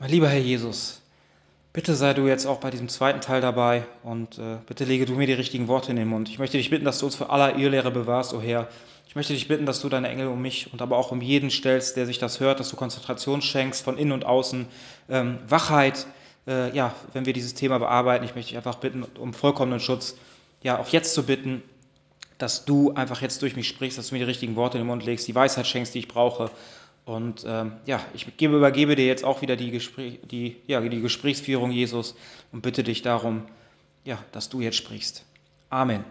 Mein lieber Herr Jesus, bitte sei du jetzt auch bei diesem zweiten Teil dabei und äh, bitte lege du mir die richtigen Worte in den Mund. Ich möchte dich bitten, dass du uns vor aller Irrlehre bewahrst, o oh Herr. Ich möchte dich bitten, dass du deine Engel um mich und aber auch um jeden stellst, der sich das hört, dass du Konzentration schenkst von innen und außen, ähm, Wachheit, äh, ja, wenn wir dieses Thema bearbeiten. Ich möchte dich einfach bitten um vollkommenen Schutz, ja, auch jetzt zu bitten, dass du einfach jetzt durch mich sprichst, dass du mir die richtigen Worte in den Mund legst, die Weisheit schenkst, die ich brauche und ähm, ja, ich gebe, übergebe dir jetzt auch wieder die, Gespräch, die, ja, die Gesprächsführung, Jesus, und bitte dich darum, ja, dass du jetzt sprichst. Amen.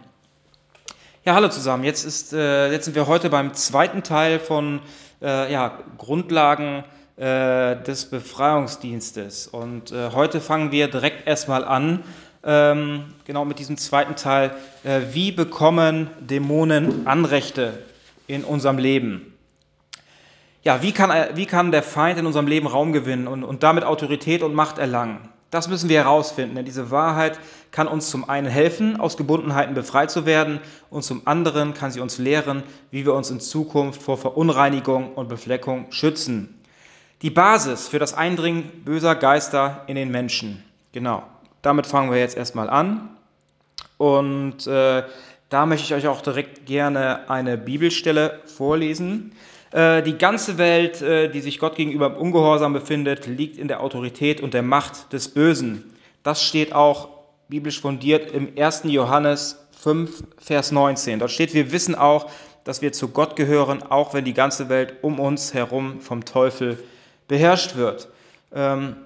Ja, hallo zusammen. Jetzt, ist, äh, jetzt sind wir heute beim zweiten Teil von äh, ja, Grundlagen äh, des Befreiungsdienstes. Und äh, heute fangen wir direkt erstmal an, ähm, genau mit diesem zweiten Teil. Äh, wie bekommen Dämonen Anrechte in unserem Leben? Ja, wie kann, wie kann der Feind in unserem Leben Raum gewinnen und, und damit Autorität und Macht erlangen? Das müssen wir herausfinden, denn diese Wahrheit kann uns zum einen helfen, aus Gebundenheiten befreit zu werden, und zum anderen kann sie uns lehren, wie wir uns in Zukunft vor Verunreinigung und Befleckung schützen. Die Basis für das Eindringen böser Geister in den Menschen. Genau, damit fangen wir jetzt erstmal an. Und äh, da möchte ich euch auch direkt gerne eine Bibelstelle vorlesen. Äh, die ganze Welt, äh, die sich Gott gegenüber im Ungehorsam befindet, liegt in der Autorität und der Macht des Bösen. Das steht auch biblisch fundiert im 1. Johannes 5, Vers 19. Dort steht, wir wissen auch, dass wir zu Gott gehören, auch wenn die ganze Welt um uns herum vom Teufel beherrscht wird. Ähm,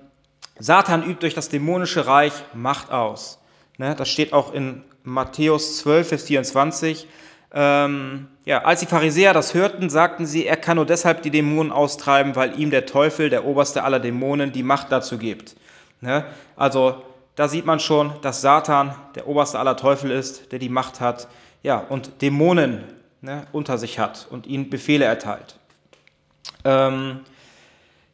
Satan übt durch das dämonische Reich Macht aus. Ne, das steht auch in Matthäus 12, Vers 24. Ähm, ja, als die Pharisäer das hörten, sagten sie, er kann nur deshalb die Dämonen austreiben, weil ihm der Teufel, der oberste aller Dämonen, die Macht dazu gibt. Ne? Also da sieht man schon, dass Satan der oberste aller Teufel ist, der die Macht hat, ja, und Dämonen ne, unter sich hat und ihnen Befehle erteilt. Ähm,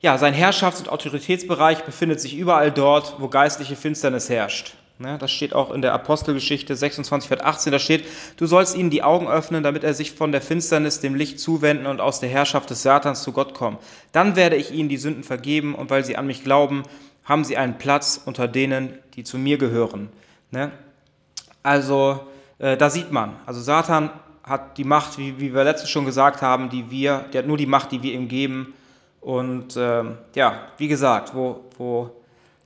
ja, sein Herrschafts- und Autoritätsbereich befindet sich überall dort, wo geistliche Finsternis herrscht. Ne, das steht auch in der Apostelgeschichte 26, Vers 18. Da steht, du sollst ihnen die Augen öffnen, damit er sich von der Finsternis dem Licht zuwenden und aus der Herrschaft des Satans zu Gott kommen. Dann werde ich ihnen die Sünden vergeben und weil sie an mich glauben, haben sie einen Platz unter denen, die zu mir gehören. Ne? Also äh, da sieht man, also Satan hat die Macht, wie, wir letztes schon gesagt haben, die wir, der hat nur die Macht, die wir ihm geben. Und äh, ja, wie gesagt, wo, wo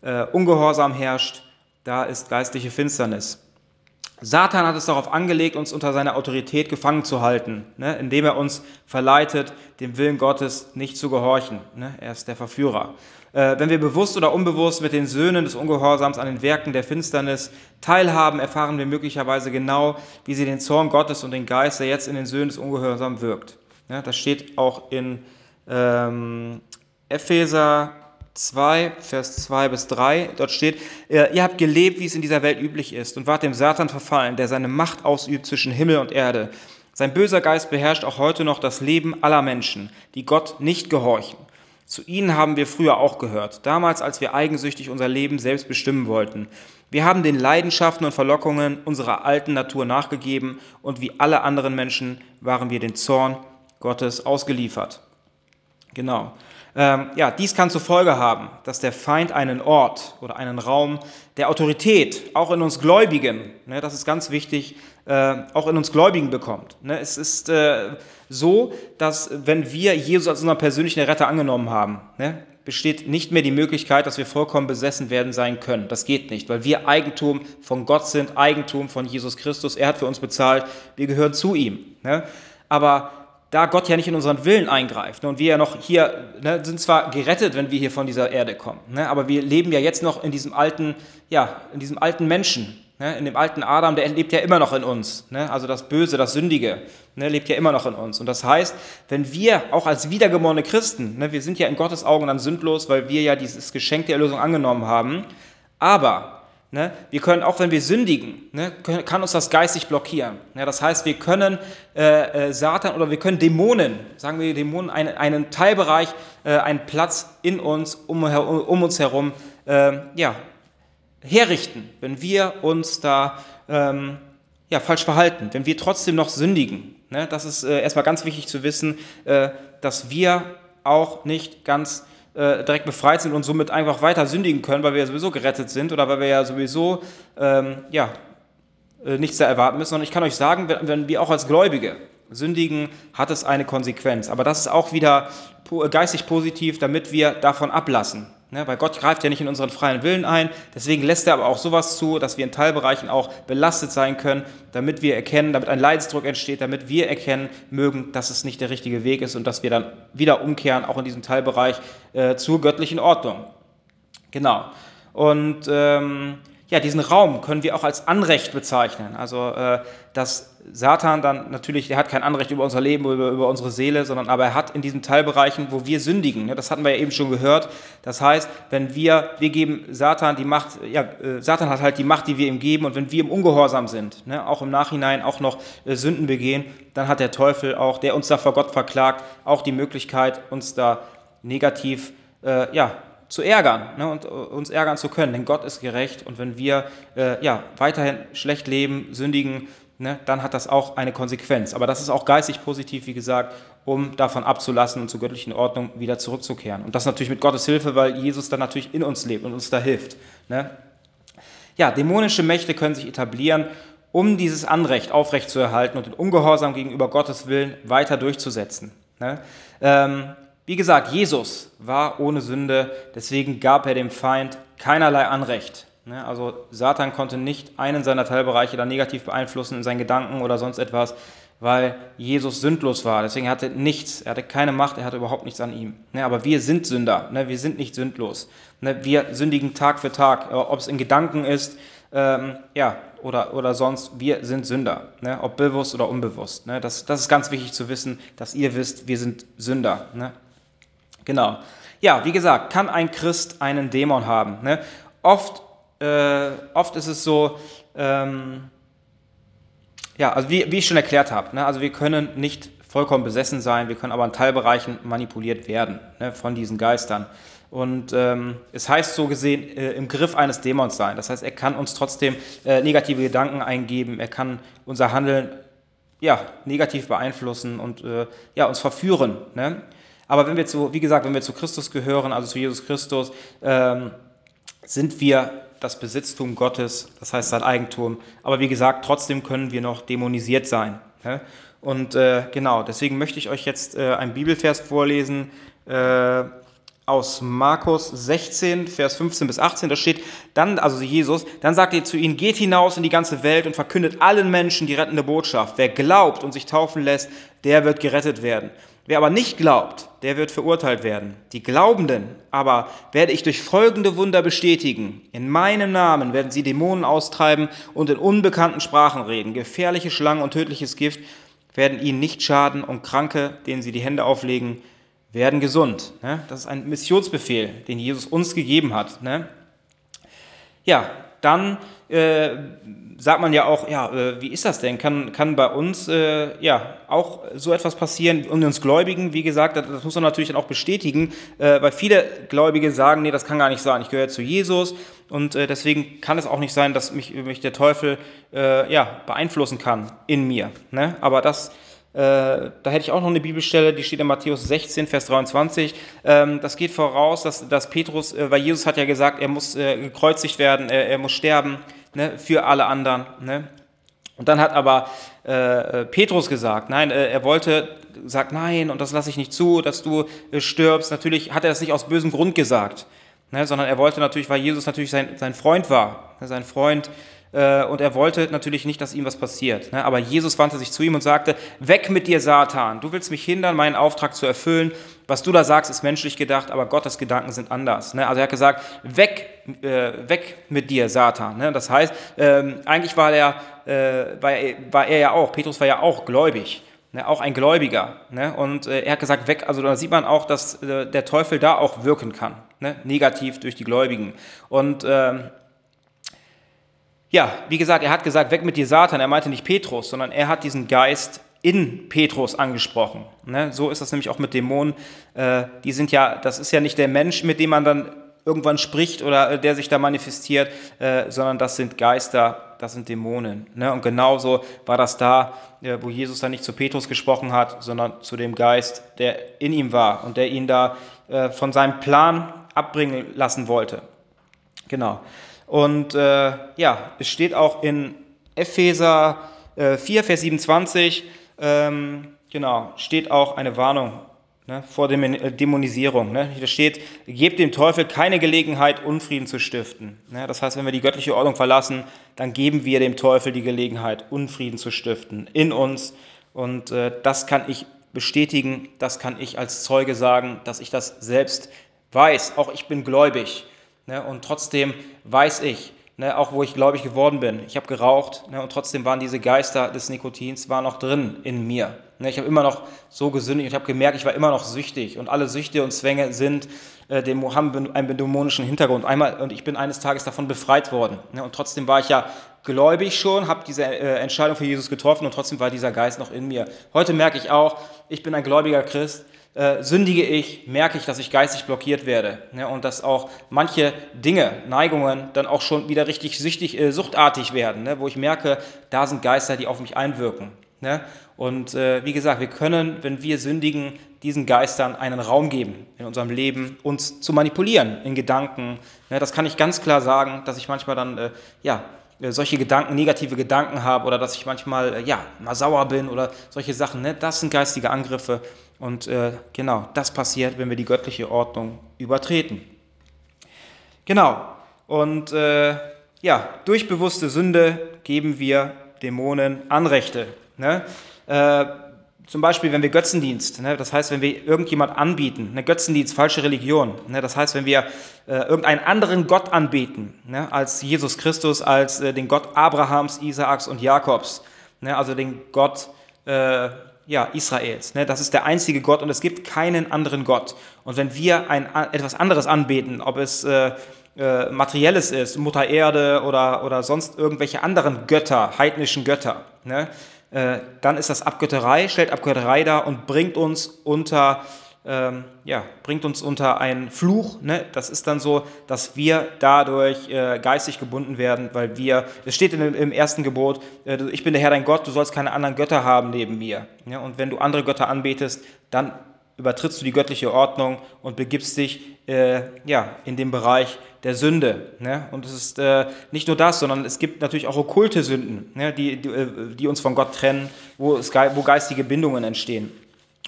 äh, Ungehorsam herrscht, da ist geistliche Finsternis. Satan hat es darauf angelegt, uns unter seiner Autorität gefangen zu halten, ne, indem er uns verleitet, dem Willen Gottes nicht zu gehorchen. Ne, er ist der Verführer. Äh, wenn wir bewusst oder unbewusst mit den Söhnen des Ungehorsams an den Werken der Finsternis teilhaben, erfahren wir möglicherweise genau, wie sie den Zorn Gottes und den Geist, der jetzt in den Söhnen des Ungehorsams wirkt. Ne, das steht auch in ähm, Epheser 2, Vers 2 bis 3. Dort steht, ihr habt gelebt, wie es in dieser Welt üblich ist, und wart dem Satan verfallen, der seine Macht ausübt zwischen Himmel und Erde. Sein böser Geist beherrscht auch heute noch das Leben aller Menschen, die Gott nicht gehorchen. Zu ihnen haben wir früher auch gehört, damals, als wir eigensüchtig unser Leben selbst bestimmen wollten. Wir haben den Leidenschaften und Verlockungen unserer alten Natur nachgegeben und wie alle anderen Menschen waren wir den Zorn Gottes ausgeliefert. Genau. Ähm, ja, dies kann zur Folge haben, dass der Feind einen Ort oder einen Raum der Autorität, auch in uns Gläubigen, ne, das ist ganz wichtig, äh, auch in uns Gläubigen bekommt. Ne, es ist äh, so, dass wenn wir Jesus als unseren persönlichen Retter angenommen haben, ne, besteht nicht mehr die Möglichkeit, dass wir vollkommen besessen werden sein können. Das geht nicht, weil wir Eigentum von Gott sind, Eigentum von Jesus Christus. Er hat für uns bezahlt, wir gehören zu ihm. Ne? Aber da Gott ja nicht in unseren Willen eingreift. Und wir ja noch hier ne, sind zwar gerettet, wenn wir hier von dieser Erde kommen, ne, aber wir leben ja jetzt noch in diesem alten, ja, in diesem alten Menschen, ne, in dem alten Adam, der lebt ja immer noch in uns. Ne, also das Böse, das Sündige, ne, lebt ja immer noch in uns. Und das heißt, wenn wir auch als wiedergeborene Christen, ne, wir sind ja in Gottes Augen dann sündlos, weil wir ja dieses Geschenk der Erlösung angenommen haben, aber Ne? Wir können, auch wenn wir sündigen, ne, kann uns das geistig blockieren. Ja, das heißt, wir können äh, äh, Satan oder wir können Dämonen, sagen wir Dämonen, einen, einen Teilbereich, äh, einen Platz in uns, um, um uns herum, äh, ja, herrichten, wenn wir uns da ähm, ja, falsch verhalten, wenn wir trotzdem noch sündigen. Ne? Das ist äh, erstmal ganz wichtig zu wissen, äh, dass wir auch nicht ganz äh, direkt befreit sind und somit einfach weiter sündigen können, weil wir ja sowieso gerettet sind oder weil wir ja sowieso ähm, ja, äh, nichts da erwarten müssen, sondern ich kann euch sagen, wenn wir auch als Gläubige sündigen, hat es eine Konsequenz. Aber das ist auch wieder geistig positiv, damit wir davon ablassen. Ne, weil Gott greift ja nicht in unseren freien Willen ein, deswegen lässt er aber auch sowas zu, dass wir in Teilbereichen auch belastet sein können, damit wir erkennen, damit ein Leidensdruck entsteht, damit wir erkennen mögen, dass es nicht der richtige Weg ist und dass wir dann wieder umkehren, auch in diesem Teilbereich, äh, zur göttlichen Ordnung. Genau. Und ähm, ja, diesen Raum können wir auch als Anrecht bezeichnen. Also, äh, dass Satan dann natürlich, der hat kein Anrecht über unser Leben, über, über unsere Seele, sondern aber er hat in diesen Teilbereichen, wo wir sündigen, ne, das hatten wir ja eben schon gehört. Das heißt, wenn wir, wir geben Satan die Macht, ja, äh, Satan hat halt die Macht, die wir ihm geben, und wenn wir im Ungehorsam sind, ne, auch im Nachhinein auch noch äh, Sünden begehen, dann hat der Teufel auch, der uns da vor Gott verklagt, auch die Möglichkeit, uns da negativ, äh, ja, zu ärgern ne, und äh, uns ärgern zu können. Denn Gott ist gerecht und wenn wir äh, ja, weiterhin schlecht leben, sündigen, ne, dann hat das auch eine Konsequenz. Aber das ist auch geistig positiv, wie gesagt, um davon abzulassen und zur göttlichen Ordnung wieder zurückzukehren. Und das natürlich mit Gottes Hilfe, weil Jesus dann natürlich in uns lebt und uns da hilft. Ne. Ja, dämonische Mächte können sich etablieren, um dieses Anrecht aufrechtzuerhalten und den Ungehorsam gegenüber Gottes Willen weiter durchzusetzen. Ne. Ähm, wie gesagt, Jesus war ohne Sünde, deswegen gab er dem Feind keinerlei Anrecht. Ne, also Satan konnte nicht einen seiner Teilbereiche da negativ beeinflussen in seinen Gedanken oder sonst etwas, weil Jesus sündlos war. Deswegen hatte er nichts, er hatte keine Macht, er hatte überhaupt nichts an ihm. Ne, aber wir sind Sünder, ne, wir sind nicht sündlos. Wir sündigen Tag für Tag, ob es in Gedanken ist, ähm, ja, oder, oder sonst, wir sind Sünder, ob bewusst oder unbewusst. Das, das ist ganz wichtig zu wissen, dass ihr wisst, wir sind Sünder. Genau. Ja, wie gesagt, kann ein Christ einen Dämon haben? Ne? Oft, äh, oft ist es so, ähm, ja, also wie, wie ich schon erklärt habe, ne? also wir können nicht vollkommen besessen sein, wir können aber in Teilbereichen manipuliert werden ne, von diesen Geistern. Und ähm, es heißt so gesehen, äh, im Griff eines Dämons sein. Das heißt, er kann uns trotzdem äh, negative Gedanken eingeben, er kann unser Handeln ja, negativ beeinflussen und äh, ja, uns verführen. Ne? Aber wenn wir zu, wie gesagt, wenn wir zu Christus gehören, also zu Jesus Christus, ähm, sind wir das Besitztum Gottes, das heißt sein Eigentum. Aber wie gesagt, trotzdem können wir noch dämonisiert sein. Und äh, genau, deswegen möchte ich euch jetzt äh, einen Bibelvers vorlesen äh, aus Markus 16, Vers 15 bis 18. Da steht dann, also Jesus, dann sagt er zu ihnen, geht hinaus in die ganze Welt und verkündet allen Menschen die rettende Botschaft. Wer glaubt und sich taufen lässt, der wird gerettet werden. Wer aber nicht glaubt, der wird verurteilt werden. Die Glaubenden aber werde ich durch folgende Wunder bestätigen. In meinem Namen werden sie Dämonen austreiben und in unbekannten Sprachen reden. Gefährliche Schlangen und tödliches Gift werden ihnen nicht schaden und Kranke, denen sie die Hände auflegen, werden gesund. Ne? Das ist ein Missionsbefehl, den Jesus uns gegeben hat. Ne? Ja, dann äh, sagt man ja auch, ja, äh, wie ist das denn? Kann, kann bei uns äh, ja auch so etwas passieren und uns Gläubigen, wie gesagt, das, das muss man natürlich dann auch bestätigen, äh, weil viele Gläubige sagen, nee, das kann gar nicht sein, ich gehöre zu Jesus und äh, deswegen kann es auch nicht sein, dass mich, mich der Teufel äh, ja, beeinflussen kann in mir. Ne? Aber das da hätte ich auch noch eine Bibelstelle, die steht in Matthäus 16, Vers 23. Ähm, das geht voraus, dass, dass Petrus, äh, weil Jesus hat ja gesagt, er muss äh, gekreuzigt werden, er muss sterben ne, für alle anderen. Ne? Und dann hat aber äh, Petrus gesagt, nein, äh, er wollte, sagt nein, und das lasse ich nicht zu, dass du äh, stirbst. Natürlich hat er das nicht aus bösem Grund gesagt, ne, sondern er wollte natürlich, weil Jesus natürlich sein, sein Freund war, ne, sein Freund, äh, und er wollte natürlich nicht, dass ihm was passiert. Ne? Aber Jesus wandte sich zu ihm und sagte, weg mit dir, Satan, du willst mich hindern, meinen Auftrag zu erfüllen. Was du da sagst, ist menschlich gedacht, aber Gottes Gedanken sind anders. Ne? Also er hat gesagt, weg, äh, weg mit dir, Satan. Ne? Das heißt, ähm, eigentlich war er, äh, war, er, war er ja auch, Petrus war ja auch gläubig. Ne, auch ein Gläubiger. Ne? Und äh, er hat gesagt, weg, also da sieht man auch, dass äh, der Teufel da auch wirken kann, ne? negativ durch die Gläubigen. Und ähm, ja, wie gesagt, er hat gesagt, weg mit dir Satan. Er meinte nicht Petrus, sondern er hat diesen Geist in Petrus angesprochen. Ne? So ist das nämlich auch mit Dämonen. Äh, die sind ja, das ist ja nicht der Mensch, mit dem man dann irgendwann spricht oder äh, der sich da manifestiert, äh, sondern das sind Geister, das sind Dämonen. Ne? Und genauso war das da, äh, wo Jesus dann nicht zu Petrus gesprochen hat, sondern zu dem Geist, der in ihm war und der ihn da äh, von seinem Plan abbringen lassen wollte. Genau. Und äh, ja, es steht auch in Epheser 4, Vers 27, ähm, genau, steht auch eine Warnung ne, vor der äh, Dämonisierung. Ne? Hier steht, gebt dem Teufel keine Gelegenheit, Unfrieden zu stiften. Ne? Das heißt, wenn wir die göttliche Ordnung verlassen, dann geben wir dem Teufel die Gelegenheit, Unfrieden zu stiften in uns. Und äh, das kann ich bestätigen, das kann ich als Zeuge sagen, dass ich das selbst weiß. Auch ich bin gläubig. Ne? Und trotzdem weiß ich, ne, auch wo ich gläubig geworden bin. Ich habe geraucht ne, und trotzdem waren diese Geister des Nikotins war noch drin in mir. Ne, ich habe immer noch so gesündigt. Ich habe gemerkt, ich war immer noch süchtig und alle Süchte und Zwänge sind äh, dem haben einen dämonischen Hintergrund. Einmal und ich bin eines Tages davon befreit worden. Ne, und trotzdem war ich ja gläubig schon, habe diese äh, Entscheidung für Jesus getroffen und trotzdem war dieser Geist noch in mir. Heute merke ich auch, ich bin ein gläubiger Christ äh, sündige ich, merke ich, dass ich geistig blockiert werde ne, und dass auch manche Dinge, Neigungen dann auch schon wieder richtig süchtig, äh, suchtartig werden, ne, wo ich merke, da sind Geister, die auf mich einwirken. Ne? Und äh, wie gesagt, wir können, wenn wir sündigen, diesen Geistern einen Raum geben in unserem Leben, uns zu manipulieren in Gedanken. Ne? Das kann ich ganz klar sagen, dass ich manchmal dann äh, ja, äh, solche Gedanken, negative Gedanken habe oder dass ich manchmal ja, mal sauer bin oder solche Sachen. Ne? Das sind geistige Angriffe und äh, genau, das passiert, wenn wir die göttliche Ordnung übertreten. Genau, und äh, ja, durch bewusste Sünde geben wir Dämonen Anrechte. Ne? Äh, zum Beispiel, wenn wir Götzendienst, ne, das heißt, wenn wir irgendjemand anbieten, eine Götzendienst, falsche Religion, ne, das heißt, wenn wir äh, irgendeinen anderen Gott anbeten, ne, als Jesus Christus, als äh, den Gott Abrahams, Isaaks und Jakobs, ne, also den Gott äh, ja, Israels. Ne, das ist der einzige Gott und es gibt keinen anderen Gott. Und wenn wir ein, etwas anderes anbeten, ob es äh, äh, materielles ist, Mutter Erde oder, oder sonst irgendwelche anderen Götter, heidnischen Götter, ne, äh, dann ist das Abgötterei, stellt Abgötterei dar und bringt uns unter, ähm, ja, bringt uns unter einen Fluch. Ne? Das ist dann so, dass wir dadurch äh, geistig gebunden werden, weil wir, es steht in, im ersten Gebot, äh, ich bin der Herr dein Gott, du sollst keine anderen Götter haben neben mir. Ja? Und wenn du andere Götter anbetest, dann übertrittst du die göttliche Ordnung und begibst dich äh, ja, in den Bereich der Sünde. Ne? Und es ist äh, nicht nur das, sondern es gibt natürlich auch okkulte Sünden, ne? die, die, äh, die, uns von Gott trennen, wo, es, wo geistige Bindungen entstehen.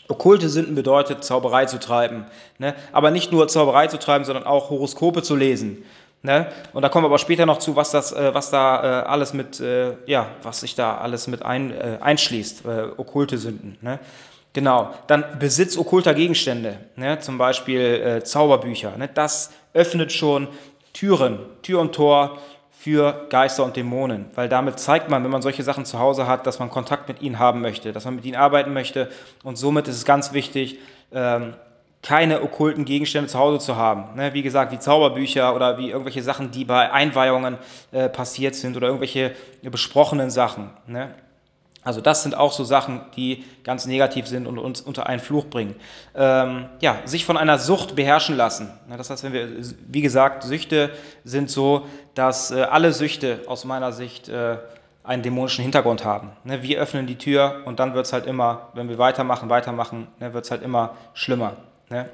Okkulte Sünden bedeutet, Zauberei zu treiben. Ne? Aber nicht nur Zauberei zu treiben, sondern auch Horoskope zu lesen. Ne? Und da kommen wir aber später noch zu, was, das, äh, was da äh, alles mit, äh, ja, was sich da alles mit ein, äh, einschließt, äh, okkulte Sünden. Ne? Genau, dann Besitz okkulter Gegenstände, ne? zum Beispiel äh, Zauberbücher. Ne? Das öffnet schon Türen, Tür und Tor für Geister und Dämonen, weil damit zeigt man, wenn man solche Sachen zu Hause hat, dass man Kontakt mit ihnen haben möchte, dass man mit ihnen arbeiten möchte und somit ist es ganz wichtig, ähm, keine okkulten Gegenstände zu Hause zu haben. Ne? Wie gesagt, wie Zauberbücher oder wie irgendwelche Sachen, die bei Einweihungen äh, passiert sind oder irgendwelche besprochenen Sachen. Also das sind auch so Sachen, die ganz negativ sind und uns unter einen Fluch bringen. Ähm, ja, sich von einer Sucht beherrschen lassen. Das heißt, wenn wir, wie gesagt, Süchte sind so, dass äh, alle Süchte aus meiner Sicht äh, einen dämonischen Hintergrund haben. Ne, wir öffnen die Tür und dann wird es halt immer, wenn wir weitermachen, weitermachen, ne, wird es halt immer schlimmer. Ne?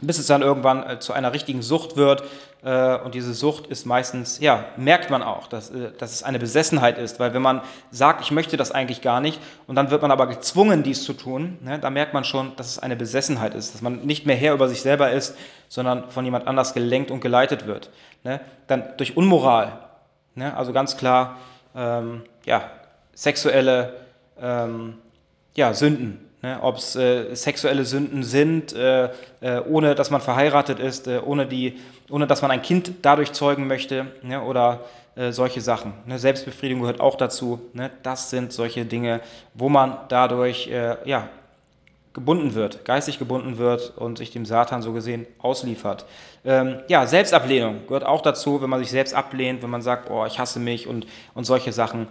Bis es dann irgendwann äh, zu einer richtigen Sucht wird. Äh, und diese Sucht ist meistens, ja, merkt man auch, dass, äh, dass es eine Besessenheit ist, weil wenn man sagt, ich möchte das eigentlich gar nicht, und dann wird man aber gezwungen, dies zu tun, ne, da merkt man schon, dass es eine Besessenheit ist, dass man nicht mehr Herr über sich selber ist, sondern von jemand anders gelenkt und geleitet wird. Ne? Dann durch Unmoral, ne? also ganz klar, ähm, ja, sexuelle ähm, ja, Sünden, Ne, Ob es äh, sexuelle Sünden sind, äh, äh, ohne dass man verheiratet ist, äh, ohne, die, ohne dass man ein Kind dadurch zeugen möchte ne, oder äh, solche Sachen. Ne, Selbstbefriedigung gehört auch dazu. Ne, das sind solche Dinge, wo man dadurch äh, ja, gebunden wird, geistig gebunden wird und sich dem Satan so gesehen ausliefert. Ähm, ja, Selbstablehnung gehört auch dazu, wenn man sich selbst ablehnt, wenn man sagt, oh, ich hasse mich und, und solche Sachen.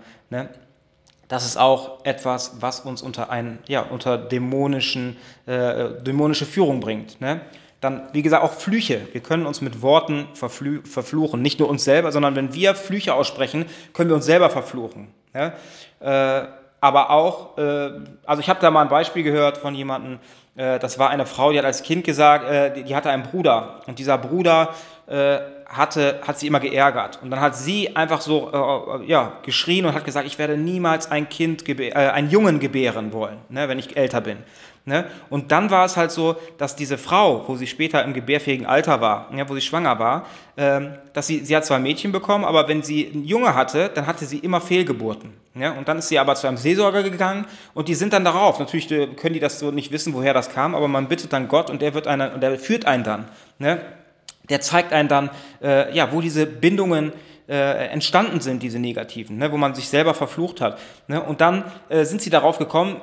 Ne? das ist auch etwas, was uns unter, ein, ja, unter dämonischen, äh, dämonische Führung bringt. Ne? dann, wie gesagt, auch Flüche. Wir können uns mit Worten verfluchen. Nicht nur uns selber, sondern wenn wir Flüche aussprechen, können wir uns selber verfluchen. Ja? Äh, aber auch, äh, also ich habe da mal ein Beispiel gehört von jemandem, äh, das war eine Frau, die hat als Kind gesagt, äh, die, die, hatte einen Bruder und dieser Bruder äh, hatte, hat sie immer geärgert. Und dann hat sie einfach so äh, ja, geschrien und hat gesagt, ich werde niemals ein Kind, äh, einen Jungen gebären wollen, ne, wenn ich älter bin. Ne? Und dann war es halt so, dass diese Frau, wo sie später im gebärfähigen Alter war, ja, wo sie schwanger war, ähm, dass sie, sie hat zwar Mädchen bekommen, aber wenn sie einen Junge hatte, dann hatte sie immer Fehlgeburten. Ja? Und dann ist sie aber zu einem Seelsorger gegangen und die sind dann darauf. Natürlich äh, können die das so nicht wissen, woher das kam, aber man bittet dann Gott und der, wird einen, und der führt einen dann. Ne? Der zeigt einen dann, äh, ja, wo diese Bindungen äh, entstanden sind, diese negativen, ne, wo man sich selber verflucht hat. Ne, und dann äh, sind sie darauf gekommen,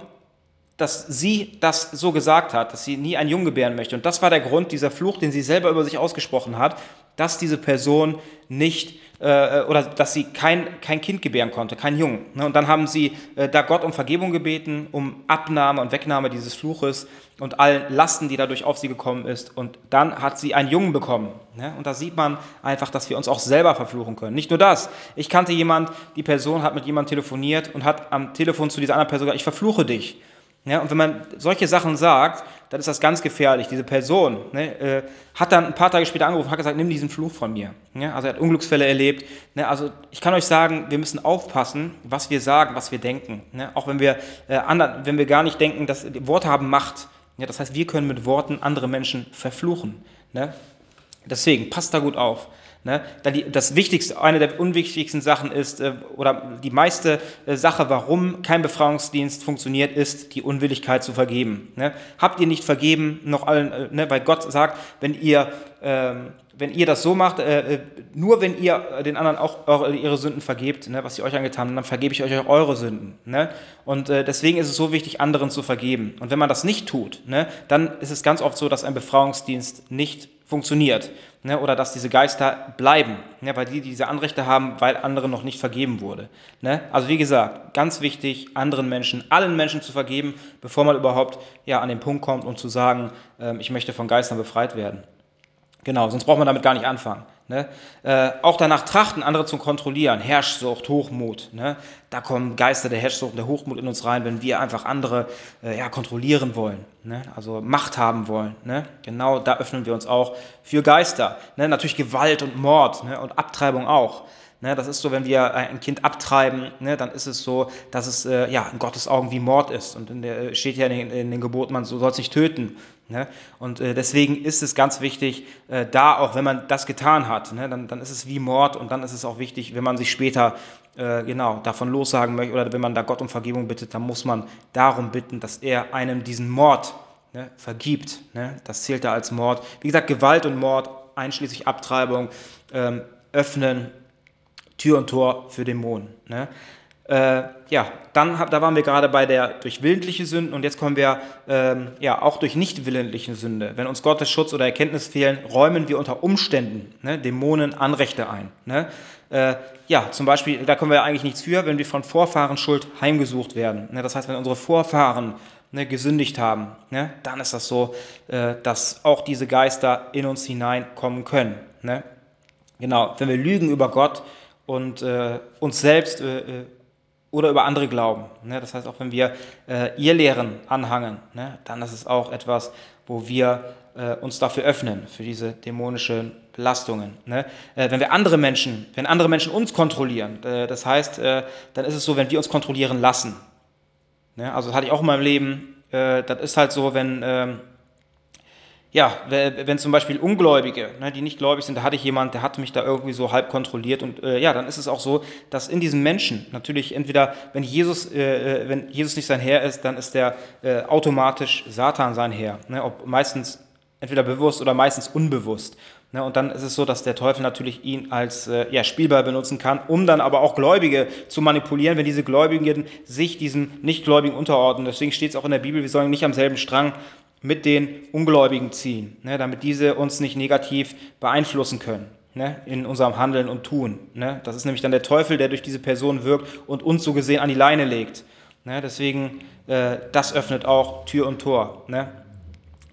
dass sie das so gesagt hat, dass sie nie einen Jungen gebären möchte. Und das war der Grund, dieser Fluch, den sie selber über sich ausgesprochen hat, dass diese Person nicht äh, oder dass sie kein, kein Kind gebären konnte, kein Jungen. Ne? Und dann haben sie äh, da Gott um Vergebung gebeten, um Abnahme und Wegnahme dieses Fluches und allen Lasten, die dadurch auf sie gekommen ist. Und dann hat sie einen Jungen bekommen. Ne? Und da sieht man einfach, dass wir uns auch selber verfluchen können. Nicht nur das. Ich kannte jemand, die Person hat mit jemandem telefoniert und hat am Telefon zu dieser anderen Person gesagt, ich verfluche dich. Ja, und wenn man solche Sachen sagt, dann ist das ganz gefährlich. Diese Person ne, äh, hat dann ein paar Tage später angerufen und hat gesagt, nimm diesen Fluch von mir. Ja, also er hat Unglücksfälle erlebt. Ne, also ich kann euch sagen, wir müssen aufpassen, was wir sagen, was wir denken. Ne, auch wenn wir, äh, anderen, wenn wir gar nicht denken, dass Worte haben Macht. Ja, das heißt, wir können mit Worten andere Menschen verfluchen. Ne? Deswegen, passt da gut auf. Ne? Das Wichtigste, eine der unwichtigsten Sachen ist, äh, oder die meiste äh, Sache, warum kein Befreiungsdienst funktioniert, ist die Unwilligkeit zu vergeben. Ne? Habt ihr nicht vergeben, noch allen, äh, ne? weil Gott sagt, wenn ihr, ähm, wenn ihr das so macht, nur wenn ihr den anderen auch ihre Sünden vergebt, was sie euch angetan haben, dann vergebe ich euch auch eure Sünden. Und deswegen ist es so wichtig, anderen zu vergeben. Und wenn man das nicht tut, dann ist es ganz oft so, dass ein Befreiungsdienst nicht funktioniert ne, oder dass diese Geister bleiben, ne, weil die diese Anrechte haben, weil anderen noch nicht vergeben wurde. Ne? Also wie gesagt, ganz wichtig, anderen Menschen, allen Menschen zu vergeben, bevor man überhaupt ja, an den Punkt kommt, um zu sagen, äh, ich möchte von Geistern befreit werden. Genau, sonst braucht man damit gar nicht anfangen. Ne? Äh, auch danach trachten, andere zu kontrollieren, Herrschsucht, Hochmut. Ne? Da kommen Geister der Herrschsucht und der Hochmut in uns rein, wenn wir einfach andere äh, ja, kontrollieren wollen, ne? also Macht haben wollen. Ne? Genau da öffnen wir uns auch für Geister. Ne? Natürlich Gewalt und Mord ne? und Abtreibung auch. Ne, das ist so, wenn wir ein Kind abtreiben, ne, dann ist es so, dass es äh, ja, in Gottes Augen wie Mord ist. Und der, steht ja in den, in den Geboten, man soll es nicht töten. Ne? Und äh, deswegen ist es ganz wichtig, äh, da auch, wenn man das getan hat, ne, dann, dann ist es wie Mord und dann ist es auch wichtig, wenn man sich später äh, genau davon lossagen möchte oder wenn man da Gott um Vergebung bittet, dann muss man darum bitten, dass er einem diesen Mord ne, vergibt. Ne? Das zählt da als Mord. Wie gesagt, Gewalt und Mord, einschließlich Abtreibung, ähm, öffnen Tür und Tor für Dämonen. Ne? Äh, ja, dann da waren wir gerade bei der durch willentliche Sünden und jetzt kommen wir ähm, ja auch durch nicht willentliche Sünde. Wenn uns Gottes Schutz oder Erkenntnis fehlen, räumen wir unter Umständen ne, Dämonen Anrechte ein. Ne? Äh, ja, zum Beispiel, da können wir eigentlich nichts für, wenn wir von Vorfahren Schuld heimgesucht werden. Ne? Das heißt, wenn unsere Vorfahren ne, gesündigt haben, ne, dann ist das so, äh, dass auch diese Geister in uns hineinkommen können. Ne? Genau, wenn wir lügen über Gott, und äh, uns selbst äh, äh, oder über andere glauben. Ne? Das heißt, auch wenn wir äh, ihr Lehren anhangen, ne? dann ist es auch etwas, wo wir äh, uns dafür öffnen, für diese dämonischen Belastungen. Ne? Wenn wir andere Menschen, wenn andere Menschen uns kontrollieren, das heißt, dann ist es so, wenn wir uns kontrollieren lassen. Ne? Also das hatte ich auch in meinem Leben. Das ist halt so, wenn ähm, ja, wenn zum Beispiel Ungläubige, ne, die nicht gläubig sind, da hatte ich jemand, der hat mich da irgendwie so halb kontrolliert und äh, ja, dann ist es auch so, dass in diesem Menschen natürlich entweder, wenn Jesus, äh, äh, wenn Jesus nicht sein Herr ist, dann ist der äh, automatisch Satan sein Herr, ne, ob meistens entweder bewusst oder meistens unbewusst. Ne, und dann ist es so, dass der Teufel natürlich ihn als äh, ja, Spielball benutzen kann, um dann aber auch Gläubige zu manipulieren, wenn diese Gläubigen sich diesem Nichtgläubigen unterordnen. Deswegen steht es auch in der Bibel, wir sollen nicht am selben Strang mit den Ungläubigen ziehen, ne, damit diese uns nicht negativ beeinflussen können ne, in unserem Handeln und Tun. Ne. Das ist nämlich dann der Teufel, der durch diese Person wirkt und uns so gesehen an die Leine legt. Ne, deswegen, äh, das öffnet auch Tür und Tor. Ne.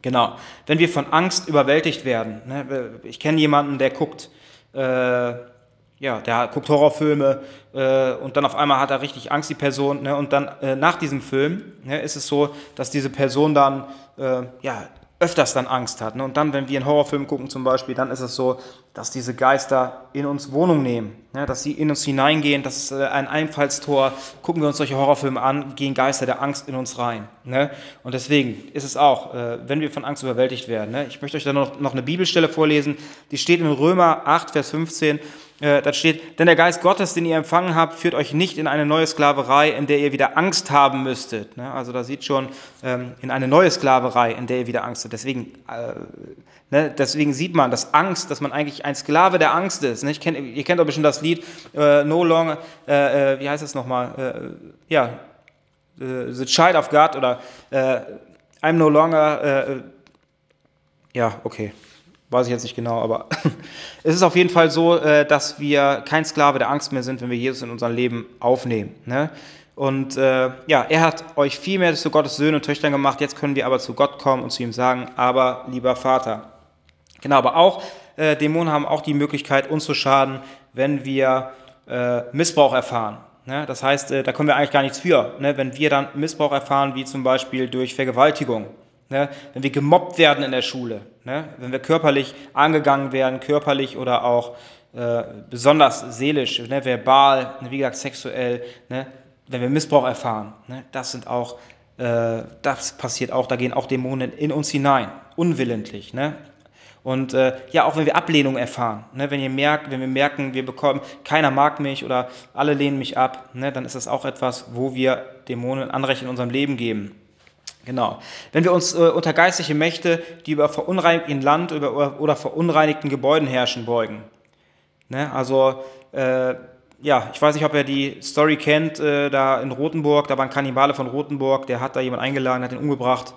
Genau. Wenn wir von Angst überwältigt werden. Ne? Ich kenne jemanden, der guckt, äh, ja, der guckt Horrorfilme äh, und dann auf einmal hat er richtig Angst, die Person. Ne? Und dann äh, nach diesem Film ne, ist es so, dass diese Person dann äh, ja, öfters dann Angst hat. Ne? Und dann, wenn wir einen Horrorfilm gucken zum Beispiel, dann ist es so, dass diese Geister in uns Wohnung nehmen, ne? dass sie in uns hineingehen, das ist äh, ein Einfallstor. Gucken wir uns solche Horrorfilme an, gehen Geister der Angst in uns rein. Ne? Und deswegen ist es auch, äh, wenn wir von Angst überwältigt werden. Ne? Ich möchte euch dann noch, noch eine Bibelstelle vorlesen, die steht in Römer 8, Vers 15. Äh, da steht, denn der Geist Gottes, den ihr empfangen habt, führt euch nicht in eine neue Sklaverei, in der ihr wieder Angst haben müsstet. Ne? Also da sieht schon ähm, in eine neue Sklaverei, in der ihr wieder Angst habt. Deswegen, ne? deswegen sieht man, dass Angst, dass man eigentlich ein Sklave der Angst ist. Ne? Kenn, ihr kennt doch bestimmt das Lied äh, No Longer, äh, äh, wie heißt es nochmal? Äh, ja, The Child of God oder I'm no longer, ja, okay weiß ich jetzt nicht genau, aber es ist auf jeden Fall so, äh, dass wir kein Sklave der Angst mehr sind, wenn wir Jesus in unser Leben aufnehmen. Ne? Und äh, ja, er hat euch viel mehr zu Gottes Söhnen und Töchtern gemacht. Jetzt können wir aber zu Gott kommen und zu ihm sagen, aber lieber Vater. Genau, aber auch äh, Dämonen haben auch die Möglichkeit, uns zu schaden, wenn wir äh, Missbrauch erfahren. Ne? Das heißt, äh, da können wir eigentlich gar nichts für. Ne? Wenn wir dann Missbrauch erfahren, wie zum Beispiel durch Vergewaltigung Ne? Wenn wir gemobbt werden in der Schule, ne? wenn wir körperlich angegangen werden, körperlich oder auch äh, besonders seelisch, ne? verbal, ne? wie gesagt sexuell, wenn wir Missbrauch erfahren, das sind auch, äh, das passiert auch, da gehen auch Dämonen in uns hinein, unwillentlich. Und äh, ja, auch wenn wir Ablehnung erfahren, ne, wenn, ihr merkt, wenn wir merken, wir bekommen, keiner mag mich oder alle lehnen mich ab, ne, dann ist das auch etwas, wo wir Dämonen Anrecht in unserem Leben geben. Genau. Wenn wir uns äh, unter geistliche Mächte, die über verunreinigten Land oder, oder verunreinigten Gebäuden herrschen, beugen. Ne? Also, äh, ja, ich weiß nicht, ob ihr die Story kennt, äh, da in Rothenburg, da war ein Kannibale von Rothenburg, der hat da jemand eingeladen, hat ihn umgebracht.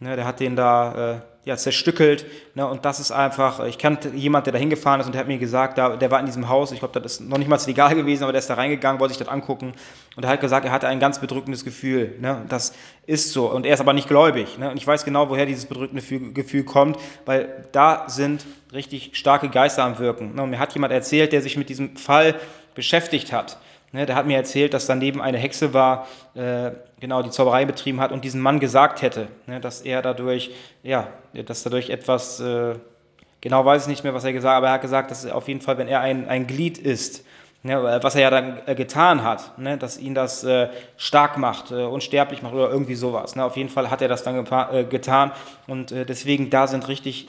Ne? Der hat den da äh, ja, zerstückelt. Ne? Und das ist einfach, ich kannte jemanden, der da hingefahren ist und der hat mir gesagt, da, der war in diesem Haus, ich glaube, das ist noch nicht mal legal gewesen, aber der ist da reingegangen, wollte sich das angucken. Und er hat gesagt, er hatte ein ganz bedrückendes Gefühl. Ne? Das ist so. Und er ist aber nicht gläubig. Ne? Und ich weiß genau, woher dieses bedrückende Gefühl kommt, weil da sind richtig starke Geister am Wirken. Ne? Und mir hat jemand erzählt, der sich mit diesem Fall beschäftigt hat. Ne, der hat mir erzählt, dass daneben eine Hexe war, äh, genau, die Zauberei betrieben hat und diesen Mann gesagt hätte, ne, dass er dadurch, ja, dass dadurch etwas, äh, genau weiß ich nicht mehr, was er gesagt hat, aber er hat gesagt, dass auf jeden Fall, wenn er ein, ein Glied ist, ne, was er ja dann äh, getan hat, ne, dass ihn das äh, stark macht, äh, unsterblich macht oder irgendwie sowas. Ne. Auf jeden Fall hat er das dann äh, getan und deswegen da sind richtig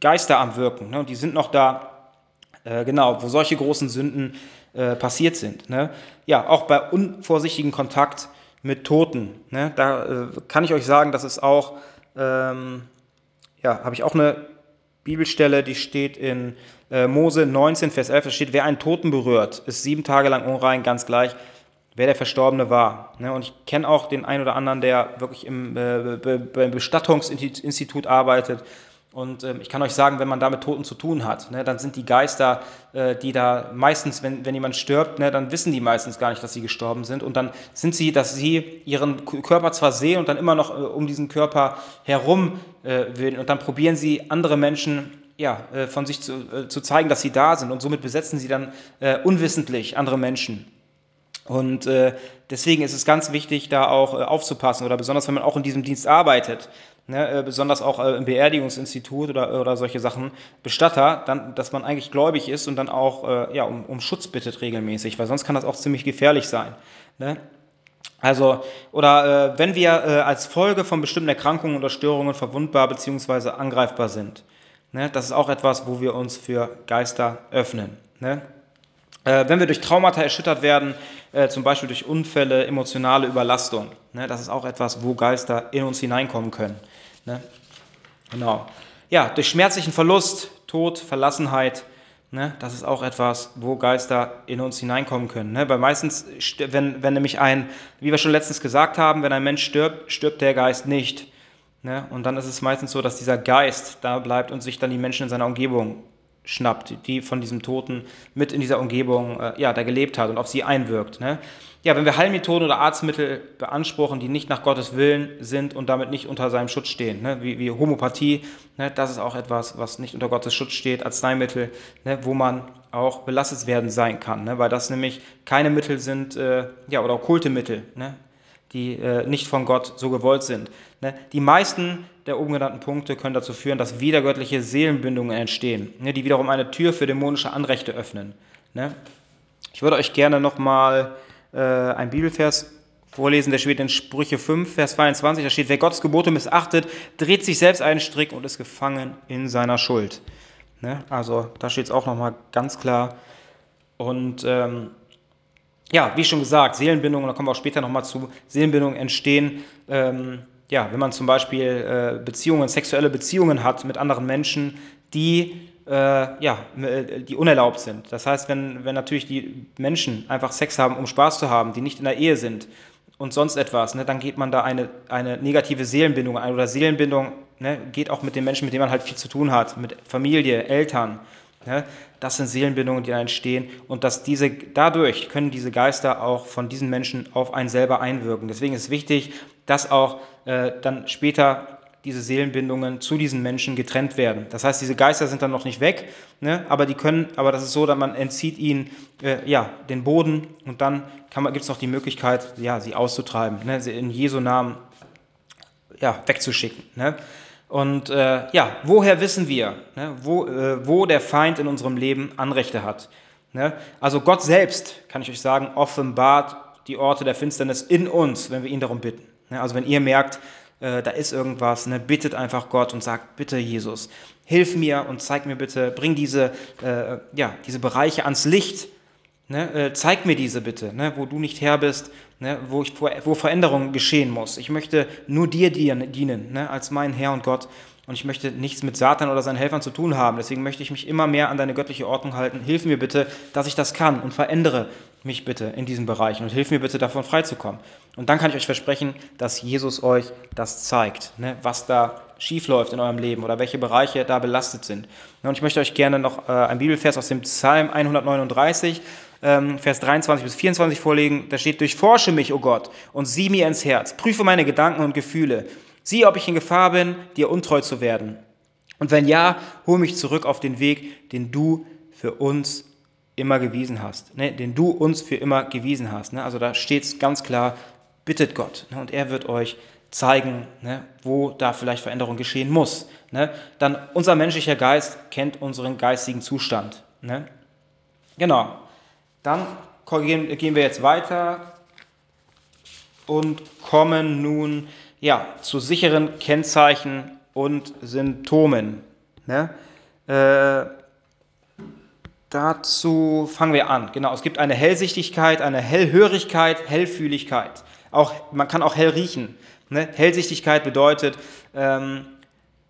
Geister am Wirken ne, und die sind noch da, genau, wo solche großen Sünden äh, passiert sind. Ne? Ja, auch bei unvorsichtigen Kontakt mit Toten. Ne? Da äh, kann ich euch sagen, dass es auch, ähm, ja, habe ich auch eine Bibelstelle, die steht in äh, Mose 19, Vers 11, da steht, wer einen Toten berührt, ist sieben Tage lang unrein, ganz gleich, wer der Verstorbene war. Ne? Und ich kenne auch den einen oder anderen, der wirklich im äh, Bestattungsinstitut arbeitet und ähm, ich kann euch sagen, wenn man da mit Toten zu tun hat, ne, dann sind die Geister, äh, die da meistens, wenn, wenn jemand stirbt, ne, dann wissen die meistens gar nicht, dass sie gestorben sind. Und dann sind sie, dass sie ihren Körper zwar sehen und dann immer noch äh, um diesen Körper herum äh, will. Und dann probieren sie andere Menschen ja, äh, von sich zu, äh, zu zeigen, dass sie da sind. Und somit besetzen sie dann äh, unwissentlich andere Menschen. Und äh, deswegen ist es ganz wichtig, da auch äh, aufzupassen oder besonders, wenn man auch in diesem Dienst arbeitet, ne, äh, besonders auch äh, im Beerdigungsinstitut oder, oder solche Sachen, Bestatter, dann, dass man eigentlich gläubig ist und dann auch äh, ja, um, um Schutz bittet regelmäßig, weil sonst kann das auch ziemlich gefährlich sein. Ne? Also, oder äh, wenn wir äh, als Folge von bestimmten Erkrankungen oder Störungen verwundbar bzw. angreifbar sind. Ne? Das ist auch etwas, wo wir uns für Geister öffnen. Ne? Wenn wir durch Traumata erschüttert werden, zum Beispiel durch Unfälle, emotionale Überlastung, ne, das ist auch etwas, wo Geister in uns hineinkommen können. Ne? Genau. Ja, durch schmerzlichen Verlust, Tod, Verlassenheit, ne, das ist auch etwas, wo Geister in uns hineinkommen können. Ne? Weil meistens, wenn, wenn nämlich ein, wie wir schon letztens gesagt haben, wenn ein Mensch stirbt, stirbt der Geist nicht. Ne? Und dann ist es meistens so, dass dieser Geist da bleibt und sich dann die Menschen in seiner Umgebung schnappt, die von diesem Toten mit in dieser Umgebung äh, ja, da gelebt hat und auf sie einwirkt. Ne? Ja, wenn wir Heilmethoden oder Arztmittel beanspruchen, die nicht nach Gottes Willen sind und damit nicht unter seinem Schutz stehen, ne? wie, wie Homopathie, ne? das ist auch etwas, was nicht unter Gottes Schutz steht, Arzneimittel, ne? wo man auch belastet werden sein kann, ne? weil das nämlich keine Mittel sind, äh, ja, oder okkulte Mittel, ne? Die äh, nicht von Gott so gewollt sind. Ne? Die meisten der oben genannten Punkte können dazu führen, dass wiedergöttliche Seelenbindungen entstehen, ne? die wiederum eine Tür für dämonische Anrechte öffnen. Ne? Ich würde euch gerne nochmal äh, ein Bibelvers vorlesen, der steht in Sprüche 5, Vers 22, da steht, wer Gottes Gebote missachtet, dreht sich selbst einen Strick und ist gefangen in seiner Schuld. Ne? Also da steht es auch nochmal ganz klar. Und ähm, ja, wie schon gesagt, Seelenbindungen, da kommen wir auch später nochmal zu, Seelenbindungen entstehen, ähm, ja, wenn man zum Beispiel äh, Beziehungen, sexuelle Beziehungen hat mit anderen Menschen, die, äh, ja, die unerlaubt sind. Das heißt, wenn, wenn natürlich die Menschen einfach Sex haben, um Spaß zu haben, die nicht in der Ehe sind und sonst etwas, ne, dann geht man da eine, eine negative Seelenbindung ein. Oder Seelenbindung ne, geht auch mit den Menschen, mit denen man halt viel zu tun hat, mit Familie, Eltern. Ne? Das sind Seelenbindungen, die da entstehen und dass diese, dadurch können diese Geister auch von diesen Menschen auf einen selber einwirken. Deswegen ist es wichtig, dass auch äh, dann später diese Seelenbindungen zu diesen Menschen getrennt werden. Das heißt, diese Geister sind dann noch nicht weg, ne? aber die können, aber das ist so, dass man entzieht ihnen äh, ja, den Boden und dann gibt es noch die Möglichkeit, ja, sie auszutreiben, ne? sie in Jesu Namen ja, wegzuschicken. Ne? Und äh, ja, woher wissen wir, ne, wo, äh, wo der Feind in unserem Leben Anrechte hat? Ne? Also Gott selbst, kann ich euch sagen, offenbart die Orte der Finsternis in uns, wenn wir ihn darum bitten. Ne? Also wenn ihr merkt, äh, da ist irgendwas, ne, bittet einfach Gott und sagt, bitte Jesus, hilf mir und zeig mir bitte, bring diese, äh, ja, diese Bereiche ans Licht, Ne, äh, zeig mir diese bitte, ne, wo du nicht her bist, ne, wo, ich, wo Veränderung geschehen muss. Ich möchte nur dir dienen, ne, als mein Herr und Gott. Und ich möchte nichts mit Satan oder seinen Helfern zu tun haben. Deswegen möchte ich mich immer mehr an deine göttliche Ordnung halten. Hilf mir bitte, dass ich das kann und verändere mich bitte in diesen Bereichen und hilf mir bitte davon freizukommen. Und dann kann ich euch versprechen, dass Jesus euch das zeigt, ne, was da schiefläuft in eurem Leben oder welche Bereiche da belastet sind. Und ich möchte euch gerne noch äh, ein Bibelvers aus dem Psalm 139 ähm, Vers 23 bis 24 vorlegen. Da steht, durchforsche mich, o oh Gott, und sieh mir ins Herz. Prüfe meine Gedanken und Gefühle. Sieh, ob ich in Gefahr bin, dir untreu zu werden. Und wenn ja, hol mich zurück auf den Weg, den du für uns immer gewiesen hast. Ne? Den du uns für immer gewiesen hast. Ne? Also da steht es ganz klar, bittet Gott. Ne? Und er wird euch zeigen, ne, wo da vielleicht Veränderung geschehen muss. Ne? Dann unser menschlicher Geist kennt unseren geistigen Zustand. Ne? Genau. Dann gehen wir jetzt weiter und kommen nun ja, zu sicheren Kennzeichen und Symptomen. Ne? Äh, dazu fangen wir an. Genau, es gibt eine Hellsichtigkeit, eine Hellhörigkeit, Hellfühligkeit. Auch, man kann auch hell riechen. Ne? Hellsichtigkeit bedeutet, ähm,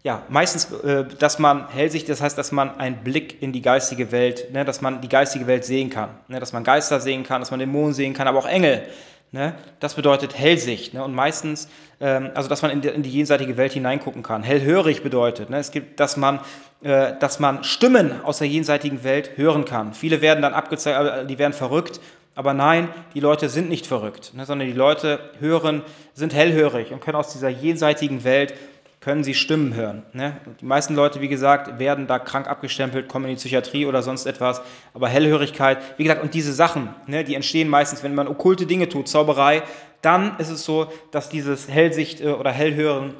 ja, meistens, äh, dass man hellsichtig, das heißt, dass man einen Blick in die geistige Welt, ne, dass man die geistige Welt sehen kann, ne, dass man Geister sehen kann, dass man Dämonen sehen kann, aber auch Engel. Ne, das bedeutet Hellsicht. Ne, und meistens, ähm, also dass man in die, in die, jenseitige Welt hineingucken kann. Hellhörig bedeutet, ne, es gibt, dass man, äh, dass man Stimmen aus der jenseitigen Welt hören kann. Viele werden dann abgezeigt, äh, die werden verrückt. Aber nein, die Leute sind nicht verrückt, ne, sondern die Leute hören, sind hellhörig und können aus dieser jenseitigen Welt können sie Stimmen hören. Ne? Die meisten Leute, wie gesagt, werden da krank abgestempelt, kommen in die Psychiatrie oder sonst etwas. Aber Hellhörigkeit, wie gesagt, und diese Sachen, ne, die entstehen meistens, wenn man okkulte Dinge tut, Zauberei, dann ist es so, dass dieses Hellsicht äh, oder Hellhören,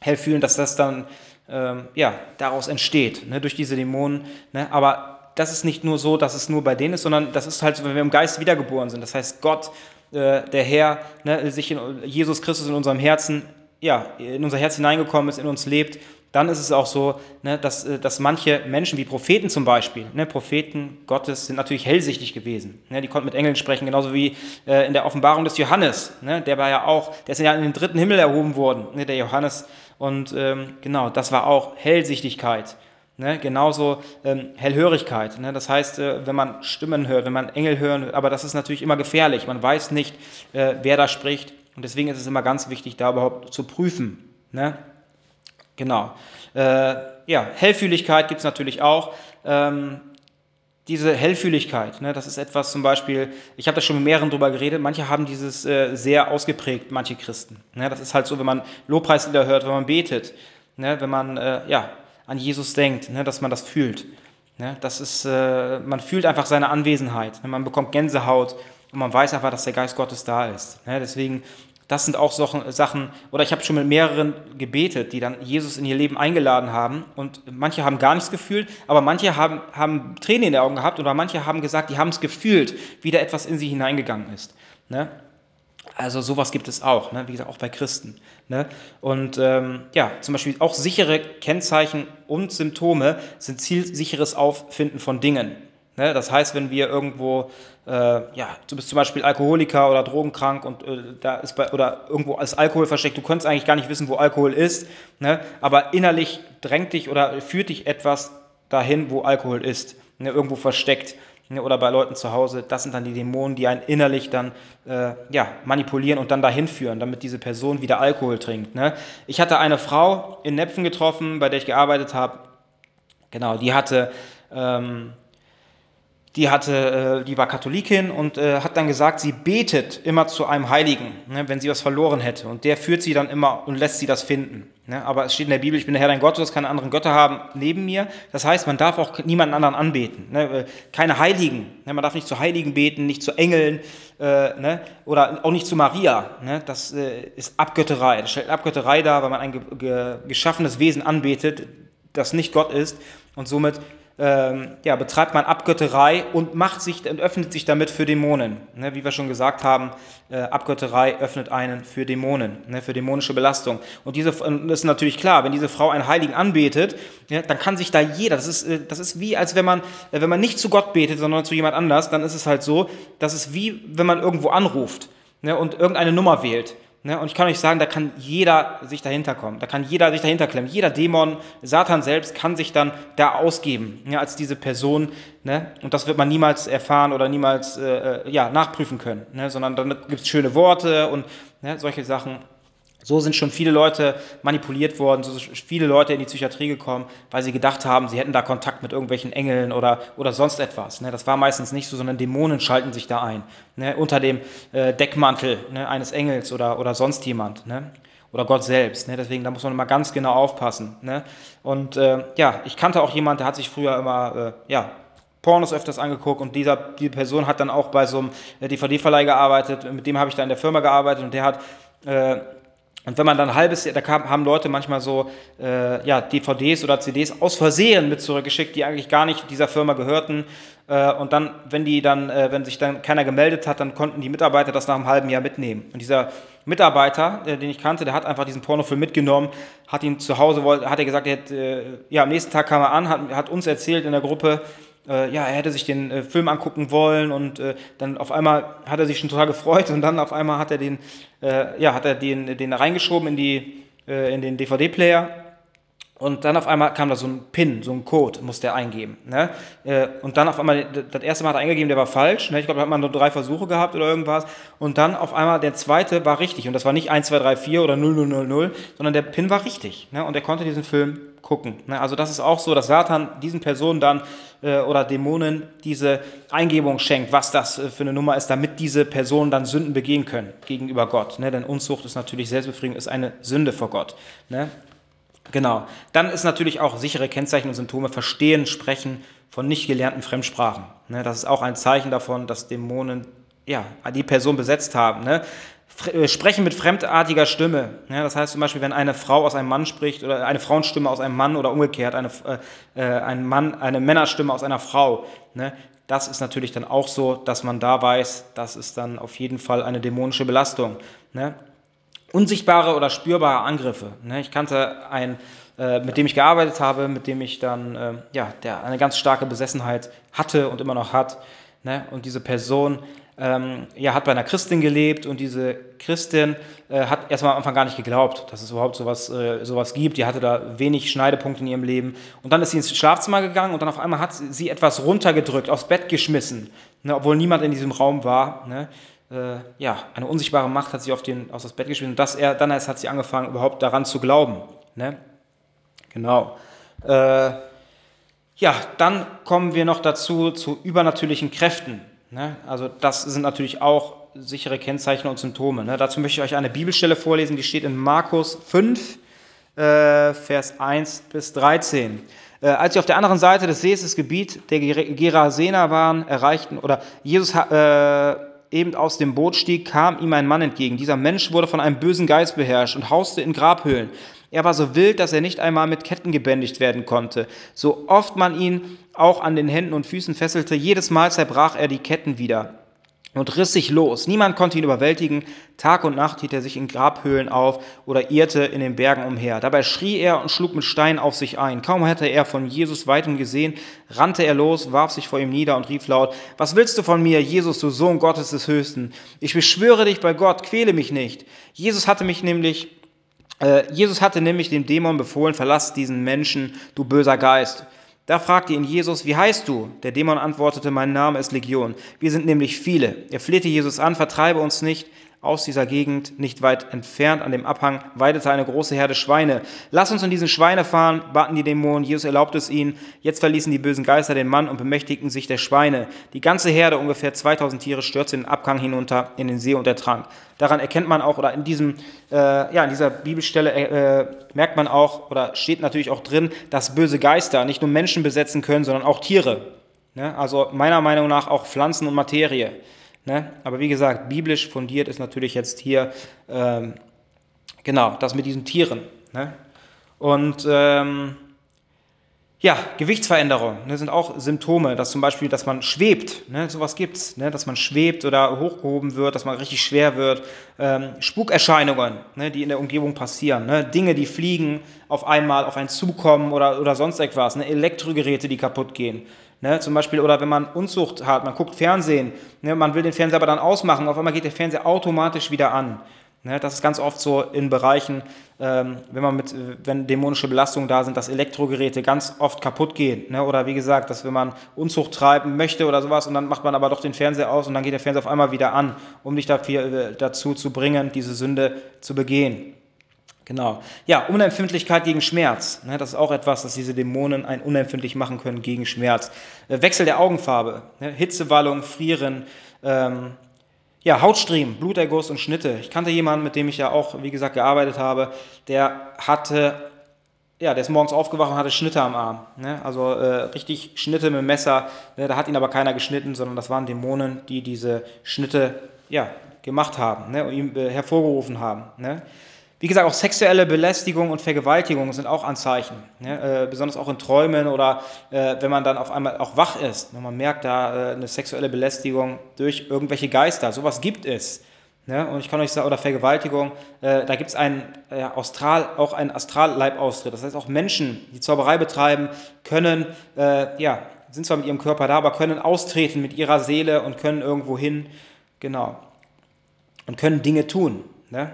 Hellfühlen, dass das dann ähm, ja, daraus entsteht, ne, durch diese Dämonen. Ne? Aber das ist nicht nur so, dass es nur bei denen ist, sondern das ist halt so, wenn wir im Geist wiedergeboren sind. Das heißt, Gott, äh, der Herr, ne, sich in Jesus Christus in unserem Herzen ja, in unser Herz hineingekommen ist, in uns lebt, dann ist es auch so, ne, dass, äh, dass manche Menschen, wie Propheten zum Beispiel, ne, Propheten Gottes sind natürlich hellsichtig gewesen. Ne, die konnten mit Engeln sprechen, genauso wie äh, in der Offenbarung des Johannes. Ne, der war ja auch, der ist ja in den dritten Himmel erhoben worden, ne, der Johannes. Und ähm, genau, das war auch Hellsichtigkeit. Ne, genauso ähm, Hellhörigkeit. Das heißt, äh, wenn man Stimmen hört, wenn man Engel hören, aber das ist natürlich immer gefährlich. Man weiß nicht, äh, wer da spricht. Und deswegen ist es immer ganz wichtig, da überhaupt zu prüfen. Ne? Genau. Äh, ja, Hellfühligkeit gibt es natürlich auch. ähm, diese Hellfühligkeit, ne, das ist etwas zum Beispiel, ich habe da schon mit mehreren drüber geredet, manche haben dieses äh, sehr ausgeprägt, manche Christen. Ne, das ist halt so, wenn man Lobpreislieder hört, wenn man betet, ne, wenn man äh, ja, an Jesus denkt, ne, dass man das fühlt. Ne, das ist, äh, man fühlt einfach seine Anwesenheit, ne, man bekommt Gänsehaut und man weiß einfach, dass der Geist Gottes da ist. Ne, deswegen das sind auch Sachen, oder ich habe schon mit mehreren gebetet, die dann Jesus in ihr Leben eingeladen haben. Und manche haben gar nichts gefühlt, aber manche haben, haben Tränen in den Augen gehabt oder manche haben gesagt, die haben es gefühlt, wie da etwas in sie hineingegangen ist. Ne? Also sowas gibt es auch, ne? wie gesagt, auch bei Christen. Und ähm, ja, zum Beispiel auch sichere Kennzeichen und Symptome sind zielsicheres Auffinden von Dingen. Ne? Das heißt, wenn wir irgendwo, äh, ja, du bist zum Beispiel Alkoholiker oder drogenkrank und äh, da ist bei, oder irgendwo als Alkohol versteckt, du könntest eigentlich gar nicht wissen, wo Alkohol ist, ne? aber innerlich drängt dich oder führt dich etwas dahin, wo Alkohol ist, ne? irgendwo versteckt ne? oder bei Leuten zu Hause. Das sind dann die Dämonen, die einen innerlich dann äh, ja, manipulieren und dann dahin führen, damit diese Person wieder Alkohol trinkt. Ne? Ich hatte eine Frau in Nepfen getroffen, bei der ich gearbeitet habe. Genau, die hatte ähm, die, hatte, äh, die war Katholikin und äh, hat dann gesagt, sie betet immer zu einem Heiligen, ne, wenn sie was verloren hätte. Und der führt sie dann immer und lässt sie das finden. Ne? Aber es steht in der Bibel, ich bin der Herr dein Gott, du sollst keine anderen Götter haben neben mir. Das heißt, man darf auch niemanden anderen anbeten. Ne? Äh, keine Heiligen. Man darf nicht zu Heiligen beten, nicht zu Engeln oder auch nicht zu Maria. Das ist Abgötterei. Das stellt Abgötterei dar, weil man ein ge ge geschaffenes Wesen anbetet, das nicht Gott ist. Und somit ähm, ja, betreibt man Abgötterei und macht sich und öffnet sich damit für Dämonen. Ne, wie wir schon gesagt haben, äh, Abgötterei öffnet einen für Dämonen, ne, für dämonische Belastung. Und diese, das ist natürlich klar, wenn diese Frau einen Heiligen anbetet, ja, dann kann sich da jeder, das ist, äh, das ist wie, als wenn man, äh, wenn man nicht zu Gott betet, sondern zu jemand anders, dann ist es halt so, das ist wie, wenn man irgendwo anruft ne, und irgendeine Nummer wählt. Ne, und ich kann euch sagen, da kann jeder sich dahinter kommen, da kann jeder sich dahinter klemmen. Jeder Dämon, Satan selbst kann sich dann da ausgeben ja, als diese Person. Ne? Und das wird man niemals erfahren oder niemals äh, äh ja, nachprüfen können, ne? sondern dann gibt es schöne Worte und ne, solche Sachen. So sind schon viele Leute manipuliert worden, so sind viele Leute in die Psychiatrie gekommen, weil sie gedacht haben, sie hätten da Kontakt mit irgendwelchen Engeln oder, oder sonst etwas. Ne? Das war meistens nicht so, sondern Dämonen schalten sich da ein. Ne? Unter dem äh, Deckmantel ne? eines Engels oder, oder sonst jemand. Oder Gott selbst. Deswegen, da muss man immer ganz genau aufpassen. Und äh, ja, ich kannte auch jemanden, der hat sich früher immer, äh, ja, Pornos öfters angeguckt und dieser, die Person hat dann auch bei so einem DVD-Verleih gearbeitet, mit dem habe ich da in der Firma gearbeitet und der hat und wenn man dann ein halbes Jahr, da kam, haben Leute manchmal so äh, ja, DVDs oder CDs aus Versehen mit zurückgeschickt, die eigentlich gar nicht dieser Firma gehörten. Äh, und dann, wenn die dann, äh, wenn sich dann keiner gemeldet hat, dann konnten die Mitarbeiter das nach einem halben Jahr mitnehmen. Und dieser Mitarbeiter, äh, den ich kannte, der hat einfach diesen Pornofilm mitgenommen, hat ihn zu Hause, hat er gesagt, er hat, äh, ja, am nächsten Tag kam er an, hat, hat uns erzählt in der Gruppe, äh, ja, er hätte sich den äh, Film angucken wollen und äh, dann auf einmal hat er sich schon total gefreut und dann auf einmal hat er den, äh, ja, hat er den, den reingeschoben in, die, äh, in den DVD-Player und dann auf einmal kam da so ein PIN, so ein Code, musste er eingeben. Ne? Äh, und dann auf einmal, das erste Mal hat er eingegeben, der war falsch. Ne? Ich glaube, da hat man nur drei Versuche gehabt oder irgendwas. Und dann auf einmal der zweite war richtig. Und das war nicht 1, 2, 3, 4 oder 0, 0, 0, 0, sondern der PIN war richtig. Ne? Und er konnte diesen Film gucken. Ne? Also das ist auch so, dass Satan diesen Personen dann äh, oder Dämonen diese Eingebung schenkt, was das äh, für eine Nummer ist, damit diese Personen dann Sünden begehen können gegenüber Gott. Ne? Denn Unzucht ist natürlich Selbstbefriedigung, ist eine Sünde vor Gott. Ne? Genau. Dann ist natürlich auch sichere Kennzeichen und Symptome verstehen, sprechen von nicht gelernten Fremdsprachen. Ne? Das ist auch ein Zeichen davon, dass Dämonen ja, die Person besetzt haben. Ne? Äh, sprechen mit fremdartiger Stimme. Ja, das heißt zum Beispiel, wenn eine Frau aus einem Mann spricht oder eine Frauenstimme aus einem Mann oder umgekehrt, eine, äh, äh, ein Mann, eine Männerstimme aus einer Frau. Ne? Das ist natürlich dann auch so, dass man da weiß, das ist dann auf jeden Fall eine dämonische Belastung. Unsichtbare oder spürbare Angriffe. Ne? Ich kannte einen, äh, mit dem ich gearbeitet habe, mit dem ich dann, äh, ja, der eine ganz starke Besessenheit hatte und immer noch hat. Ne? Und diese Person ähm, ja, hat bei einer Christin gelebt und diese Christin äh, hat erstmal am Anfang gar nicht geglaubt, dass es überhaupt sowas, äh, sowas gibt. Die hatte da wenig Schneidepunkte in ihrem Leben. Und dann ist sie ins Schlafzimmer gegangen und dann auf einmal hat sie etwas runtergedrückt, aufs Bett geschmissen, ne, obwohl niemand in diesem Raum war. Äh, ja, eine unsichtbare Macht hat sie auf, den, auf das Bett geschmissen und das, er, dann erst hat sie angefangen, überhaupt daran zu glauben. Ne. Genau. Äh, Ja, dann kommen wir noch dazu zu übernatürlichen Kräften. Ne? Also das sind natürlich auch sichere Kennzeichen und Symptome. Ne? Dazu möchte ich euch eine Bibelstelle vorlesen, die steht in Markus 5, äh, Vers 1 bis 13. Äh, als sie auf der anderen Seite des Sees das Gebiet der Gerasener waren, erreichten, oder Jesus äh, eben aus dem Boot stieg, kam ihm ein Mann entgegen. Dieser Mensch wurde von einem bösen Geist beherrscht und hauste in Grabhöhlen. Er war so wild, dass er nicht einmal mit Ketten gebändigt werden konnte. So oft man ihn auch an den Händen und Füßen fesselte, jedes Mal zerbrach er die Ketten wieder und riss sich los. Niemand konnte ihn überwältigen. Tag und Nacht hielt er sich in Grabhöhlen auf oder irrte in den Bergen umher. Dabei schrie er und schlug mit Steinen auf sich ein. Kaum hatte er von Jesus weitem gesehen, rannte er los, warf sich vor ihm nieder und rief laut, was willst du von mir, Jesus, du Sohn Gottes des Höchsten? Ich beschwöre dich bei Gott, quäle mich nicht. Jesus hatte mich nämlich äh, Jesus hatte nämlich dem Dämon befohlen, verlass diesen Menschen, du böser Geist. Da fragte ihn Jesus, wie heißt du? Der Dämon antwortete, mein Name ist Legion. Wir sind nämlich viele. Er flehte Jesus an, vertreibe uns nicht aus dieser Gegend, nicht weit entfernt an dem Abhang, weidete eine große Herde Schweine. Lass uns in diesen Schweine fahren, baten die Dämonen. Jesus erlaubte es ihnen. Jetzt verließen die bösen Geister den Mann und bemächtigten sich der Schweine. Die ganze Herde, ungefähr 2000 Tiere, stürzte den Abhang hinunter in den See und ertrank. Daran erkennt man auch, oder in, diesem, äh, ja, in dieser Bibelstelle äh, merkt man auch, oder steht natürlich auch drin, dass böse Geister nicht nur Menschen besetzen können, sondern auch Tiere. Ne? Also meiner Meinung nach auch Pflanzen und Materie. Ne? Aber wie gesagt, biblisch fundiert ist natürlich jetzt hier ähm, genau das mit diesen Tieren. Ne? Und ähm, ja, Gewichtsveränderungen ne, sind auch Symptome, dass zum Beispiel, dass man schwebt, ne, sowas gibt's, ne, dass man schwebt oder hochgehoben wird, dass man richtig schwer wird. Ähm, Spukerscheinungen, ne, die in der Umgebung passieren, ne, Dinge, die fliegen, auf einmal auf einen zukommen oder, oder sonst etwas, ne, Elektrogeräte, die kaputt gehen. Ne, zum Beispiel, oder wenn man Unzucht hat, man guckt Fernsehen, ne, man will den Fernseher aber dann ausmachen, auf einmal geht der Fernseher automatisch wieder an. Ne, das ist ganz oft so in Bereichen, ähm, wenn man mit, wenn dämonische Belastungen da sind, dass Elektrogeräte ganz oft kaputt gehen. Ne, oder wie gesagt, dass wenn man Unzucht treiben möchte oder sowas und dann macht man aber doch den Fernseher aus und dann geht der Fernseher auf einmal wieder an, um dich dafür, äh, dazu zu bringen, diese Sünde zu begehen. Genau. Ja, Unempfindlichkeit gegen Schmerz. Ne, das ist auch etwas, dass diese Dämonen einen unempfindlich machen können gegen Schmerz. Äh, Wechsel der Augenfarbe, Hitzewallung, Frieren, ähm, ja, Hautstriemen, Bluterguss und Schnitte. Ich kannte jemanden, mit dem ich ja auch, wie gesagt, gearbeitet habe, der hatte, ja, der ist morgens aufgewacht und hatte Schnitte am Arm. Ne? Also äh, richtig Schnitte mit dem Messer. Ne? Da hat ihn aber keiner geschnitten, sondern das waren Dämonen, die diese Schnitte, ja, gemacht haben ne? und ihm äh, hervorgerufen haben. Ne? Wie gesagt, auch sexuelle Belästigung und Vergewaltigung sind auch Anzeichen. Ne? Äh, besonders auch in Träumen oder äh, wenn man dann auf einmal auch wach ist. wenn Man merkt da äh, eine sexuelle Belästigung durch irgendwelche Geister. Sowas gibt es. Ne? Und ich kann euch sagen, oder Vergewaltigung, äh, da gibt es einen Austral, auch einen Astralleibaustritt. Das heißt, auch Menschen, die Zauberei betreiben, können, äh, ja, sind zwar mit ihrem Körper da, aber können austreten mit ihrer Seele und können irgendwo hin, genau, und können Dinge tun. Ne?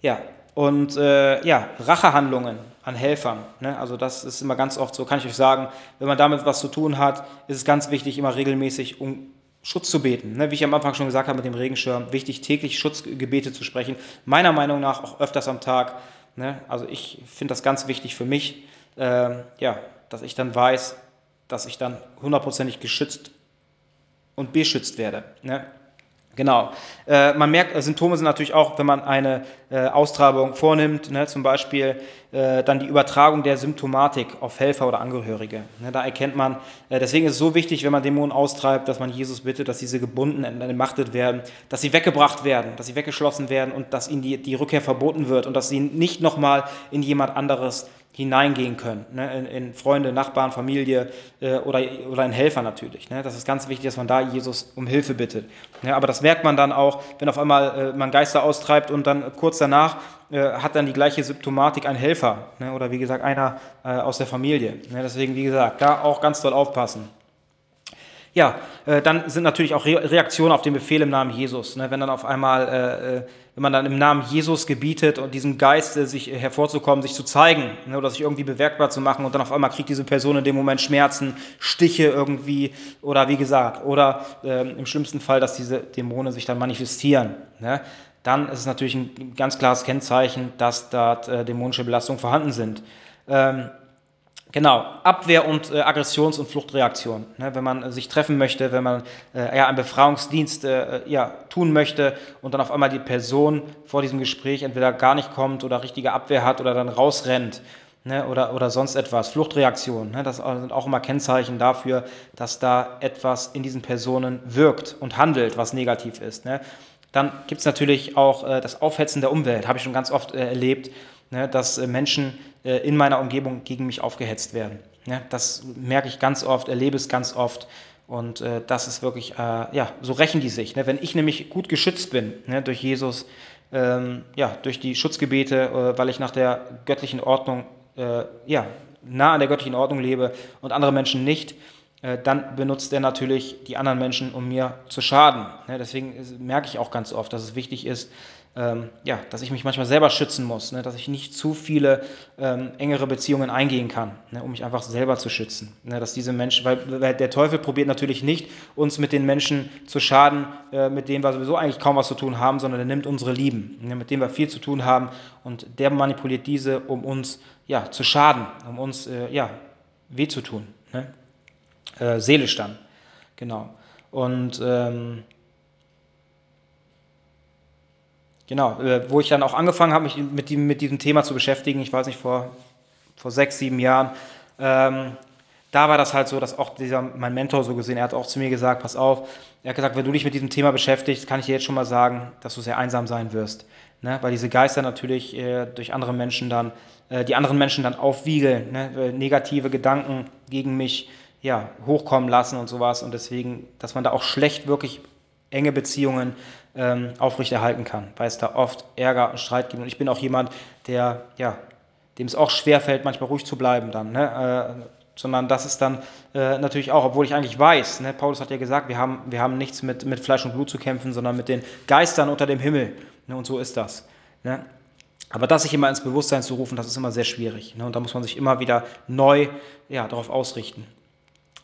Ja, und äh, ja, Rachehandlungen an Helfern. Ne? Also das ist immer ganz oft so, kann ich euch sagen, wenn man damit was zu tun hat, ist es ganz wichtig, immer regelmäßig um Schutz zu beten. Ne? Wie ich am Anfang schon gesagt habe mit dem Regenschirm, wichtig, täglich Schutzgebete zu sprechen. Meiner Meinung nach auch öfters am Tag. Ne? Also ich finde das ganz wichtig für mich, äh, ja, dass ich dann weiß, dass ich dann hundertprozentig geschützt und beschützt werde. Ne? Genau. Äh, man merkt, äh, Symptome sind natürlich auch, wenn man eine äh, Austreibung vornimmt, ne, zum Beispiel äh, dann die Übertragung der Symptomatik auf Helfer oder Angehörige. Ne, da erkennt man, äh, deswegen ist es so wichtig, wenn man Dämonen austreibt, dass man Jesus bittet, dass diese gebunden, entmachtet werden, dass sie weggebracht werden, dass sie weggeschlossen werden und dass ihnen die, die Rückkehr verboten wird und dass sie nicht nochmal in jemand anderes hineingehen können, ne, in, in, Freunde, Nachbarn, Familie äh, oder, oder in Helfer natürlich. Ne. Das ist ganz wichtig, dass man da Jesus um Hilfe bittet. Ne, aber das merkt man dann auch, wenn auf einmal äh, man Geister austreibt und dann kurz danach äh, hat dann die gleiche Symptomatik ein Helfer ne, oder wie gesagt einer äh, aus der Familie. Ne. Deswegen, wie gesagt, da auch ganz doll aufpassen. Ja, äh, dann sind natürlich auch Re Reaktionen auf den Befehl im Namen Jesus. Ne? Wenn dann auf einmal, äh, äh wenn man dann im Namen Jesus gebietet und diesem Geist äh, sich hervorzukommen, sich zu zeigen ne? oder sich irgendwie bewerkbar zu machen und dann auf einmal kriegt diese Person in dem Moment Schmerzen, Stiche irgendwie oder wie gesagt, oder ähm, im schlimmsten Fall, dass diese Dämonen sich dann manifestieren. Ne? Dann ist es natürlich ein ganz klares Kennzeichen, dass dort äh, dämonische Belastungen vorhanden sind. Ähm, Genau, Abwehr und äh, Aggressions- und Fluchtreaktion. Ne, wenn man äh, sich treffen möchte, wenn man äh, ja, einen Befreiungsdienst äh, ja, tun möchte und dann auf einmal die Person vor diesem Gespräch entweder gar nicht kommt oder richtige Abwehr hat oder dann rausrennt ne, oder, oder sonst etwas. Fluchtreaktion, ne, das sind auch immer Kennzeichen dafür, dass da etwas in diesen Personen wirkt und handelt, was negativ ist. Ne. Dann gibt es natürlich auch äh, das Aufhetzen der Umwelt, habe ich schon ganz oft äh, erlebt ne, dass Menschen in meiner Umgebung gegen mich aufgehetzt werden. Das merke ich ganz oft, erlebe es ganz oft. Und äh, das ist wirklich, äh, ja, so rächen die sich. Ne? Wenn ich nämlich gut geschützt bin ne, durch Jesus, ähm, ja, durch die Schutzgebete, äh, weil ich nach der göttlichen Ordnung, äh, ja, nah an der göttlichen Ordnung lebe und andere Menschen nicht, äh, dann benutzt er natürlich die anderen Menschen, um mir zu schaden. Ne? Deswegen merke ich auch ganz oft, dass es wichtig ist, ähm, ja, dass ich mich manchmal selber schützen muss, ne, dass ich nicht zu viele ähm, engere Beziehungen eingehen kann, ne, um mich einfach selber zu schützen. Ne, dass diese Menschen, weil, weil, der Teufel probiert natürlich nicht, uns mit den Menschen zu schaden, äh, mit denen wir sowieso eigentlich kaum was zu tun haben, sondern er nimmt unsere Lieben, ne, mit denen wir viel zu tun haben und der manipuliert diese, um uns ja, zu schaden, um uns äh, ja, weh zu tun, ne? äh, seelisch dann. Genau. Und ähm, Genau, äh, wo ich dann auch angefangen habe, mich mit, die, mit diesem Thema zu beschäftigen, ich weiß nicht, vor, vor sechs, sieben Jahren, ähm, da war das halt so, dass auch dieser, mein Mentor so gesehen, er hat auch zu mir gesagt, pass auf, er hat gesagt, wenn du dich mit diesem Thema beschäftigst, kann ich dir jetzt schon mal sagen, dass du sehr einsam sein wirst. Ne? Weil diese Geister natürlich äh, durch andere Menschen dann, äh, die anderen Menschen dann aufwiegeln, ne? negative Gedanken gegen mich ja, hochkommen lassen und sowas. Und deswegen, dass man da auch schlecht wirklich enge Beziehungen ähm, aufrechterhalten kann, weil es da oft Ärger und Streit gibt. Und ich bin auch jemand, der, ja, dem es auch schwerfällt, manchmal ruhig zu bleiben dann. Ne? Äh, sondern das ist dann äh, natürlich auch, obwohl ich eigentlich weiß, ne, Paulus hat ja gesagt, wir haben, wir haben nichts mit, mit Fleisch und Blut zu kämpfen, sondern mit den Geistern unter dem Himmel. Ne? Und so ist das. Ne? Aber das sich immer ins Bewusstsein zu rufen, das ist immer sehr schwierig. Ne? Und da muss man sich immer wieder neu ja, darauf ausrichten.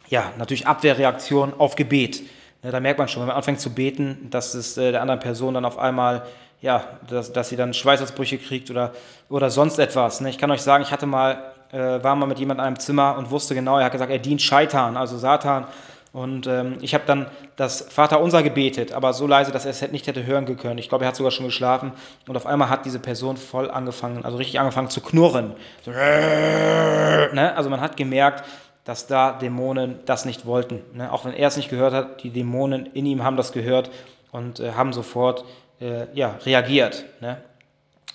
Ja, natürlich Abwehrreaktion auf Gebet. Da merkt man schon, wenn man anfängt zu beten, dass es äh, der anderen Person dann auf einmal, ja, dass, dass sie dann Schweißausbrüche kriegt oder, oder sonst etwas. Ne? Ich kann euch sagen, ich hatte mal, äh, war mal mit jemandem in einem Zimmer und wusste genau, er hat gesagt, er dient Scheitern, also Satan. Und ähm, ich habe dann das Vaterunser gebetet, aber so leise, dass er es nicht hätte hören können. Ich glaube, er hat sogar schon geschlafen. Und auf einmal hat diese Person voll angefangen, also richtig angefangen zu knurren. So, ne? Also man hat gemerkt, dass da Dämonen das nicht wollten. Ne? Auch wenn er es nicht gehört hat, die Dämonen in ihm haben das gehört und äh, haben sofort äh, ja, reagiert. Ne?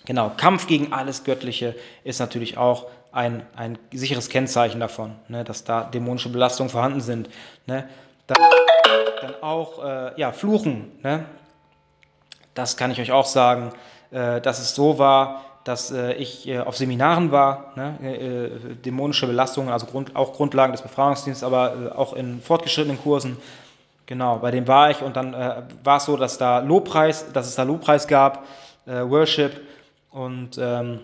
Genau, Kampf gegen alles Göttliche ist natürlich auch ein, ein sicheres Kennzeichen davon, ne? dass da dämonische Belastungen vorhanden sind. Ne? Dann, dann, auch äh, ja, Fluchen. Ne? Das kann ich euch auch sagen, äh, dass es so war, dass äh, ich äh, auf Seminaren war, ne, äh, dämonische Belastungen, also Grund, auch Grundlagen des Befragungsdienstes, aber äh, auch in fortgeschrittenen Kursen. Genau, bei dem war ich und dann äh, war es so, dass da Lobpreis, dass es da Lobpreis gab, äh, Worship und ähm,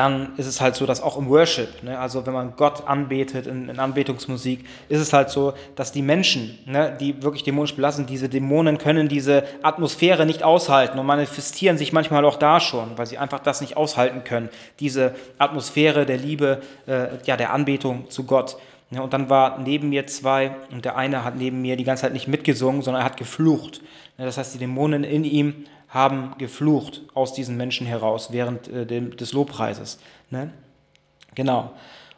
dann ist es halt so, dass auch im Worship, ne, also wenn man Gott anbetet in, in, Anbetungsmusik, ist es halt so, dass die Menschen, ne, die wirklich dämonisch belassen, diese Dämonen können diese Atmosphäre nicht aushalten und manifestieren sich manchmal auch da schon, weil sie einfach das nicht aushalten können, diese Atmosphäre der Liebe, äh, ja, der Anbetung zu Gott. Ja, und dann war neben mir zwei und der eine hat neben mir die ganze Zeit nicht mitgesungen, sondern er hat geflucht. Ja, das heißt, die Dämonen in ihm haben geflucht aus diesen Menschen heraus während äh, dem, des Lobpreises. Ne? Genau.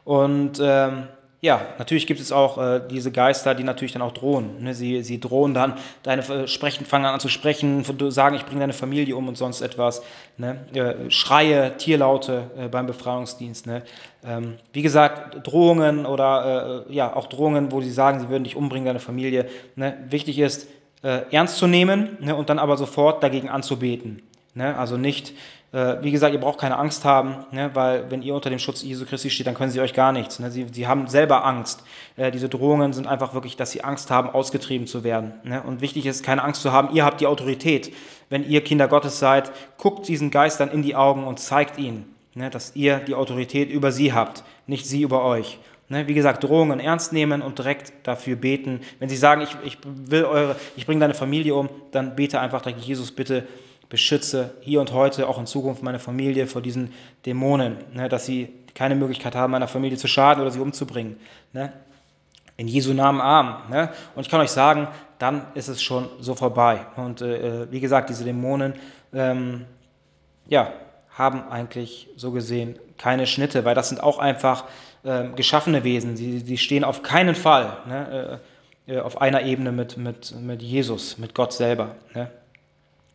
Und ähm, ja, natürlich gibt es auch äh, diese Geister, die natürlich dann auch drohen. Ne? Sie, sie drohen dann, deine äh, sprechen, fangen an zu sprechen, sagen, ich bringe deine Familie um und sonst etwas. Ne? Äh, Schreie, Tierlaute äh, beim Befreiungsdienst. Ne? Ähm, wie gesagt, Drohungen oder äh, ja, auch Drohungen, wo sie sagen, sie würden dich umbringen, deine Familie. Ne? Wichtig ist, äh, ernst zu nehmen ne, und dann aber sofort dagegen anzubeten. Ne? Also nicht, äh, wie gesagt, ihr braucht keine Angst haben, ne, weil wenn ihr unter dem Schutz Jesu Christi steht, dann können sie euch gar nichts. Ne? Sie, sie haben selber Angst. Äh, diese Drohungen sind einfach wirklich, dass sie Angst haben, ausgetrieben zu werden. Ne? Und wichtig ist, keine Angst zu haben, ihr habt die Autorität. Wenn ihr Kinder Gottes seid, guckt diesen Geistern in die Augen und zeigt ihnen, ne, dass ihr die Autorität über sie habt, nicht sie über euch. Ne, wie gesagt, Drohungen ernst nehmen und direkt dafür beten. Wenn sie sagen, ich, ich will eure, ich bringe deine Familie um, dann bete einfach direkt, Jesus, bitte, beschütze hier und heute, auch in Zukunft meine Familie vor diesen Dämonen, ne, dass sie keine Möglichkeit haben, meiner Familie zu schaden oder sie umzubringen. Ne? In Jesu Namen Arm. Ne? Und ich kann euch sagen, dann ist es schon so vorbei. Und äh, wie gesagt, diese Dämonen, ähm, ja, haben eigentlich so gesehen keine Schnitte, weil das sind auch einfach äh, geschaffene Wesen. Sie, sie stehen auf keinen Fall ne, äh, äh, auf einer Ebene mit, mit, mit Jesus, mit Gott selber. Ne?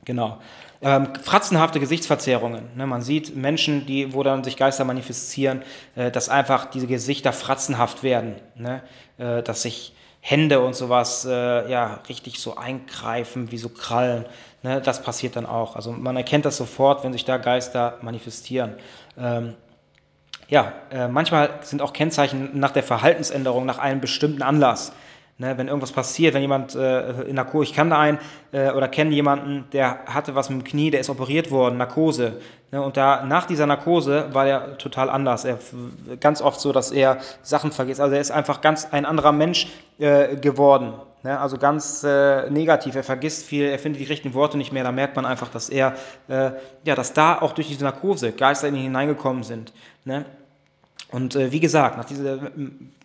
Genau. Ähm, fratzenhafte Gesichtsverzerrungen. Ne? Man sieht Menschen, die, wo dann sich Geister manifestieren, äh, dass einfach diese Gesichter fratzenhaft werden. Ne? Äh, dass sich Hände und sowas äh, ja richtig so eingreifen wie so Krallen. Ne? Das passiert dann auch. Also man erkennt das sofort, wenn sich da Geister manifestieren. Ähm, ja, äh, manchmal sind auch Kennzeichen nach der Verhaltensänderung, nach einem bestimmten Anlass. Ne, wenn irgendwas passiert, wenn jemand äh, in Narkose, ich kann da einen äh, oder kenne jemanden, der hatte was mit dem Knie, der ist operiert worden, Narkose. Ne, und da nach dieser Narkose war er total anders. Er ganz oft so, dass er Sachen vergisst. Also er ist einfach ganz ein anderer Mensch äh, geworden. Ne, also ganz äh, negativ. Er vergisst viel, er findet die richtigen Worte nicht mehr. Da merkt man einfach, dass er, äh, ja, dass da auch durch diese Narkose Geister in ihn hineingekommen sind. Ne? Und äh, wie gesagt, nach dieser,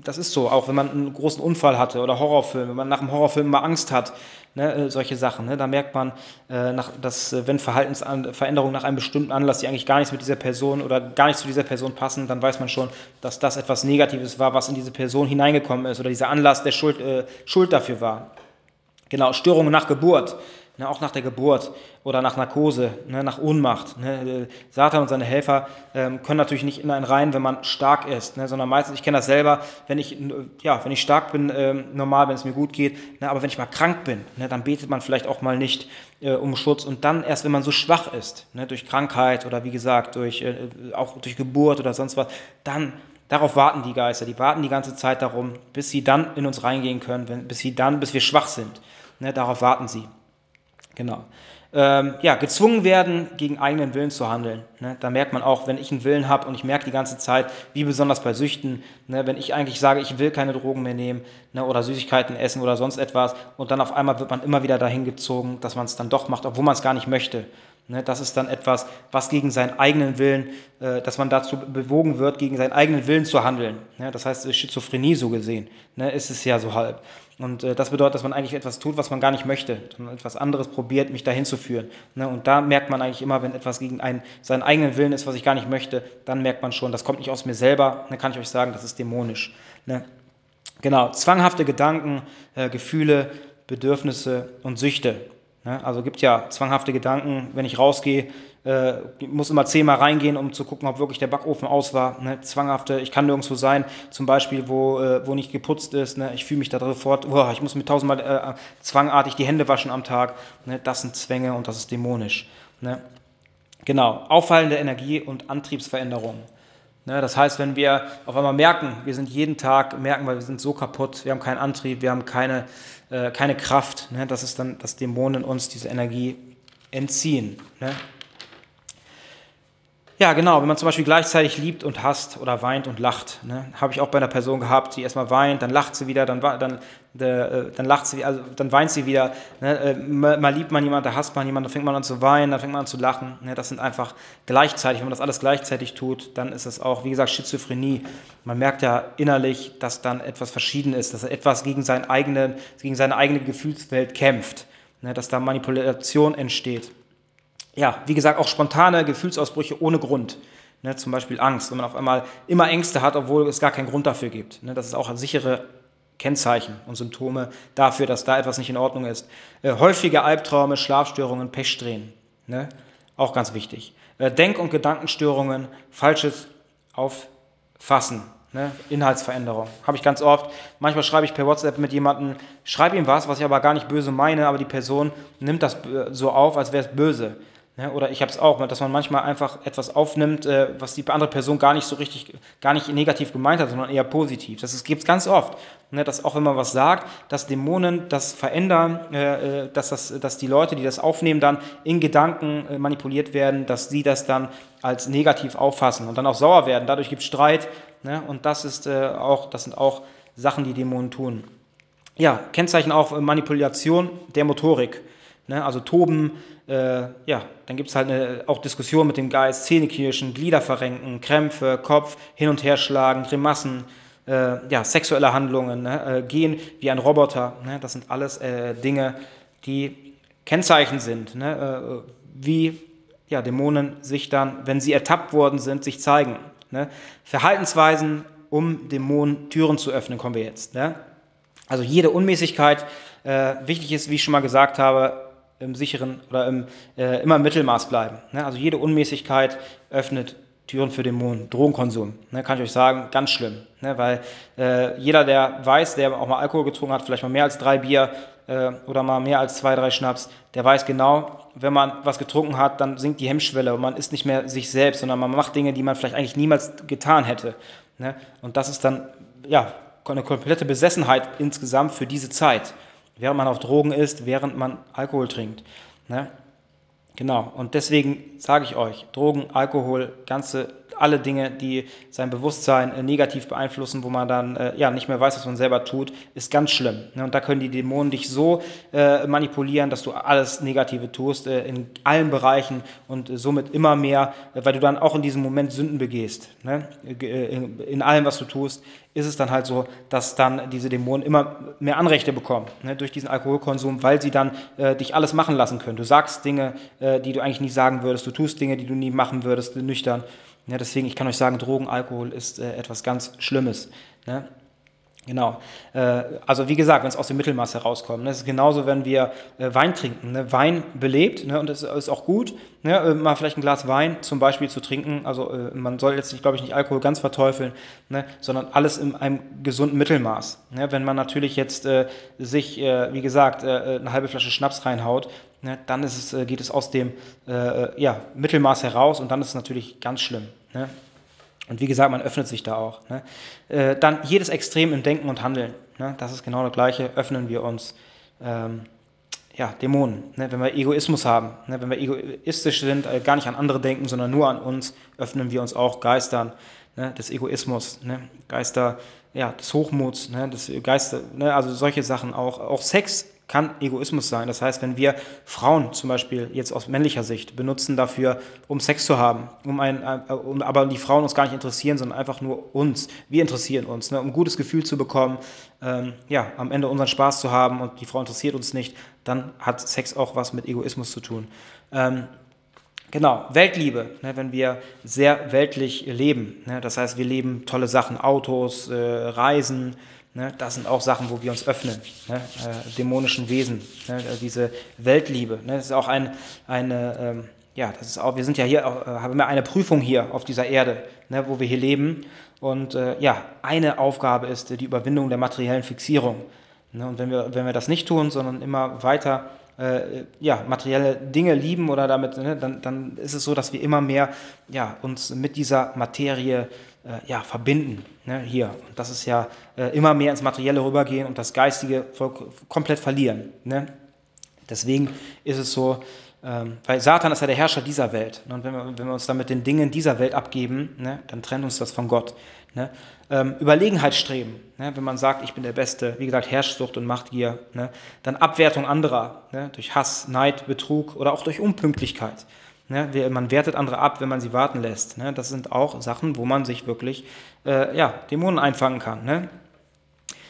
das ist so, auch wenn man einen großen Unfall hatte oder Horrorfilm, wenn man nach einem Horrorfilm mal Angst hat, ne, äh, solche Sachen, ne, da merkt man, äh, nach, dass äh, wenn Verhaltensveränderungen nach einem bestimmten Anlass, die eigentlich gar nichts mit dieser Person oder gar nicht zu dieser Person passen, dann weiß man schon, dass das etwas Negatives war, was in diese Person hineingekommen ist oder dieser Anlass der Schuld, äh, Schuld dafür war. Genau, Störungen nach Geburt ne, auch nach der Geburt oder nach Narkose, ne, nach Ohnmacht. Ne. Satan und seine Helfer ähm, können natürlich nicht in einen rein, wenn man stark ist, ne, sondern meistens, ich kenne das selber, wenn ich, ja, wenn ich stark bin, ähm, normal, wenn es mir gut geht, ne, aber wenn ich mal krank bin, ne, dann betet man vielleicht auch mal nicht äh, um Schutz und dann erst, wenn man so schwach ist, ne, durch Krankheit oder wie gesagt, durch, äh, auch durch Geburt oder sonst was, dann Darauf warten die Geister, die warten die ganze Zeit darum, bis sie dann in uns reingehen können, wenn, bis sie dann, bis wir schwach sind. Ne, darauf warten sie. Genau. Ähm, ja, gezwungen werden, gegen eigenen Willen zu handeln. Ne? Da merkt man auch, wenn ich einen Willen habe und ich merke die ganze Zeit, wie besonders bei Süchten, ne? wenn ich eigentlich sage, ich will keine Drogen mehr nehmen ne? oder Süßigkeiten essen oder sonst etwas und dann auf einmal wird man immer wieder dahin gezogen, dass man es dann doch macht, obwohl man es gar nicht möchte. Ne? Das ist dann etwas, was gegen seinen eigenen Willen, äh, dass man dazu bewogen wird, gegen seinen eigenen Willen zu handeln. Ne? Das heißt, Schizophrenie so gesehen, ne? ist es ja so halb. Und äh, das bedeutet, dass man eigentlich etwas tut, was man gar nicht möchte, sondern etwas anderes probiert, mich dahin zu führen. Ne? Und da merkt man eigentlich immer, wenn etwas gegen einen, seinen eigenen Willen ist, was ich gar nicht möchte, dann merkt man schon, das kommt nicht aus mir selber, dann kann ich euch sagen, das ist dämonisch. Ne? Genau, zwanghafte Gedanken, äh, Gefühle, Bedürfnisse und Süchte. Ne? Also gibt ja zwanghafte Gedanken, wenn ich rausgehe, äh, muss immer zehnmal reingehen, um zu gucken, ob wirklich der Backofen aus war. Ne? Zwanghafte, ich kann nirgendwo sein, zum Beispiel, wo, äh, wo nicht geputzt ist. Ne? Ich fühle mich da sofort, oh, ich muss mir tausendmal äh, zwangartig die Hände waschen am Tag. Ne? Das sind Zwänge und das ist dämonisch. Ne? Genau, auffallende Energie- und Antriebsveränderungen. Ne, das heißt, wenn wir auf einmal merken, wir sind jeden Tag, merken wir, wir sind so kaputt, wir haben keinen Antrieb, wir haben keine, äh, keine Kraft, ne, das ist dann, dass Dämonen uns diese Energie entziehen. Ne? Ja, genau, wenn man zum Beispiel gleichzeitig liebt und hasst oder weint und lacht. Ne? Habe ich auch bei einer Person gehabt, die erstmal weint, dann lacht sie wieder, dann, dann, äh, dann lacht sie, also dann weint sie wieder. Ne? Äh, mal liebt man jemanden, da hasst man jemanden, dann fängt man an zu weinen, dann fängt man an zu lachen. Ne? Das sind einfach gleichzeitig, wenn man das alles gleichzeitig tut, dann ist es auch, wie gesagt, Schizophrenie. Man merkt ja innerlich, dass dann etwas verschieden ist, dass etwas gegen, seinen eigenen, gegen seine eigene Gefühlswelt kämpft, ne? dass da Manipulation entsteht ja, wie gesagt, auch spontane Gefühlsausbrüche ohne Grund. Ne, zum Beispiel Angst, wenn man auf einmal immer Ängste hat, obwohl es gar keinen Grund dafür gibt. Ne, das ist auch ein sichere Kennzeichen und Symptome dafür, dass da etwas nicht in Ordnung ist. Äh, häufige Albträume, Schlafstörungen, Pechsträhnen. Ne, auch ganz wichtig. Äh, Denk- und Gedankenstörungen, falsches Auffassen. Ne, Inhaltsveränderung. Habe ich ganz oft. Manchmal schreibe ich per WhatsApp mit jemandem, schreibe ihm was, was ich aber gar nicht böse meine, aber die Person nimmt das äh, so auf, als wäre es böse. Ja, oder ich habe es auch, dass man manchmal einfach etwas aufnimmt, äh, was die andere Person gar nicht so richtig, gar nicht negativ gemeint hat, sondern eher positiv. Das gibt es ganz oft, ne, dass auch wenn man was sagt, dass Dämonen das verändern, äh, äh, dass, das, dass die Leute, die das aufnehmen, dann in Gedanken manipuliert werden, dass sie das dann als negativ auffassen und dann auch sauer werden. Dadurch gibt es Streit ne, und das, ist, auch, das sind auch Sachen, die Dämonen tun. Ja, Kennzeichen auch Manipulation der Motorik. Ne? Also toben, äh, ja, dann gibt es halt eine, auch Diskussionen mit dem Geist, Zähnekirschen, Glieder verrenken, Krämpfe, Kopf hin und her schlagen, Grimassen, äh, ja, sexuelle Handlungen, ne? äh, gehen wie ein Roboter. Ne? Das sind alles äh, Dinge, die Kennzeichen sind, ne? Äh, wie ja, Dämonen sich dann, wenn sie ertappt worden sind, sich zeigen. Ne? Verhaltensweisen, um Dämonen Türen zu öffnen, kommen wir jetzt. Ne? Also jede Unmäßigkeit, äh, wichtig ist, wie ich schon mal gesagt habe, im sicheren oder im, äh, immer im Mittelmaß bleiben. Ne? Also jede Unmäßigkeit öffnet Türen für Dämonen. Drogenkonsum, ne, kann ich euch sagen, ganz schlimm. Ne, weil äh, jeder, der weiß, der auch mal Alkohol getrunken hat, vielleicht mal mehr als drei Bier äh, oder mal mehr als zwei, drei Schnaps, der weiß genau, wenn man was getrunken hat, dann sinkt die Hemmschwelle und man ist nicht mehr sich selbst, sondern man macht Dinge, die man vielleicht eigentlich niemals getan hätte. Ne? Und das ist dann ja, eine komplette Besessenheit insgesamt für diese Zeit, während man auf Drogen ist, während man Alkohol trinkt. Ne? Genau, und deswegen sage ich euch, Drogen, Alkohol, ganze alle Dinge, die sein Bewusstsein äh, negativ beeinflussen, wo man dann äh, ja nicht mehr weiß, was man selber tut, ist ganz schlimm. Ne? Und da können die Dämonen dich so äh, manipulieren, dass du alles Negative tust äh, in allen Bereichen und äh, somit immer mehr, weil du dann auch in diesem Moment Sünden begehst. Ne? In, in, allem, was du tust, ist es dann halt so, dass dann diese Dämonen immer mehr Anrechte bekommen ne? durch diesen Alkoholkonsum, weil sie dann dich alles machen lassen können. Du sagst Dinge, die du eigentlich nie sagen würdest, du tust Dinge, die du nie machen würdest, nüchtern. Ja, deswegen, ich kann euch sagen, Drogen, Alkohol ist äh, etwas ganz Schlimmes. Ne? Genau. Äh, also wie gesagt, wenn es aus dem Mittelmaß herauskommt. Ne? Es ist genauso, wenn wir äh, Wein trinken. Ne? Wein belebt ne? und das ist auch gut, ne? Äh, mal vielleicht ein Glas Wein zum Beispiel zu trinken. Also man soll jetzt, glaube ich, nicht Alkohol ganz verteufeln, ne? sondern alles in einem gesunden Mittelmaß. Ne? Wenn man natürlich jetzt sich, wie gesagt, eine halbe Flasche Schnaps reinhaut, ne, dann es, geht es aus dem Mittelmaß heraus und dann ist es natürlich ganz schlimm. Und wie gesagt, man öffnet sich da auch. Ne? Äh, dann jedes Extrem im Denken und Handeln. Ne? Das ist genau das Gleiche. Öffnen wir uns ähm, ja, Dämonen. Ne? Wenn wir Egoismus haben, ne? wenn wir egoistisch sind, äh, gar nicht an andere denken, sondern nur an uns, öffnen wir uns auch Geistern ne? des Egoismus, ne? Geister ja, des Hochmuts, des Geister, also solche Sachen auch. Auch Sex kann Egoismus sein. Das heißt, wenn wir Frauen zum Beispiel jetzt aus männlicher Sicht benutzen dafür, um Sex zu haben, um ein, äh, um, aber die Frauen uns gar nicht interessieren, sondern einfach nur uns. Wir interessieren uns, ne, um ein gutes Gefühl zu bekommen, ähm, ja, am Ende unseren Spaß zu haben und die Frau interessiert uns nicht, dann hat Sex auch was mit Egoismus zu tun. Ähm, Genau, Weltliebe, ne, wenn wir sehr weltlich leben. Ne, das heißt, wir leben tolle Sachen, Autos, äh, Reisen, Ne, das sind auch Sachen, wo wir uns öffnen, ne, äh, dämonischen Wesen, ne, äh, diese Weltliebe. Ne, das ist auch ein, eine, ähm, ja, das ist auch, wir sind ja hier, äh, haben wir eine Prüfung hier auf dieser Erde, ne, wo wir hier leben. Und äh, ja, eine Aufgabe ist die Überwindung der materiellen Fixierung. Ne, und wenn wir, wenn wir das nicht tun, sondern immer weiter äh, ja, materielle Dinge lieben oder damit, dann, dann ist es so, dass wir immer mehr ja, uns mit dieser Materie äh, ja, verbinden. Ne, hier. Und das ist ja äh, immer mehr ins Materielle rübergehen und das Geistige voll, komplett verlieren. Ne? Deswegen ist es so, ähm, weil Satan ist ja der Herrscher dieser Welt. Und wenn wir, wenn wir uns dann mit den Dingen dieser Welt abgeben, ne, dann trennt uns das von Gott. Ne? Ähm, Überlegenheitsstreben, ne? wenn man sagt, ich bin der Beste, wie gesagt, Herrschsucht und Machtgier. Ne? Dann Abwertung anderer, ne? durch Hass, Neid, Betrug oder auch durch Unpünktlichkeit. Ne? Man wertet andere ab, wenn man sie warten lässt. Ne? Das sind auch Sachen, wo man sich wirklich äh, ja, Dämonen einfangen kann. Ne?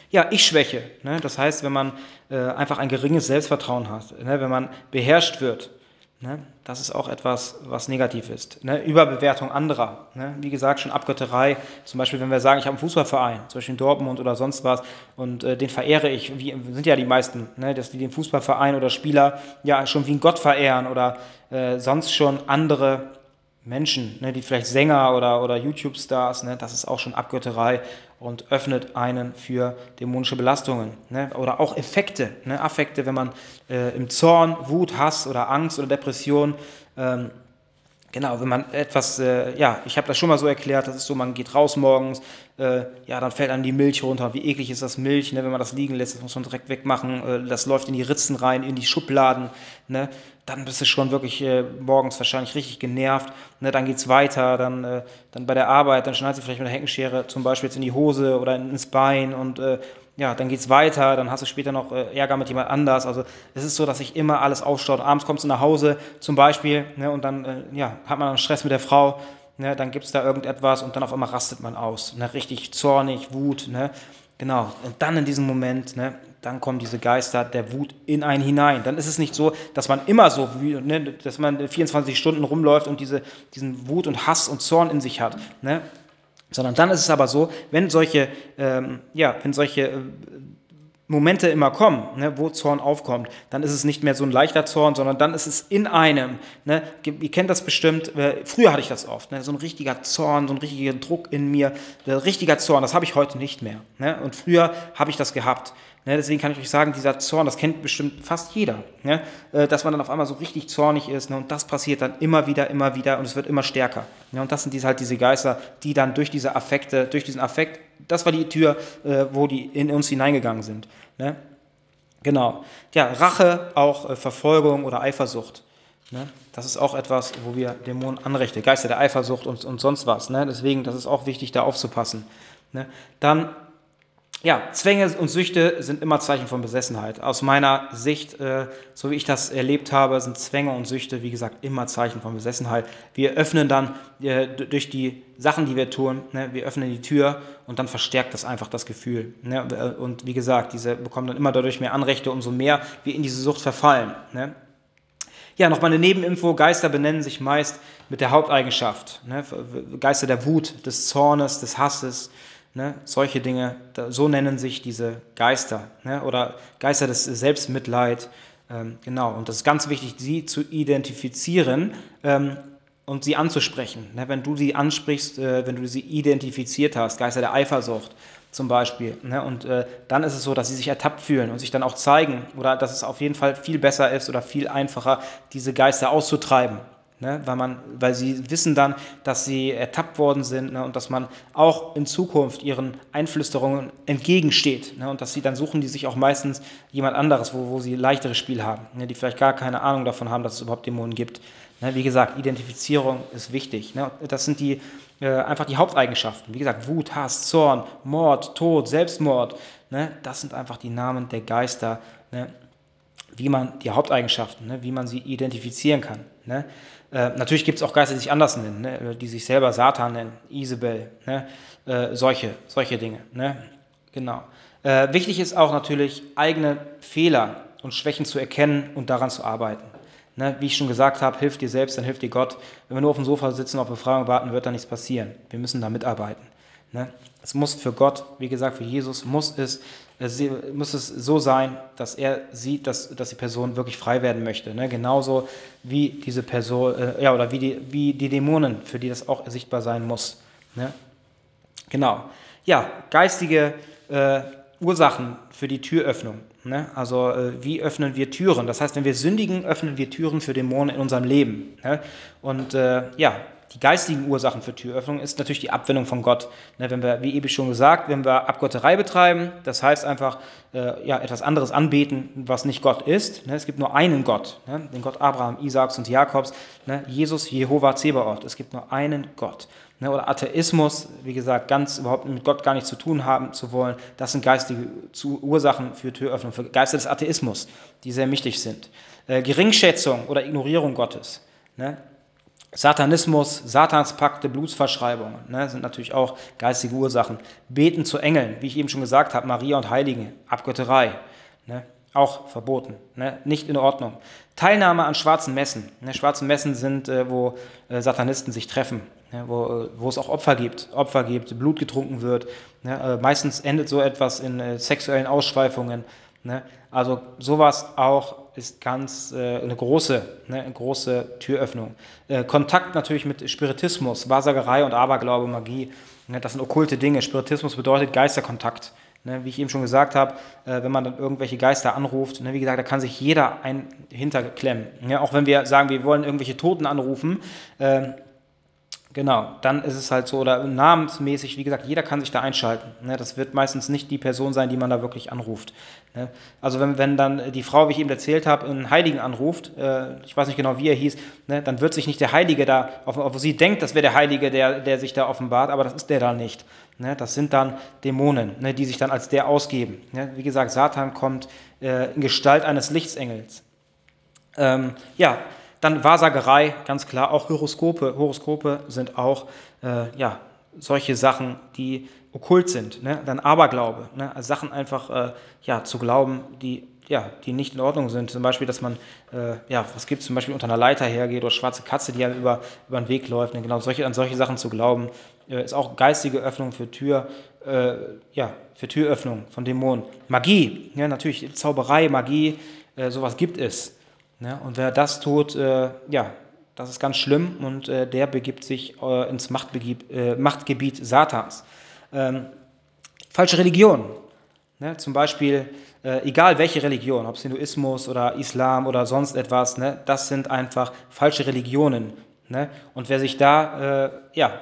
Ja, Ich-Schwäche. Ne? Das heißt, wenn man äh, einfach ein geringes Selbstvertrauen hat, ne? wenn man beherrscht wird. Ne? Das ist auch etwas, was negativ ist. Ne? Überbewertung anderer. Ne? Wie gesagt, schon Abgötterei. Zum Beispiel, wenn wir sagen, ich habe einen Fußballverein, zum Beispiel in Dortmund oder sonst was, und äh, den verehre ich, wie sind ja die meisten, ne? dass die den Fußballverein oder Spieler ja schon wie einen Gott verehren oder äh, sonst schon andere Menschen, ne? die vielleicht Sänger oder, oder YouTube-Stars, ne? das ist auch schon Abgötterei und öffnet einen für dämonische Belastungen. Ne? Oder auch Effekte, ne? Affekte, wenn man äh, im Zorn, Wut, Hass oder Angst oder Depression, ähm, genau, wenn man etwas, äh, ja, ich habe das schon mal so erklärt, das ist so, man geht raus morgens, äh, ja, dann fällt einem die Milch runter. Wie eklig ist das Milch, ne? wenn man das liegen lässt, das muss man direkt wegmachen, äh, das läuft in die Ritzen rein, in die Schubladen, ne? dann bist du schon wirklich äh, morgens wahrscheinlich richtig genervt. Ne, dann geht es weiter, dann, äh, dann bei der Arbeit, dann schneidest du vielleicht mit der Heckenschere zum Beispiel jetzt in die Hose oder ins Bein und äh, ja, dann es weiter, dann hast du später noch äh, Ärger mit jemand anders. Also es ist so, dass sich immer alles aufstaut. Abends kommst du nach Hause zum Beispiel ne, und dann äh, ja, hat man Stress mit der Frau. Ne, dann gibt es da irgendetwas und dann auf einmal rastet man aus. Ne, richtig zornig, Wut. Ne, genau. Und dann in diesem Moment, ne, dann kommen diese Geister der Wut in einen hinein. Dann ist es nicht so, dass man immer so, ne, dass man 24 Stunden rumläuft und diese, diesen Wut und Hass und Zorn in sich hat. Ne? Sondern dann ist es aber so, wenn solche, ähm, ja, wenn solche äh, Momente immer kommen, ne, wo Zorn aufkommt, dann ist es nicht mehr so ein leichter Zorn, sondern dann ist es in einem. Ne, ihr kennt das bestimmt, äh, früher hatte ich das oft, ne, so ein richtiger Zorn, so ein richtiger Druck in mir, ein richtiger Zorn, das habe ich heute nicht mehr. Ne, und früher habe ich das gehabt. Ne, deswegen kann ich euch sagen, dieser Zorn, das kennt bestimmt fast jeder, ne, äh, dass man dann auf einmal so richtig zornig ist. Ne, und das passiert dann immer wieder, immer wieder und es wird immer stärker. Ne, und das sind diese, halt diese Geister, die dann durch diese Affekte, durch diesen Affekt, das war die Tür, äh, wo die in uns hineingegangen sind. Ne? Genau. Ja, Rache, auch äh, Verfolgung oder Eifersucht. Ne? Das ist auch etwas, wo wir Dämonen anrechte, Geister der Eifersucht und, und sonst was. Deswegen, das ist auch wichtig, da aufzupassen. Dann ja, Zwänge und Süchte sind immer Zeichen von Besessenheit. Aus meiner Sicht, äh, so wie ich das erlebt habe, sind Zwänge und Süchte, wie gesagt, immer Zeichen von Besessenheit. Wir öffnen dann äh, durch die Sachen, die wir tun, ne, wir öffnen die Tür und dann verstärkt das einfach das Gefühl. Ne? Äh, und wie gesagt, diese bekommen dann immer dadurch mehr Anrechte, umso mehr wir in diese Sucht verfallen. Ne? Ja, nochmal eine Nebeninfo. Geister benennen sich meist mit der Haupteigenschaft. Ne? Geister der Wut, des Zornes, des Hasses, Ne? Solche Dinge, so nennen sich diese Geister ne? oder Geister des Selbstmitleid. Ähm, genau, und das ist ganz wichtig, sie zu identifizieren ähm, und sie anzusprechen. Ne? Wenn du sie ansprichst, äh, wenn du sie identifiziert hast, Geister der Eifersucht zum Beispiel, ne? und äh, dann ist es so, dass sie sich ertappt fühlen und sich dann auch zeigen oder dass es auf jeden Fall viel besser ist oder viel einfacher, diese Geister auszutreiben ne? weil, man, weil sie wissen dann, dass sie ertappt worden sind ne? und dass man auch in Zukunft ihren Einflüsterungen entgegensteht ne? und dass sie dann suchen die sich auch meistens jemand anderes, wo, wo sie leichteres Spiel haben, ne? die vielleicht gar keine Ahnung davon haben, dass es überhaupt Dämonen gibt. Ne? Wie gesagt, Identifizierung ist wichtig. Ne? Das sind die, äh, einfach die Haupteigenschaften. Wie gesagt, Wut, Hass, Zorn, Mord, Tod, Selbstmord. Ne? Das sind einfach die Namen der Geister. Ne? wie man die Haupteigenschaften, ne, wie man sie identifizieren kann. Ne. Äh, natürlich gibt es auch Geister, die sich anders nennen, ne, die sich selber Satan nennen, Isabel, ne, äh, solche, solche Dinge. Ne. Genau. Äh, wichtig ist auch natürlich, eigene Fehler und Schwächen zu erkennen und daran zu arbeiten. Ne, wie ich schon gesagt habe, hilft dir selbst, dann hilft dir Gott. Wenn wir nur auf dem Sofa sitzen und auf Befragung warten, wird da nichts passieren. Wir müssen da mitarbeiten. Ne? Es muss für Gott, wie gesagt, für Jesus, muss es, äh, muss es so sein, dass er sieht, dass, dass die Person wirklich frei werden möchte. Ne? Genauso wie diese Person, äh, ja, oder wie die, wie die Dämonen, für die das auch sichtbar sein muss. Ne? Genau. Ja, geistige äh, Ursachen für die Türöffnung. Ne? Also äh, wie öffnen wir Türen? Das heißt, wenn wir sündigen, öffnen wir Türen für Dämonen in unserem Leben. Ne? Und äh, ja, die geistigen Ursachen für Türöffnung ist natürlich die Abwendung von Gott. Ne, wenn wir, wie eben schon gesagt, wenn wir Abgotterei betreiben, das heißt einfach äh, ja, etwas anderes anbeten, was nicht Gott ist. Ne, es gibt nur einen Gott, ne, den Gott Abraham, Isaaks und Jakobs, Jesus, Jehova, Zebaoth. Es gibt nur einen Gott. Oder Atheismus, wie gesagt, ganz überhaupt mit Gott gar nichts zu tun haben zu wollen, das sind geistige Ursachen für Türöffnung, für Geister des Atheismus, die sehr mächtig sind. Äh, Geringschätzung oder Ignorierung Gottes. Satanismus, Satanspakte, Blutsverschreibungen ne, sind natürlich auch geistige Ursachen. Beten zu Engeln, wie ich eben schon gesagt habe, Maria und Heilige, Abgötterei, ne, auch verboten, ne, nicht in Ordnung. Teilnahme an schwarzen Messen. Ne, schwarzen Messen sind, äh, wo äh, Satanisten sich treffen, ne, wo, äh, wo es auch Opfer gibt, Opfer gibt, Blut getrunken wird. Ne, äh, meistens endet so etwas in äh, sexuellen Ausschweifungen. Ne. Also sowas auch ist ganz äh, eine, große, ne, eine große Türöffnung. Äh, Kontakt natürlich mit Spiritismus, Wahrsagerei und Aberglaube, Magie. Ne, das sind okkulte Dinge. Spiritismus bedeutet Geisterkontakt. Ne, wie ich eben schon gesagt habe, äh, wenn man dann irgendwelche Geister anruft, ne, wie gesagt, da kann sich jeder ein hinterklemmen. Ja, auch wenn wir sagen, wir wollen irgendwelche Toten anrufen, ähm, Genau, dann ist es halt so, oder namensmäßig, wie gesagt, jeder kann sich da einschalten. Ne? Das wird meistens nicht die Person sein, die man da wirklich anruft. Ne? Also wenn, wenn dann die Frau, wie ich eben erzählt habe, einen Heiligen anruft, äh, ich weiß nicht genau, wie er hieß, ne? dann wird sich nicht der Heilige da, auf sie denkt, das wäre der Heilige, der, der sich da offenbart, aber das ist der da nicht. Das sind dann Dämonen, ne? die sich dann als der ausgeben. Wie gesagt, Satan kommt äh, in Gestalt eines Lichtsengels. Ähm, ja, dann Wahrsagerei, ganz klar, auch Horoskope. Horoskope sind auch äh, ja, solche Sachen, die okkult sind. Ne? Dann Aberglaube, ne? also Sachen einfach äh, ja, zu glauben, die, ja, die nicht in Ordnung sind. Zum Beispiel, dass man, äh, ja, was gibt es zum Beispiel unter einer Leiter hergeht oder schwarze Katze, die einem über, über den Weg läuft. Ne? Genau, solche, an solche Sachen zu glauben, äh, ist auch geistige Öffnung für Tür, äh, ja, für Türöffnung von Dämonen. Magie, ja, natürlich Zauberei, Magie, äh, sowas gibt es. Ne? Und wer das tut, äh, ja, das ist ganz schlimm und äh, der begibt sich äh, ins Machtbegieb, äh, Machtgebiet Satans. Ähm, falsche Religion. Ne? Zum Beispiel, äh, egal welche Religion, ob es Hinduismus oder Islam oder sonst etwas, ne? das sind einfach falsche Religionen. Ne? Und wer sich da, äh, ja,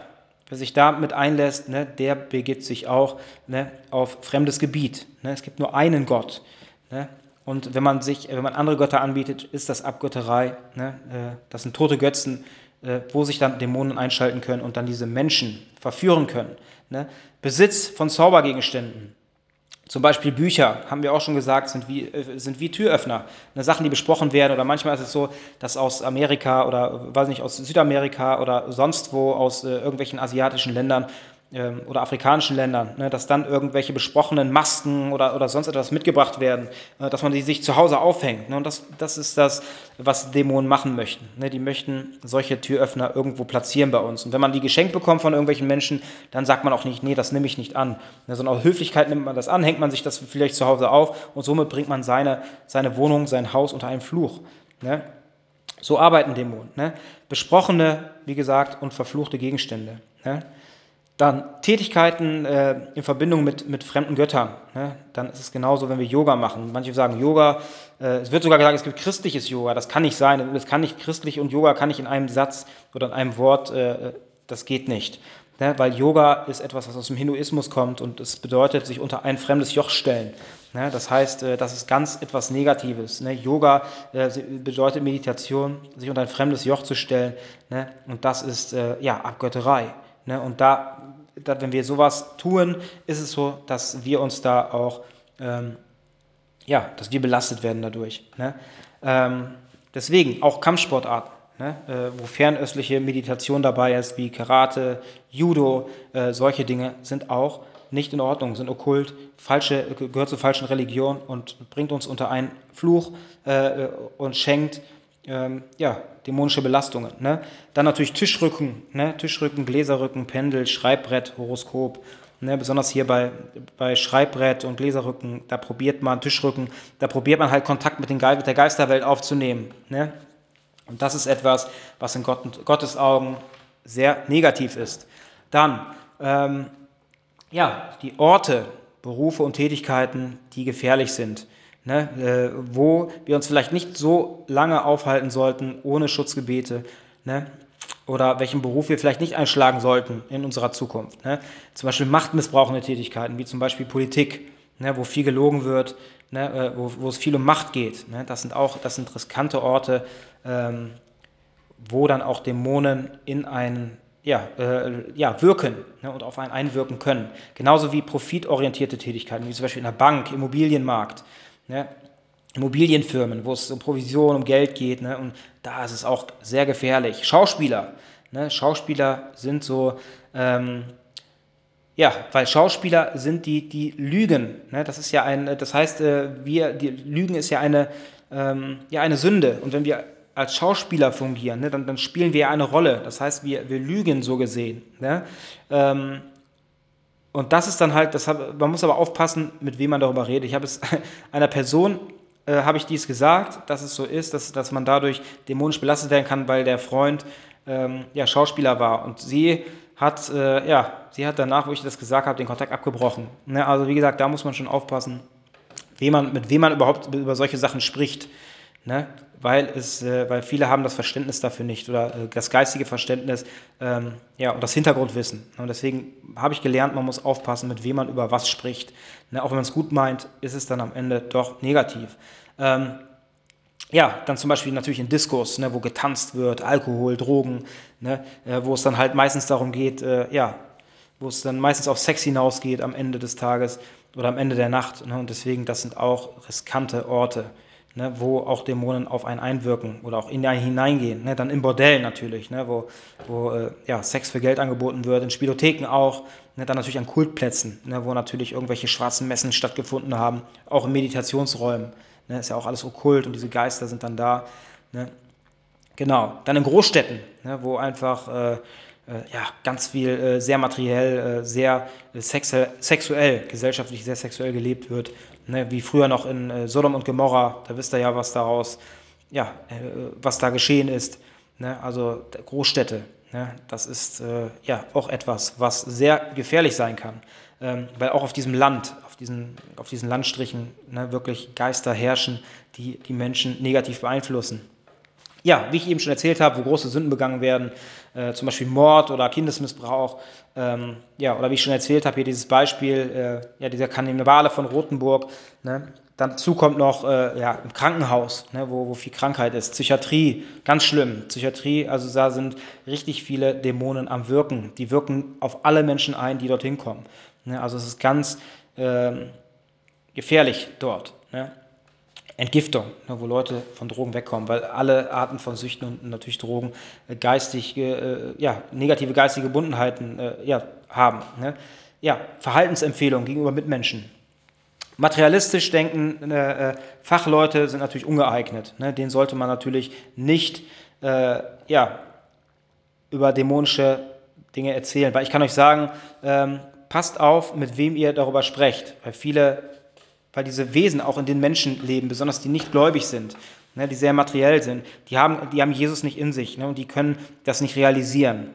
wer sich da mit einlässt, ne, der begibt sich auch ne, auf fremdes Gebiet. Ne? Es gibt nur einen Gott. Ne? Und wenn man sich, wenn man andere Götter anbietet, ist das Abgötterei. Ne? Äh, das sind tote Götzen, äh, wo sich dann Dämonen einschalten können und dann diese Menschen verführen können. Ne? Besitz von Zaubergegenständen. Zum Beispiel Bücher, haben wir auch schon gesagt, sind wie, äh, sind wie Türöffner. Ne, Sachen, die besprochen werden. Oder manchmal ist es so, dass aus Amerika oder, weiß nicht, aus Südamerika oder sonst wo, aus äh, irgendwelchen asiatischen Ländern oder afrikanischen Ländern, ne, dass dann irgendwelche besprochenen Masken oder, oder sonst etwas mitgebracht werden, äh, dass man die sich zu Hause aufhängt. Ne, und das, das ist das, was Dämonen machen möchten. Ne, die möchten solche Türöffner irgendwo platzieren bei uns. Und wenn man die geschenkt bekommt von irgendwelchen Menschen, dann sagt man auch nicht, nee, das nehme ich nicht an. Ne, sondern aus Höflichkeit nimmt man das an, hängt man sich das vielleicht zu Hause auf und somit bringt man seine, seine Wohnung, sein Haus unter einen Fluch. Ne? So arbeiten Dämonen. Ne? Besprochene, wie gesagt, und verfluchte Gegenstände. Ne? Dann Tätigkeiten äh, in Verbindung mit, mit fremden Göttern. Ne? Dann ist es genauso, wenn wir Yoga machen. Manche sagen Yoga, äh, es wird sogar gesagt, es gibt christliches Yoga. Das kann nicht sein. Es kann nicht christlich und Yoga kann nicht in einem Satz oder in einem Wort, äh, das geht nicht. Ne? Weil Yoga ist etwas, was aus dem Hinduismus kommt und es bedeutet, sich unter ein fremdes Joch stellen. Ne? Das heißt, äh, das ist ganz etwas Negatives. Ne? Yoga äh, bedeutet Meditation, sich unter ein fremdes Joch zu stellen. Ne? Und das ist äh, ja Abgötterei. Ne? Und da, da, wenn wir sowas tun, ist es so, dass wir uns da auch, ähm, ja, dass wir belastet werden dadurch. Ne? Ähm, deswegen auch Kampfsportarten. Ne, äh, wo fernöstliche Meditation dabei ist, wie Karate, Judo, äh, solche Dinge sind auch nicht in Ordnung, sind okkult, falsche, gehört zur falschen Religion und bringt uns unter einen Fluch äh, und schenkt ähm, ja, dämonische Belastungen. Ne? Dann natürlich Tischrücken, ne? Tischrücken, Gläserrücken, Pendel, Schreibbrett, Horoskop. Ne? Besonders hier bei, bei Schreibbrett und Gläserrücken, da probiert man, Tischrücken, da probiert man halt Kontakt mit, den mit der Geisterwelt aufzunehmen. Ne? Und das ist etwas, was in Gott, Gottes Augen sehr negativ ist. Dann, ähm, ja, die Orte, Berufe und Tätigkeiten, die gefährlich sind ne, äh, wo wir uns vielleicht nicht so lange aufhalten sollten ohne Schutzgebete, ne, oder welchen Beruf wir vielleicht nicht einschlagen sollten in unserer Zukunft. Ne. Zum Beispiel machtmissbrauchende Tätigkeiten, wie zum Beispiel Politik, ne, wo viel gelogen wird, ne, äh, wo, wo, es viel um Macht geht. Ne. Das sind auch das sind riskante Orte, ähm, wo dann auch Dämonen in einen ja, äh, ja, wirken ne, und auf einen einwirken können. Genauso wie profitorientierte Tätigkeiten, wie zum Beispiel in der Bank, Immobilienmarkt, Ne? Immobilienfirmen, wo es um Provision, um Geld geht. Ne? Und da ist es auch sehr gefährlich. Schauspieler. Ne? Schauspieler sind so, ähm, ja, weil Schauspieler sind die, die lügen. Ne? Das ist ja ein, das heißt, äh, wir, die Lügen ist ja eine, ähm, ja eine Sünde. Und wenn wir als Schauspieler fungieren, ne, dann, dann spielen wir eine Rolle. Das heißt, wir, wir lügen so gesehen. Ne? Ähm, und das ist dann halt, das hab, man muss aber aufpassen, mit wem man darüber redet. Ich habe es einer Person, äh, habe ich dies gesagt, dass es so ist, dass, dass man dadurch dämonisch belastet werden kann, weil der Freund ähm, ja, Schauspieler war. Und sie hat, äh, ja, sie hat danach, wo ich das gesagt habe, den Kontakt abgebrochen. Ne? Also wie gesagt, da muss man schon aufpassen, wem man, mit wem man überhaupt über solche Sachen spricht. Ne? Weil, es, äh, weil viele haben das Verständnis dafür nicht oder äh, das geistige Verständnis ähm, ja, und das Hintergrundwissen. Und deswegen habe ich gelernt, man muss aufpassen, mit wem man über was spricht. Ne, auch wenn man es gut meint, ist es dann am Ende doch negativ. Ähm, ja, dann zum Beispiel natürlich in Diskos, ne, wo getanzt wird, Alkohol, Drogen, ne, äh, wo es dann halt meistens darum geht, äh, ja, wo es dann meistens auf Sex hinausgeht am Ende des Tages oder am Ende der Nacht. Ne, und deswegen, das sind auch riskante Orte, ne, wo auch Dämonen auf einen einwirken oder auch in einen hineingehen. Ne, dann im Bordell natürlich, ne, wo, wo äh, ja, Sex für Geld angeboten wird, in Spielotheken auch, ne, dann natürlich an Kultplätzen, ne, wo natürlich irgendwelche schwarzen Messen stattgefunden haben, auch in Meditationsräumen. Ne, ist ja auch alles okkult und diese Geister sind dann da. Ne. Genau, dann in Großstädten, ne, wo einfach äh, ja, ganz viel äh, sehr materiell, äh, sehr äh, sexuell, gesellschaftlich sehr sexuell gelebt wird. Ne, wie früher noch in äh, Sodom und Gomorra, da wisst ihr ja, was daraus, ja, was da geschehen ist. Ne, also Großstädte, ne, das ist ja auch etwas, was sehr gefährlich sein kann. Ähm, weil auch auf diesem Land, auf diesen, auf diesen Landstrichen ne, wirklich Geister herrschen, die die Menschen negativ beeinflussen. Ja, wie ich eben schon erzählt habe, wo große Sünden begangen werden, äh, zum Beispiel Mord oder Kindesmissbrauch, ähm, ja, oder wie ich schon erzählt habe, hier dieses Beispiel, äh, ja, dieser Kannibale von Rothenburg, ne? Dazu kommt noch äh, ja, im Krankenhaus, ne, wo, wo viel Krankheit ist. Psychiatrie, ganz schlimm. Psychiatrie, also da sind richtig viele Dämonen am Wirken. Die wirken auf alle Menschen ein, die dorthin kommen. Ne, also es ist ganz äh, gefährlich dort. Ne? Entgiftung, ne, wo Leute von Drogen wegkommen, weil alle Arten von Süchten und natürlich Drogen äh, geistig, äh, ja, negative geistige Gebundenheiten äh, ja, haben. Ne? Ja, Verhaltensempfehlungen gegenüber Mitmenschen. Materialistisch denken äh, äh, Fachleute sind natürlich ungeeignet. Ne? Denen sollte man natürlich nicht äh, ja, über dämonische Dinge erzählen, weil ich kann euch sagen, ähm, passt auf, mit wem ihr darüber sprecht, weil viele weil diese Wesen auch in den Menschen leben, besonders die nicht gläubig sind, ne, die sehr materiell sind, die haben, die haben Jesus nicht in sich ne, und die können das nicht realisieren,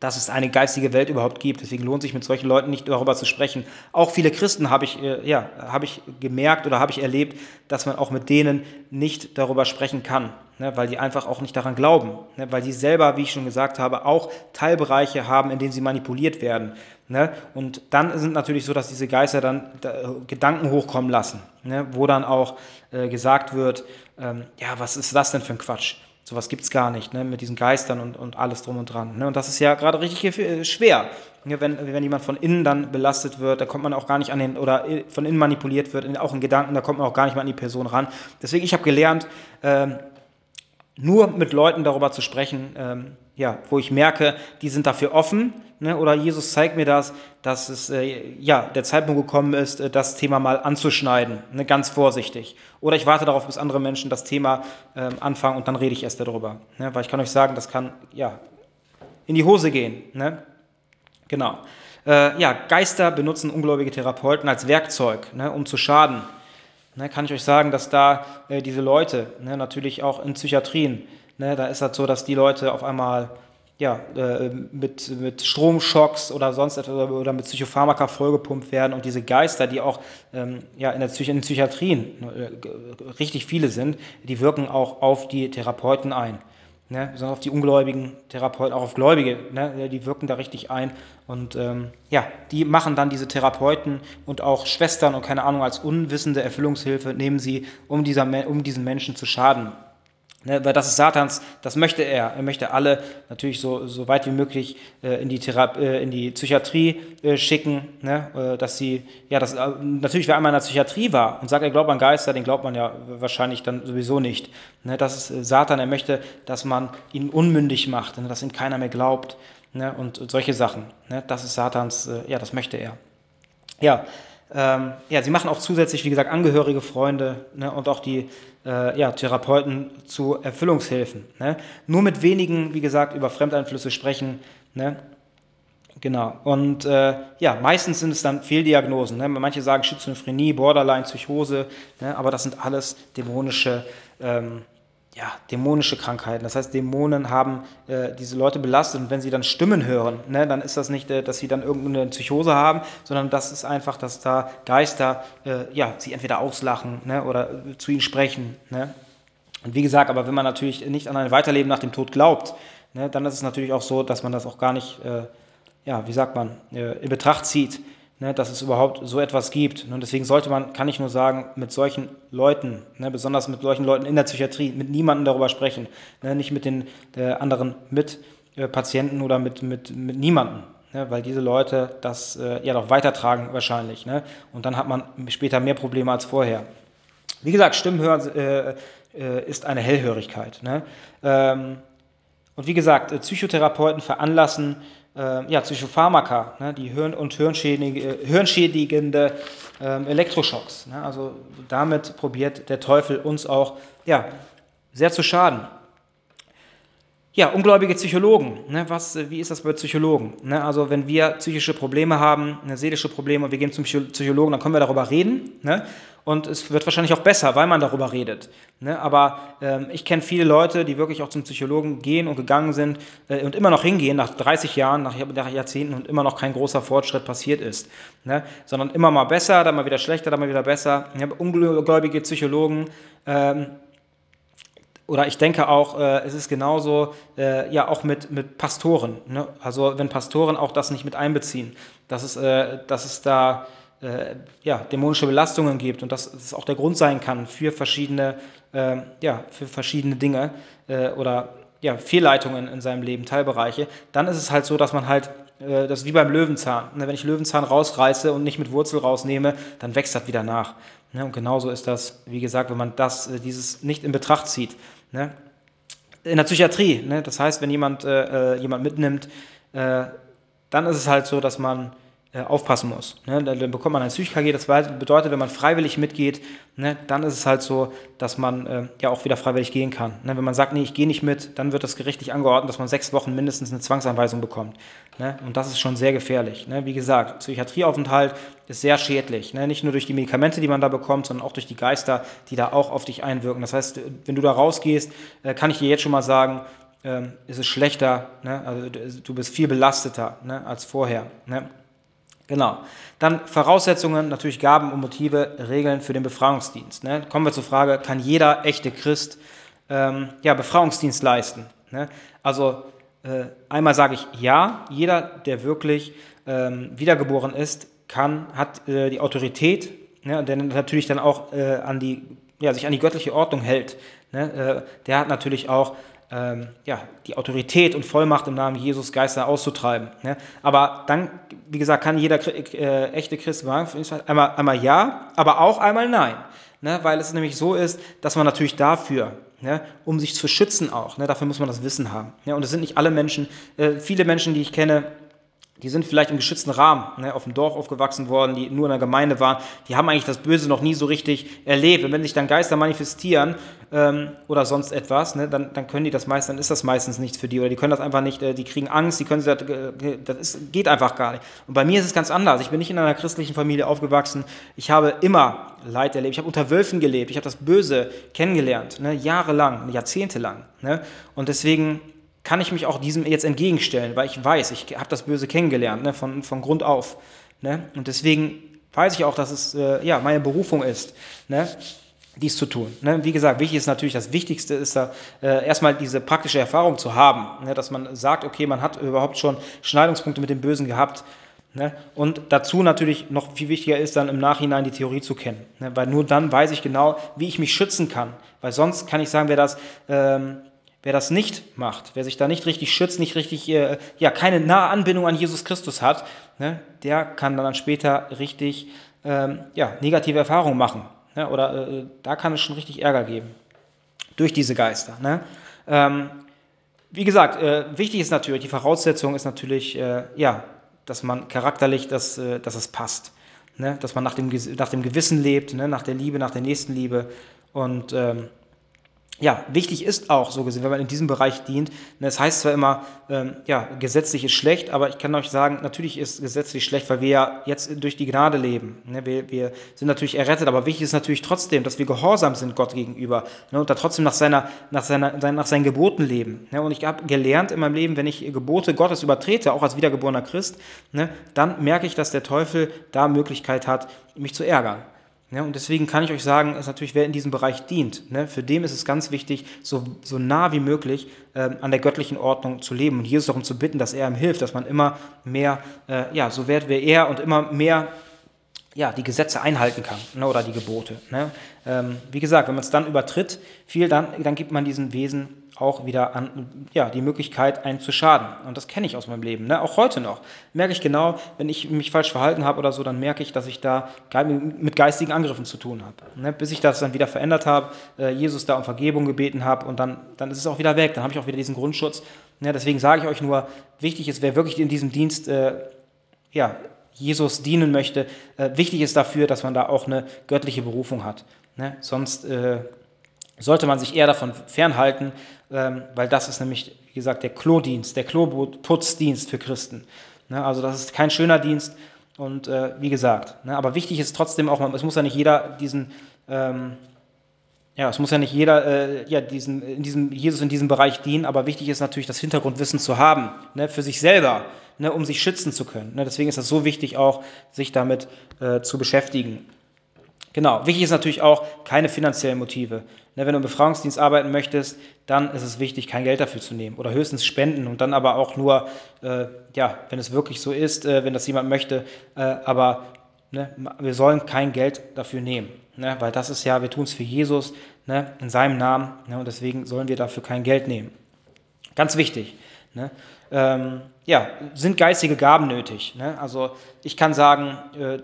dass es eine geistige Welt überhaupt gibt. Deswegen lohnt sich mit solchen Leuten nicht darüber zu sprechen. Auch viele Christen habe ich, äh, ja, habe ich gemerkt oder habe ich erlebt, dass man auch mit denen nicht darüber sprechen kann, ne, weil die einfach auch nicht daran glauben, ne, weil sie selber, wie ich schon gesagt habe, auch Teilbereiche haben, in denen sie manipuliert werden. Ne? Und dann sind natürlich so, dass diese Geister dann da, Gedanken hochkommen lassen, ne? wo dann auch äh, gesagt wird, ähm, ja, was ist das denn für ein Quatsch? Sowas gibt es gar nicht, ne? mit diesen Geistern und, und alles drum und dran. Ne? Und das ist ja gerade richtig äh, schwer. Ne? Wenn, wenn jemand von innen dann belastet wird, da kommt man auch gar nicht an den, oder äh, von innen manipuliert wird, auch in Gedanken, da kommt man auch gar nicht mehr an die Person ran. Deswegen, ich habe gelernt, ähm, nur mit Leuten darüber zu sprechen, ähm, ja, wo ich merke, die sind dafür offen, ne, oder Jesus zeigt mir das, dass es äh, ja der Zeitpunkt gekommen ist, äh, das Thema mal anzuschneiden, ne, ganz vorsichtig. Oder ich warte darauf, bis andere Menschen das Thema äh, anfangen und dann rede ich erst darüber, ne, weil ich kann euch sagen, das kann ja in die Hose gehen, ne? Genau. Äh, ja, Geister benutzen ungläubige Therapeuten als Werkzeug, ne, um zu schaden ne, kann ich euch sagen, dass da äh, diese Leute, ne, natürlich auch in Psychiatrien, ne, da ist das so, dass die Leute auf einmal ja, äh, mit, mit Stromschocks oder sonst etwas oder mit Psychopharmaka vollgepumpt werden und diese Geister, die auch ähm, ja, in, der Psych in Psychiatrien äh, richtig viele sind, die wirken auch auf die Therapeuten ein ne, sondern auf die ungläubigen Therapeuten, auch auf Gläubige, ne, die wirken da richtig ein. Und ähm, ja, die machen dann diese Therapeuten und auch Schwestern und keine Ahnung als unwissende Erfüllungshilfe, nehmen sie, um, dieser, um diesen Menschen zu schaden. Ne, weil das ist Satans, das möchte er. Er möchte alle natürlich so, so weit wie möglich äh, in, die Thera äh, in die Psychiatrie äh, schicken, ne, äh, dass sie, ja, das, äh, natürlich, wer einmal in der Psychiatrie war und sagt, er glaubt an Geister, den glaubt man ja wahrscheinlich dann sowieso nicht. Ne, das ist äh, Satan, er möchte, dass man ihn unmündig macht, ne, dass ihm keiner mehr glaubt ne, und, und solche Sachen. Ne, das ist Satans, ja, das möchte er. Ja, ähm, ja, sie machen auch zusätzlich, wie gesagt, Angehörige, Freunde ne, und auch die äh, ja, Therapeuten zu Erfüllungshilfen. Ne? Nur mit wenigen, wie gesagt, über Fremdeinflüsse sprechen. Ne? Genau. Und äh, ja, meistens sind es dann Fehldiagnosen. Ne? Manche sagen Schizophrenie, Borderline, Psychose, ne? aber das sind alles dämonische ähm, ja, dämonische Krankheiten. Das heißt, Dämonen haben äh, diese Leute belastet und wenn sie dann Stimmen hören, ne, dann ist das nicht, äh, dass sie dann irgendeine Psychose haben, sondern das ist einfach, dass da Geister äh, ja, sie entweder auslachen ne, oder zu ihnen sprechen. Ne? Und wie gesagt, aber wenn man natürlich nicht an ein Weiterleben nach dem Tod glaubt, ne, dann ist es natürlich auch so, dass man das auch gar nicht, äh, ja, wie sagt man, äh, in Betracht zieht, ne, dass es überhaupt so etwas gibt. Und deswegen sollte man, kann ich nur sagen, mit solchen Leuten, ne, besonders mit solchen Leuten in der Psychiatrie, mit niemandem darüber sprechen, ne, nicht mit den äh, anderen Mitpatienten oder mit, mit, mit niemandem. Ne, weil diese Leute das äh, ja noch weitertragen wahrscheinlich. Ne? Und dann hat man später mehr Probleme als vorher. Wie gesagt, Stimmenhören äh, äh, ist eine Hellhörigkeit. Ne? Ähm, und wie gesagt, äh, Psychotherapeuten veranlassen äh, ja, Psychopharmaka, ne, die Hirn- und hirnschädige, hirnschädigende ähm, Elektroschocks. Ne? Also damit probiert der Teufel uns auch ja, sehr zu schaden. Ja, ungläubige Psychologen. Ne, was, wie ist das bei Psychologen? Ne, also wenn wir psychische Probleme haben, ne, seelische Probleme und wir gehen zum Psychologen, dann können wir darüber reden. Ne, und es wird wahrscheinlich auch besser, weil man darüber redet. Ne, aber ähm, ich kenne viele Leute, die wirklich auch zum Psychologen gehen und gegangen sind äh, und immer noch hingehen, nach 30 Jahren, nach, nach Jahrzehnten und immer noch kein großer Fortschritt passiert ist. Ne, sondern immer mal besser, dann mal wieder schlechter, dann mal wieder besser. Ich habe ungläubige Psychologen. Ähm, oder ich denke auch, äh, es ist genauso äh, ja auch mit, mit Pastoren. Ne? Also wenn Pastoren auch das nicht mit einbeziehen, dass es, äh, dass es da äh, ja, dämonische Belastungen gibt und dass es auch der Grund sein kann für verschiedene, ähm, ja, für verschiedene Dinge äh, oder ja, Fehlleitungen in seinem Leben, Teilbereiche, dann ist es halt so, dass man halt äh, das ist wie beim Löwenzahn. Ne? Wenn ich Löwenzahn rausreiße und nicht mit Wurzel rausnehme, dann wächst das wieder nach. Ne? Und genauso ist das, wie gesagt, wenn man das, dieses nicht in Betracht zieht. Ne? In der Psychiatrie, ne? das heißt, wenn jemand äh, äh jemand mitnimmt, äh, dann ist es halt so, dass man aufpassen muss. Ne? Dann bekommt man ein Psych-KG, das bedeutet, wenn man freiwillig mitgeht, ne, dann ist es halt so, dass man äh, ja auch wieder freiwillig gehen kann. Ne? Wenn man sagt, nee, ich gehe nicht mit, dann wird das gerichtlich angeordnet, dass man sechs Wochen mindestens eine Zwangsanweisung bekommt. Ne? Und das ist schon sehr gefährlich. Ne? Wie gesagt, Psychiatrieaufenthalt ist sehr schädlich. Ne? Nicht nur durch die Medikamente, die man da bekommt, sondern auch durch die Geister, die da auch auf dich einwirken. Das heißt, wenn du da rausgehst, äh, kann ich dir jetzt schon mal sagen, ähm, ist es schlechter, ne? also du bist viel belasteter ne? als vorher. Ne? Genau. Dann Voraussetzungen, natürlich Gaben und Motive, Regeln für den Befragungsdienst. Ne? Kommen wir zur Frage, kann jeder echte Christ ähm, ja, Befragungsdienst leisten? Ne? Also äh, einmal sage ich ja, jeder, der wirklich ähm, wiedergeboren ist, kann, hat äh, die Autorität, ne, der natürlich dann auch äh, an die, ja, sich an die göttliche Ordnung hält. Ne? Äh, der hat natürlich auch ähm, ja, die Autorität und Vollmacht im Namen Jesus Geister auszutreiben. Ne? Aber dann, wie gesagt, kann jeder äh, echte Christ sagen, einmal, einmal ja, aber auch einmal nein. Ne? Weil es nämlich so ist, dass man natürlich dafür, ne, um sich zu schützen auch, ne, dafür muss man das Wissen haben. Ne? Und es sind nicht alle Menschen, äh, viele Menschen, die ich kenne, die sind vielleicht im geschützten Rahmen, ne, auf dem Dorf aufgewachsen worden, die nur in der Gemeinde waren, die haben eigentlich das Böse noch nie so richtig erlebt. Und wenn sich dann Geister manifestieren ähm, oder sonst etwas, ne, dann, dann können die das meistens, dann ist das meistens nichts für die oder die können das einfach nicht, äh, die kriegen Angst, die können das, äh, das ist, geht einfach gar nicht. Und bei mir ist es ganz anders. Ich bin nicht in einer christlichen Familie aufgewachsen. Ich habe immer Leid erlebt. Ich habe unter Wölfen gelebt. Ich habe das Böse kennengelernt, ne, jahrelang, jahrzehntelang. Ne? Und deswegen kann ich mich auch diesem jetzt entgegenstellen, weil ich weiß, ich habe das Böse kennengelernt, ne, von, von Grund auf. Ne? Und deswegen weiß ich auch, dass es äh, ja, meine Berufung ist, ne, dies zu tun. Ne? Wie gesagt, wichtig ist natürlich, das Wichtigste ist da äh, erstmal diese praktische Erfahrung zu haben, ne? dass man sagt, okay, man hat überhaupt schon Schneidungspunkte mit dem Bösen gehabt. Ne? Und dazu natürlich noch viel wichtiger ist dann im Nachhinein die Theorie zu kennen, ne? weil nur dann weiß ich genau, wie ich mich schützen kann. Weil sonst kann ich sagen, wer das... Ähm, Wer das nicht macht, wer sich da nicht richtig schützt, nicht richtig, äh, ja, keine nahe Anbindung an Jesus Christus hat, ne, der kann dann später richtig, ähm, ja, negative Erfahrungen machen. Ne, oder äh, da kann es schon richtig Ärger geben. Durch diese Geister. Ne? Ähm, wie gesagt, äh, wichtig ist natürlich, die Voraussetzung ist natürlich, äh, ja, dass man charakterlich, dass, äh, dass es passt. Ne? Dass man nach dem, nach dem Gewissen lebt, ne? nach der Liebe, nach der Nächstenliebe. Und ähm, ja, wichtig ist auch so gesehen, wenn man in diesem Bereich dient. Es heißt zwar immer, ähm, ja, gesetzlich ist schlecht, aber ich kann euch sagen, natürlich ist gesetzlich schlecht, weil wir ja jetzt durch die Gnade leben. Ne? Wir, wir sind natürlich errettet, aber wichtig ist natürlich trotzdem, dass wir gehorsam sind Gott gegenüber ne? und da trotzdem nach, seiner, nach, seiner, nach seinen Geboten leben. Ne? Und ich habe gelernt in meinem Leben, wenn ich Gebote Gottes übertrete, auch als wiedergeborener Christ, ne, dann merke ich, dass der Teufel da Möglichkeit hat, mich zu ärgern. Ja, und deswegen kann ich euch sagen, ist natürlich, wer in diesem Bereich dient, ne, für dem ist es ganz wichtig, so, so nah wie möglich ähm, an der göttlichen Ordnung zu leben und Jesus darum zu bitten, dass er ihm hilft, dass man immer mehr, äh, ja, so wird wie er und immer mehr ja, die Gesetze einhalten kann ne, oder die Gebote. Ne. Ähm, wie gesagt, wenn man es dann übertritt, viel, dann, dann gibt man diesen Wesen auch wieder an, ja, die Möglichkeit, einen zu schaden. Und das kenne ich aus meinem Leben. Ne? Auch heute noch merke ich genau, wenn ich mich falsch verhalten habe oder so, dann merke ich, dass ich da mit geistigen Angriffen zu tun habe. Ne? Bis ich das dann wieder verändert habe, äh, Jesus da um Vergebung gebeten habe und dann, dann ist es auch wieder weg. Dann habe ich auch wieder diesen Grundschutz. Ne? Deswegen sage ich euch nur, wichtig ist, wer wirklich in diesem Dienst äh, ja, Jesus dienen möchte, äh, wichtig ist dafür, dass man da auch eine göttliche Berufung hat. Ne? Sonst äh, sollte man sich eher davon fernhalten, ähm, weil das ist nämlich, wie gesagt, der Klodienst, der Kloputzdienst für Christen. Ne, also das ist kein schöner Dienst und äh, wie gesagt, ne, aber wichtig ist trotzdem auch, es muss ja nicht jeder diesen, ähm, ja, es muss ja nicht jeder äh, ja, diesen, in diesem, Jesus in diesem Bereich dienen, aber wichtig ist natürlich, das Hintergrundwissen zu haben, ne, für sich selber, ne, um sich schützen zu können. Ne, deswegen ist es so wichtig auch, sich damit äh, zu beschäftigen. Genau, wichtig ist natürlich auch keine finanziellen Motive. Ne, wenn du im Befragungsdienst arbeiten möchtest, dann ist es wichtig, kein Geld dafür zu nehmen oder höchstens spenden und dann aber auch nur, äh, ja, wenn es wirklich so ist, äh, wenn das jemand möchte, äh, aber ne, wir sollen kein Geld dafür nehmen, ne, weil das ist ja, wir tun es für Jesus ne, in seinem Namen ne, und deswegen sollen wir dafür kein Geld nehmen. Ganz wichtig. Ne? Ähm, ja, sind geistige Gaben nötig? Ne? Also ich kann sagen, äh,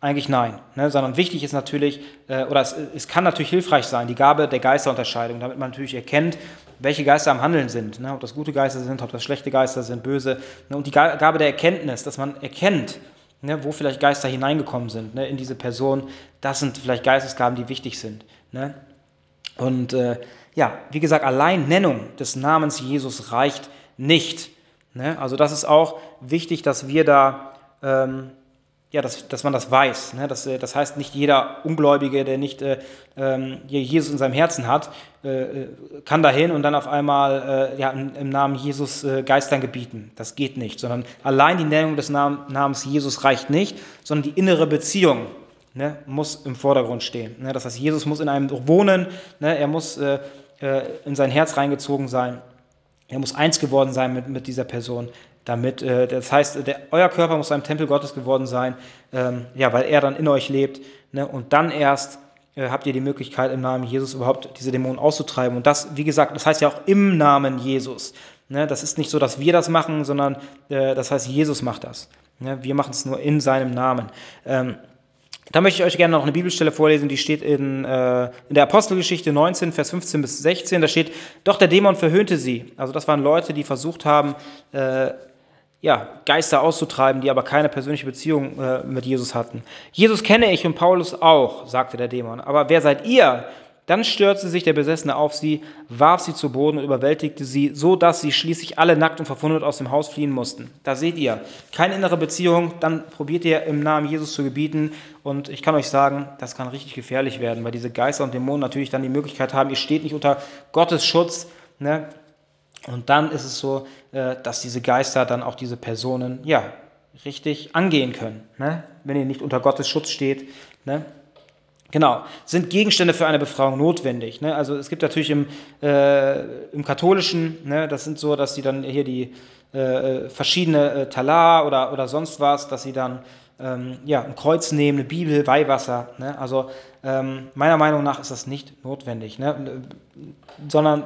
eigentlich nein, ne? sondern wichtig ist natürlich, äh, oder es, es, kann natürlich hilfreich sein, die Gabe der Geisterunterscheidung, damit man natürlich erkennt, welche Geister am Handeln sind, ne? ob das gute Geister sind, ob das schlechte Geister sind, böse. Ne? Und die Gabe der Erkenntnis, dass man erkennt, ne, wo vielleicht Geister hineingekommen sind ne, in diese Person, das sind vielleicht Geistesgaben, die wichtig sind. Ne? Und äh, ja, wie gesagt, allein Nennung des Namens Jesus reicht nicht. Ne? Also das ist auch wichtig, dass wir da... Ähm, ja, dass, dass man das weiß. Ne? Das, äh, das heißt, nicht jeder Ungläubige, der nicht äh, ähm, Jesus in seinem Herzen hat, äh, äh, kann dahin und dann auf einmal äh, ja, im, Namen Jesus äh, Geistern gebieten. Das geht nicht, sondern allein die Nennung des Nam Namens Jesus reicht nicht, sondern die innere Beziehung ne, muss im Vordergrund stehen. Ne? Das heißt, Jesus muss in einem wohnen, ne? er muss in sein Herz reingezogen sein, er muss eins geworden sein mit, mit dieser Person damit, äh, das heißt, der, euer Körper muss ein Tempel Gottes geworden sein, ähm, ja, weil er dann in euch lebt. Ne? Und dann erst äh, habt ihr die Möglichkeit, im Namen Jesus überhaupt diese Dämonen auszutreiben. Und das, wie gesagt, das heißt ja auch im Namen Jesus. Ne? Das ist nicht so, dass wir das machen, sondern äh, das heißt, Jesus macht das. Ne? Wir machen es nur in seinem Namen. Ähm, da möchte ich euch gerne noch eine Bibelstelle vorlesen, die steht in, äh, in der Apostelgeschichte 19, Vers 15 bis 16. Da steht, doch der Dämon verhöhnte sie. Also das waren Leute, die versucht haben, äh, ja, Geister auszutreiben, die aber keine persönliche Beziehung äh, mit Jesus hatten. Jesus kenne ich und Paulus auch, sagte der Dämon. Aber wer seid ihr? Dann stürzte sich der Besessene auf sie, warf sie zu Boden und überwältigte sie, so dass sie schließlich alle nackt und verwundet aus dem Haus fliehen mussten. Da seht ihr, keine innere Beziehung, dann probiert ihr im Namen Jesus zu gebieten und ich kann euch sagen, das kann richtig gefährlich werden, weil diese Geister und Dämonen natürlich dann die Möglichkeit haben, ihr steht nicht unter Gottes Schutz, ne? Und dann ist es so, äh, dass diese Geister dann auch diese Personen, ja, richtig angehen können, ne? wenn ihr nicht unter Gottes Schutz steht. Ne? Genau, sind Gegenstände für eine Befreiung notwendig. Ne? Also es gibt natürlich im, äh, im Katholischen, ne, das sind so, dass sie dann hier die äh, verschiedene äh, Talar oder, oder sonst was, dass sie dann ähm, ja, ein Kreuz nehmen, eine Bibel, Weihwasser. Ne? Also ähm, meiner Meinung nach ist das nicht notwendig, ne? sondern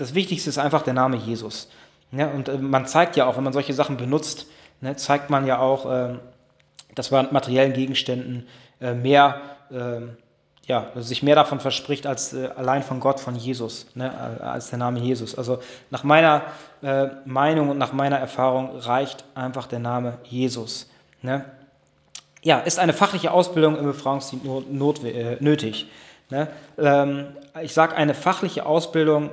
das Wichtigste ist einfach der Name Jesus. Ja, und äh, man zeigt ja auch, wenn man solche Sachen benutzt, ne, zeigt man ja auch, äh, dass man materiellen Gegenständen äh, mehr, ähm, ja, sich mehr davon verspricht als äh, allein von Gott, von Jesus, ne, als der Name Jesus. Also nach meiner äh, Meinung und nach meiner Erfahrung reicht einfach der Name Jesus. Ne? Ja, ist eine fachliche Ausbildung im Befragungsdienst äh, nötig. Ne? Ähm, ich sage eine fachliche Ausbildung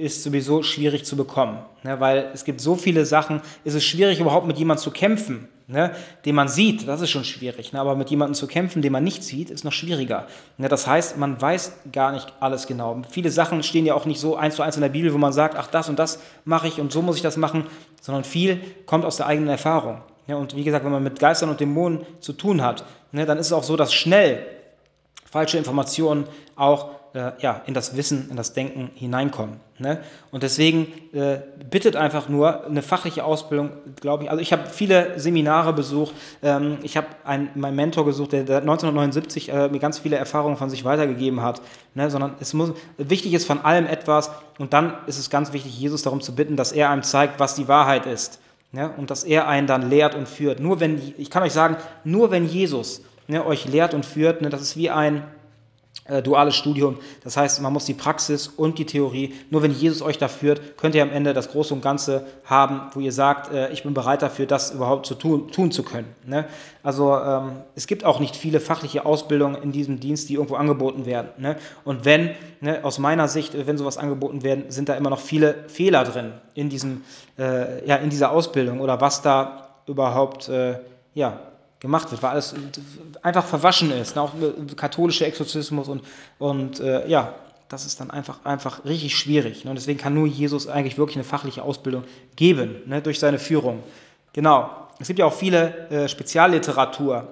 ist sowieso schwierig zu bekommen, ne, weil es gibt so viele Sachen, ist es schwierig überhaupt mit jemandem zu kämpfen, ne, den man sieht, das ist schon schwierig, ne, aber mit jemandem zu kämpfen, den man nicht sieht, ist noch schwieriger. Ne, das heißt, man weiß gar nicht alles genau. Viele Sachen stehen ja auch nicht so eins zu eins in der Bibel, wo man sagt, ach das und das mache ich und so muss ich das machen, sondern viel kommt aus der eigenen Erfahrung. Ja, und wie gesagt, wenn man mit Geistern und Dämonen zu tun hat, ne, dann ist es auch so, dass schnell falsche Informationen auch äh, ja, in das Wissen, in das Denken hineinkommen. Ne? Und deswegen äh, bittet einfach nur eine fachliche Ausbildung, glaube ich. Also ich habe viele Seminare besucht, ähm, ich habe meinen Mentor gesucht, der, der 1979 äh, mir ganz viele Erfahrungen von sich weitergegeben hat. Ne? Sondern es muss, wichtig ist von allem etwas und dann ist es ganz wichtig, Jesus darum zu bitten, dass er einem zeigt, was die Wahrheit ist. Ne? Und dass er einen dann lehrt und führt. Nur wenn, ich kann euch sagen, nur wenn Jesus ne, euch lehrt und führt, ne, das ist wie ein äh, duales Studium. Das heißt, man muss die Praxis und die Theorie, nur wenn Jesus euch da führt, könnt ihr am Ende das Große und Ganze haben, wo ihr sagt, äh, ich bin bereit dafür, das überhaupt zu tun, tun zu können. Ne? Also ähm, es gibt auch nicht viele fachliche Ausbildungen in diesem Dienst, die irgendwo angeboten werden. Ne? Und wenn, ne, aus meiner Sicht, wenn sowas angeboten werden, sind da immer noch viele Fehler drin in, diesem, äh, ja, in dieser Ausbildung oder was da überhaupt äh, ja, gemacht wird, weil alles einfach verwaschen ist. Ne? Auch katholischer Exorzismus und, und äh, ja, das ist dann einfach, einfach richtig schwierig. Ne? Und deswegen kann nur Jesus eigentlich wirklich eine fachliche Ausbildung geben, ne? durch seine Führung. Genau. Es gibt ja auch viele äh, Spezialliteratur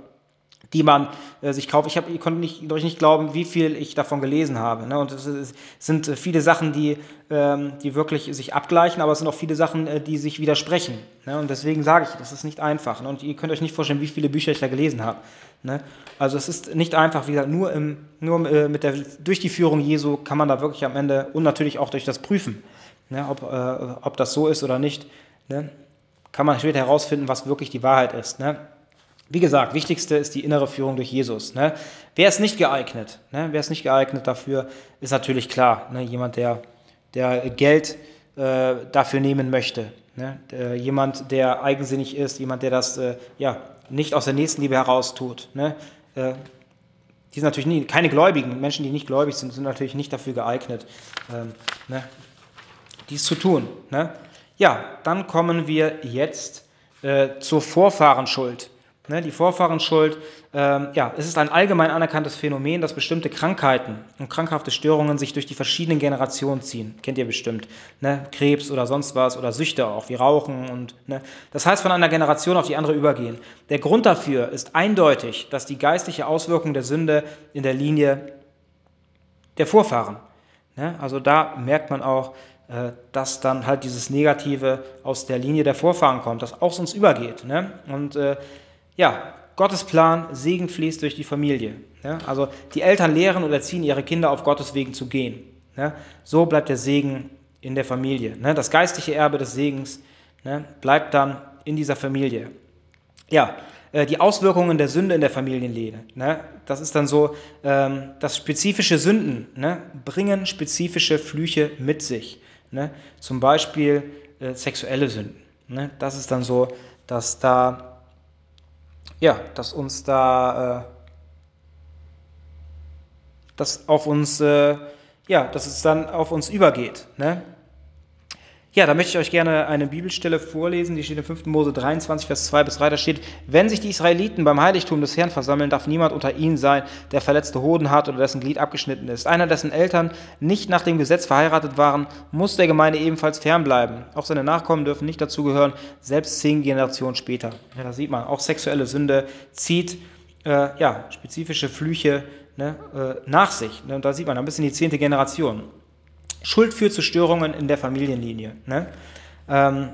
die man äh, sich kauft. Ich, hab, ich konnte nicht, euch nicht glauben, wie viel ich davon gelesen habe. Ne? Und es, es, sind äh, viele Sachen, die, ähm, die wirklich sich abgleichen, aber es sind auch viele Sachen, äh, die sich widersprechen. Ne? Und deswegen sage ich, das ist nicht einfach. Ne? Und ihr könnt euch nicht vorstellen, wie viele Bücher ich da gelesen habe. Ne? Also es ist nicht einfach, wie gesagt, nur, im, nur äh, mit der, durch die Führung Jesu kann man da wirklich am Ende und natürlich auch durch das Prüfen, ne? ob, äh, ob das so ist oder nicht, ne? kann man später herausfinden, was wirklich die Wahrheit ist. Ne? Wie gesagt, wichtigste ist die innere Führung durch Jesus. Ne? Wer ist nicht geeignet? Ne? Wer ist nicht geeignet dafür, ist natürlich klar. Ne? Jemand, der, der Geld äh, dafür nehmen möchte. Ne? Der, jemand, der eigensinnig ist, jemand, der das äh, ja, nicht aus der Nächstenliebe heraus tut. Ne? Äh, die sind natürlich nie, keine Gläubigen, Menschen, die nicht gläubig sind, sind natürlich nicht dafür geeignet, ähm, ne? dies zu tun. Ne? Ja, dann kommen wir jetzt äh, zur Vorfahrenschuld. Ne, die Vorfahrenschuld, ähm, ja, es ist ein allgemein anerkanntes Phänomen, dass bestimmte Krankheiten und krankhafte Störungen sich durch die verschiedenen Generationen ziehen. Kennt ihr bestimmt. Ne? Krebs oder sonst was oder Süchte auch, wie Rauchen. Und, ne? Das heißt, von einer Generation auf die andere übergehen. Der Grund dafür ist eindeutig, dass die geistliche Auswirkung der Sünde in der Linie der Vorfahren. Ne? Also da merkt man auch, äh, dass dann halt dieses Negative aus der Linie der Vorfahren kommt, das auch sonst übergeht. Ne? Und äh, ja, Gottes Plan, Segen fließt durch die Familie. Ja, also die Eltern lehren und erziehen ihre Kinder auf Gottes Wegen zu gehen. Ja, so bleibt der Segen in der Familie. Ne, das geistliche Erbe des Segens ne, bleibt dann in dieser Familie. Ja, äh, die Auswirkungen der Sünde in der Familienlehre. Ne, das ist dann so, ähm, dass spezifische Sünden ne, bringen spezifische Flüche mit sich. Ne, zum Beispiel äh, sexuelle Sünden. Ne, das ist dann so, dass da ja, dass uns da, äh, dass auf uns, äh, ja, dass es dann auf uns übergeht. Ne? Ja, da möchte ich euch gerne eine Bibelstelle vorlesen, die steht in 5. Mose 23, Vers 2 bis 3. Da steht, wenn sich die Israeliten beim Heiligtum des Herrn versammeln, darf niemand unter ihnen sein, der verletzte Hoden hat oder dessen Glied abgeschnitten ist. Einer, dessen Eltern nicht nach dem Gesetz verheiratet waren, muss der Gemeinde ebenfalls fernbleiben. Auch seine Nachkommen dürfen nicht dazugehören, selbst zehn Generationen später. Ja, da sieht man, auch sexuelle Sünde zieht äh, ja, spezifische Flüche ne, äh, nach sich. Ne, und da sieht man ein bisschen die zehnte Generation. Schuld führt zu Störungen in der Familienlinie. Ne? Ähm,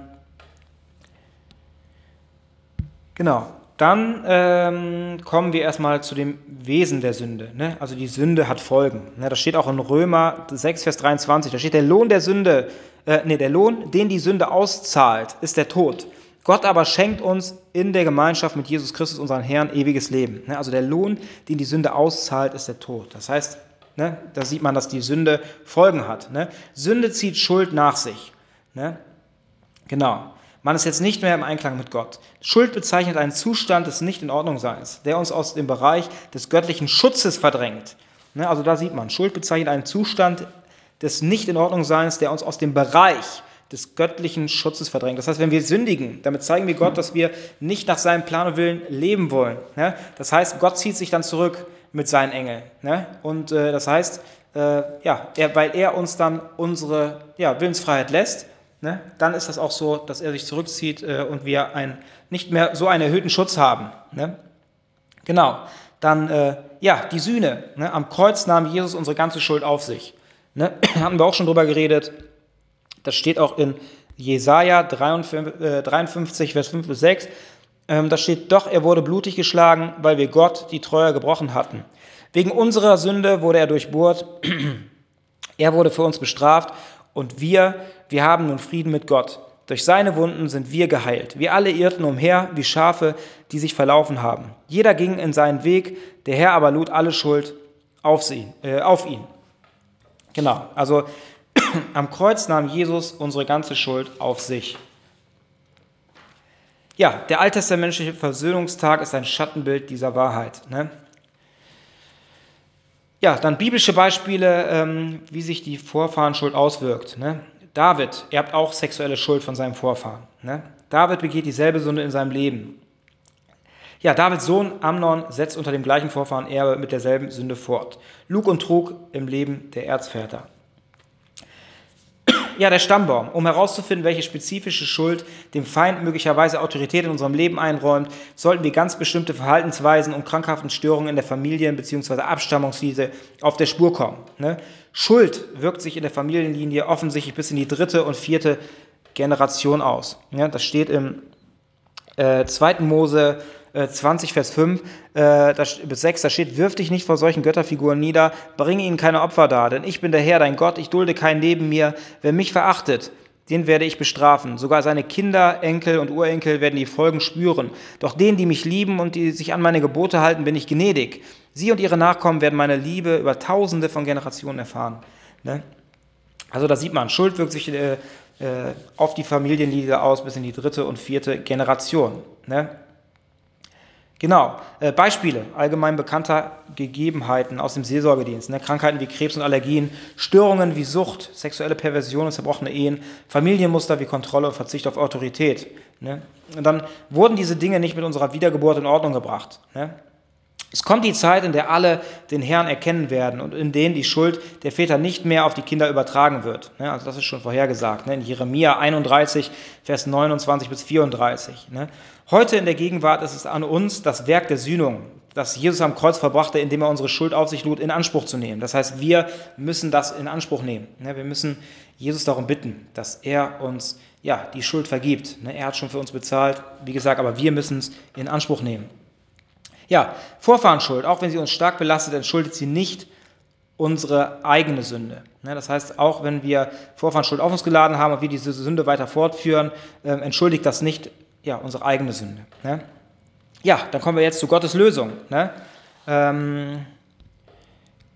genau. Dann ähm, kommen wir erstmal zu dem Wesen der Sünde. Ne? Also die Sünde hat Folgen. Ne? Das steht auch in Römer 6, Vers 23. Da steht, der Lohn der Sünde, äh, nee, der Lohn, den die Sünde auszahlt, ist der Tod. Gott aber schenkt uns in der Gemeinschaft mit Jesus Christus, unseren Herrn, ewiges Leben. Ne? Also der Lohn, den die Sünde auszahlt, ist der Tod. Das heißt, Ne? Da sieht man, dass die Sünde Folgen hat. Ne? Sünde zieht Schuld nach sich. Ne? Genau. Man ist jetzt nicht mehr im Einklang mit Gott. Schuld bezeichnet einen Zustand des Nicht-in-Ordnung-Seins, der uns aus dem Bereich des göttlichen Schutzes verdrängt. Ne? Also da sieht man, Schuld bezeichnet einen Zustand des Nicht-in-Ordnung-Seins, der uns aus dem Bereich des göttlichen Schutzes verdrängt. Das heißt, wenn wir sündigen, damit zeigen wir Gott, dass wir nicht nach seinem Plan und Willen leben wollen. Ne? Das heißt, Gott zieht sich dann zurück mit seinen Engeln. Ne? Und äh, das heißt, äh, ja, er, weil er uns dann unsere ja, Willensfreiheit lässt, ne, dann ist das auch so, dass er sich zurückzieht äh, und wir ein, nicht mehr so einen erhöhten Schutz haben. Ne? Genau. Dann, äh, ja, die Sühne. Ne? Am Kreuz nahm Jesus unsere ganze Schuld auf sich. Ne? Hatten wir auch schon drüber geredet. Das steht auch in Jesaja 53, 53 Vers 5 bis 6. Ähm, da steht, doch er wurde blutig geschlagen, weil wir Gott die Treue gebrochen hatten. Wegen unserer Sünde wurde er durchbohrt. er wurde für uns bestraft und wir, wir haben nun Frieden mit Gott. Durch seine Wunden sind wir geheilt. Wir alle irrten umher wie Schafe, die sich verlaufen haben. Jeder ging in seinen Weg, der Herr aber lud alle Schuld auf, sie, äh, auf ihn. Genau, also am Kreuz nahm Jesus unsere ganze Schuld auf sich. Ja, der alttestamentliche Versöhnungstag ist ein Schattenbild dieser Wahrheit. Ne? Ja, dann biblische Beispiele, ähm, wie sich die Vorfahrenschuld auswirkt. Ne? David erbt auch sexuelle Schuld von seinem Vorfahren. Ne? David begeht dieselbe Sünde in seinem Leben. Ja, Davids Sohn Amnon setzt unter dem gleichen Vorfahren Erbe mit derselben Sünde fort. Lug und Trug im Leben der Erzväter. Ja, der Stammbaum. Um herauszufinden, welche spezifische Schuld dem Feind möglicherweise Autorität in unserem Leben einräumt, sollten wir ganz bestimmte Verhaltensweisen und krankhaften Störungen in der Familien- bzw. Abstammungslinie auf der Spur kommen. Ne? Schuld wirkt sich in der Familienlinie offensichtlich bis in die dritte und vierte Generation aus. Ja, das steht im äh, 2. Mose 20, äh, Vers 5 äh, bis 6, da steht, wirf dich nicht vor solchen Götterfiguren nieder, bringe ihnen keine Opfer dar, denn ich bin der Herr, dein Gott, ich dulde keinen neben mir. Wer mich verachtet, den werde ich bestrafen. Sogar seine Kinder, Enkel und Urenkel werden die Folgen spüren. Doch denen, die mich lieben und die sich an meine Gebote halten, bin ich gnädig. Sie und ihre Nachkommen werden meine Liebe über tausende von Generationen erfahren. Ne? Also da sieht man, Schuld wirkt sich äh, äh auf die Familienlieder aus bis in die dritte und vierte Generation. Ne? Genau, äh, Beispiele allgemein bekannter Gegebenheiten aus dem Seelsorgedienst. Ne? Krankheiten wie Krebs und Allergien, Störungen wie Sucht, sexuelle Perversion und zerbrochene Ehen, Familienmuster wie Kontrolle und Verzicht auf Autorität. Ne? Und dann wurden diese Dinge nicht mit unserer Wiedergeburt in Ordnung gebracht. Ne? Es kommt die Zeit, in der alle den Herrn erkennen werden und in denen die Schuld der Väter nicht mehr auf die Kinder übertragen wird. Also das ist schon vorhergesagt, in Jeremia 31, Vers 29 bis 34. Heute in der Gegenwart ist es an uns, das Werk der Sühnung, das Jesus am Kreuz verbrachte, indem er unsere Schuld auf sich lud, in Anspruch zu nehmen. Das heißt, wir müssen das in Anspruch nehmen. Wir müssen Jesus darum bitten, dass er uns ja, die Schuld vergibt. Er hat schon für uns bezahlt, wie gesagt, aber wir müssen es in Anspruch nehmen. Ja, Vorfahrenschuld, auch wenn sie uns stark belastet, entschuldigt sie nicht unsere eigene Sünde. Das heißt, auch wenn wir Vorfahrenschuld auf uns geladen haben und wir diese Sünde weiter fortführen, ähm, entschuldigt das nicht ja, unsere eigene Sünde. Ja, dann kommen wir jetzt zu Gottes Lösung. Ähm,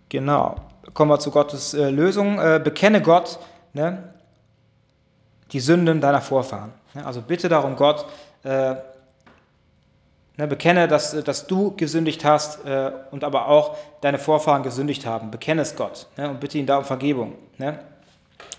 genau, kommen wir zu Gottes äh, Lösung. Äh, bekenne Gott die Sünden deiner Vorfahren. Also bitte darum, Gott, äh, Ne, bekenne, dass, dass du gesündigt hast äh, und aber auch deine Vorfahren gesündigt haben. Bekenne es Gott ne, und bitte ihn da um Vergebung. Ne?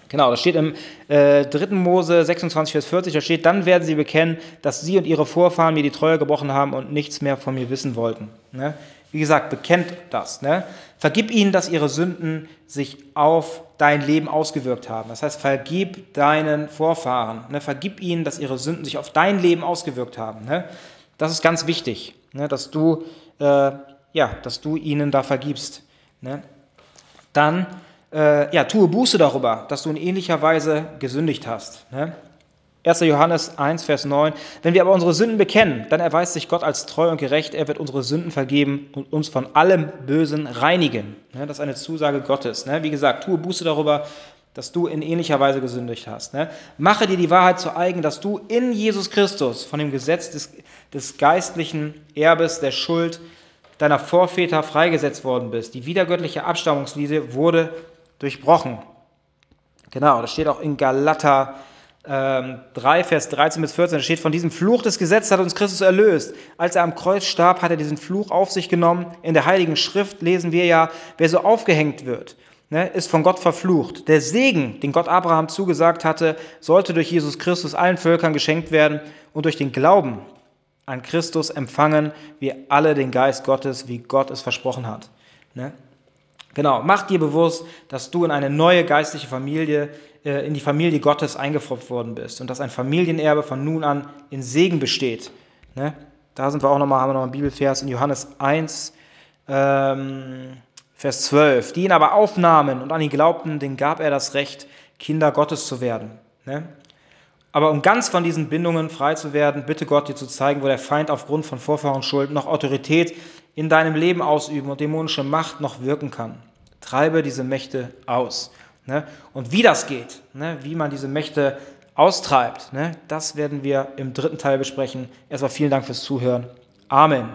Genau, das steht im äh, 3. Mose 26, Vers 40, da steht, dann werden sie bekennen, dass sie und ihre Vorfahren mir die Treue gebrochen haben und nichts mehr von mir wissen wollten. Ne? Wie gesagt, bekennt das. Ne? Vergib ihnen, dass ihre Sünden sich auf dein Leben ausgewirkt haben. Das heißt, vergib deinen Vorfahren. Ne? Vergib ihnen, dass ihre Sünden sich auf dein Leben ausgewirkt haben. Ne? Das ist ganz wichtig, ne, dass, du, äh, ja, dass du ihnen da vergibst. Ne? Dann äh, ja, tue Buße darüber, dass du in ähnlicher Weise gesündigt hast. Ne? 1. Johannes 1, Vers 9. Wenn wir aber unsere Sünden bekennen, dann erweist sich Gott als treu und gerecht. Er wird unsere Sünden vergeben und uns von allem Bösen reinigen. Ne, das ist eine Zusage Gottes. Ne? Wie gesagt, tue Buße darüber, dass du in ähnlicher Weise gesündigt hast. Ne? Mache dir die Wahrheit zu eigen, dass du in Jesus Christus von dem Gesetz des, des geistlichen Erbes der Schuld deiner Vorväter freigesetzt worden bist. Die wiedergöttliche Abstammungslinie wurde durchbrochen. Genau, das steht auch in Galater ähm, 3, Vers 13 bis 14. Da steht, von diesem Fluch des Gesetzes hat uns Christus erlöst. Als er am Kreuz starb, hat er diesen Fluch auf sich genommen. In der Heiligen Schrift lesen wir ja, wer so aufgehängt wird, ne, ist von Gott verflucht. Der Segen, den Gott Abraham zugesagt hatte, sollte durch Jesus Christus allen Völkern geschenkt werden und durch den Glauben an Christus empfangen wir alle den Geist Gottes, wie Gott es versprochen hat. Ne? Genau, mach dir bewusst, dass du in eine neue geistliche Familie, äh, in die Familie Gottes eingepfropft worden bist und dass ein Familienerbe von nun an in Segen besteht. Ne? Da sind wir auch nochmal, haben wir noch einen Bibelvers in Johannes 1, ähm, Vers 12. Die ihn aber aufnahmen und an ihn glaubten, denen gab er das Recht, Kinder Gottes zu werden. Ne? Aber um ganz von diesen Bindungen frei zu werden, bitte Gott dir zu zeigen, wo der Feind aufgrund von Vorfahrenschuld noch Autorität in deinem Leben ausüben und dämonische Macht noch wirken kann. Treibe diese Mächte aus. Ne? Und wie das geht, ne? wie man diese Mächte austreibt, ne? das werden wir im dritten Teil besprechen. Erstmal vielen Dank fürs Zuhören. Amen.